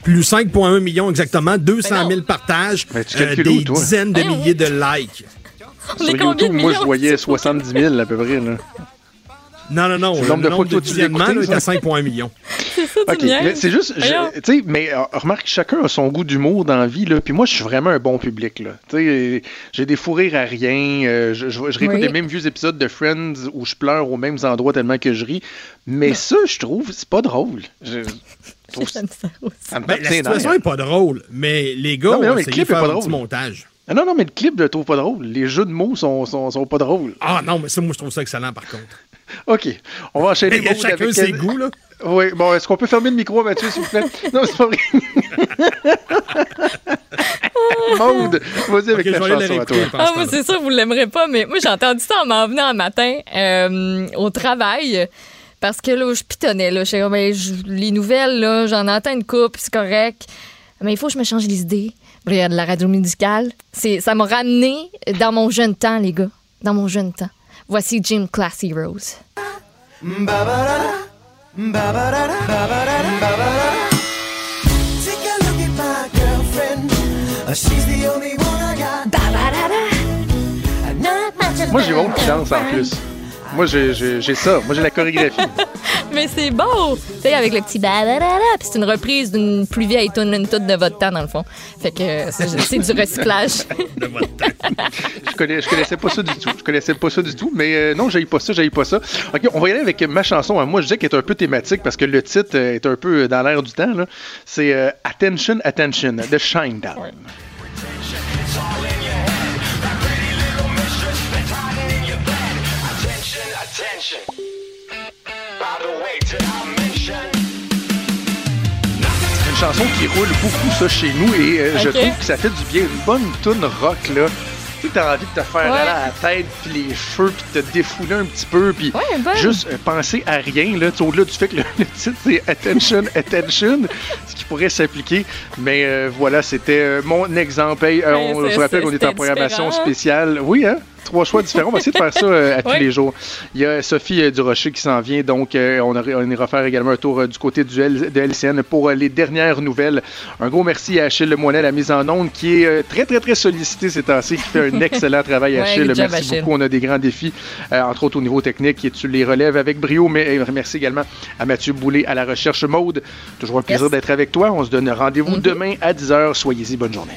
Plus 5,1 millions exactement, 200 000 partages, Ben, tu euh, calcules des où, toi? dizaines de Ben milliers de likes. On Sur est combien YouTube, de moi, je voyais 70 000 à peu près. Là. Non, non, non. Le nombre de fois que visionnements l'écoutais, est à ça? 5,1 millions. C'est ça, c'est juste, tu sais, mais euh, remarque, chacun a son goût d'humour dans la vie, là. Puis moi, je suis vraiment un bon public, là. Tu sais, j'ai des fous rires à rien. euh, je, je, je réécoute Oui. les mêmes vieux épisodes de Friends où je pleure aux mêmes endroits tellement que je ris. Mais ça, je trouve, c'est pas drôle. Je, trouve ça, J'aime ça aussi. ça me Ben, la situation n'est pas drôle, mais les gars Non, mais non, ont mais le clip de est pas drôle. montage. Ah non, non, mais le clip, je le trouve pas drôle. Les jeux de mots sont, sont, sont pas drôles. Ah non, mais ça, moi, je trouve ça excellent, par contre. OK. On va enchaîner. Il y a Maud, chacun avec ses goûts, là. Oui, bon, est-ce qu'on peut fermer le micro, Mathieu, s'il vous plaît? Non, c'est pas vrai. Maude, vas-y avec la chanson à toi. réécouter, Ah, moi, c'est sûr, vous ne l'aimerez pas, mais moi, j'ai entendu ça en m'en venant un matin euh, au travail. Parce que là, je pitonnais. Là. Je ben, je- les nouvelles, là, j'en entends une coupe, c'est correct. Mais il faut que je me change les idées. Puis, Il y a de la radio musicale. Ça m'a ramené dans mon jeune temps, les gars. Dans mon jeune temps. Voici Jim Class Heroes. Take a look at my girlfriend. Uh, Moi, j'ai qui danse en plus. Moi, j'ai j'ai- j'ai ça. Moi, j'ai la chorégraphie. Mais c'est beau! Tu sais, avec le petit badadada, puis c'est une reprise d'une plus vieille tune, une toute de votre temps, dans le fond. Fait que euh, c'est du recyclage. Je, connais, je connaissais pas ça du tout. Je connaissais pas ça du tout, mais euh, non, j'aille pas ça, j'aille pas ça. Ok, on va y aller avec ma chanson. Moi, je disais qu'elle est un peu thématique parce que le titre euh, est un peu dans l'air du temps. là. C'est euh, Attention, Attention de Shinedown. C'est une chanson qui roule beaucoup ça chez nous et euh, je trouve que ça fait du bien. Une bonne tune rock là. Tu sais, t'as envie de te faire Ouais. aller à la tête, puis les cheveux, puis te défouler un petit peu, puis Ouais, juste euh, penser à rien, là, au-delà du fait que le, le titre c'est Attention, Attention, ce qui pourrait s'appliquer. Mais euh, voilà, c'était mon exemple. Hey, on, vous rappelle qu'on est en programmation spéciale. Oui, hein? Trois choix différents. On va essayer de faire ça euh, à tous les jours. Il y a Sophie euh, Durocher qui s'en vient, donc euh, on, ira faire également un tour euh, du côté du L- de LCN pour les dernières nouvelles. Un gros merci à Achille Lemoyne, la mise en onde, qui est très, très, très sollicité ces temps-ci, qui fait un excellent travail, Achille. merci Achille. beaucoup. On a des grands défis, entre autres au niveau technique, et tu les relèves avec brio. Mais merci également à Mathieu Boulay à la recherche mode. Toujours un plaisir Yes. d'être avec toi. On se donne rendez-vous demain à 10h. Soyez-y. Bonne journée.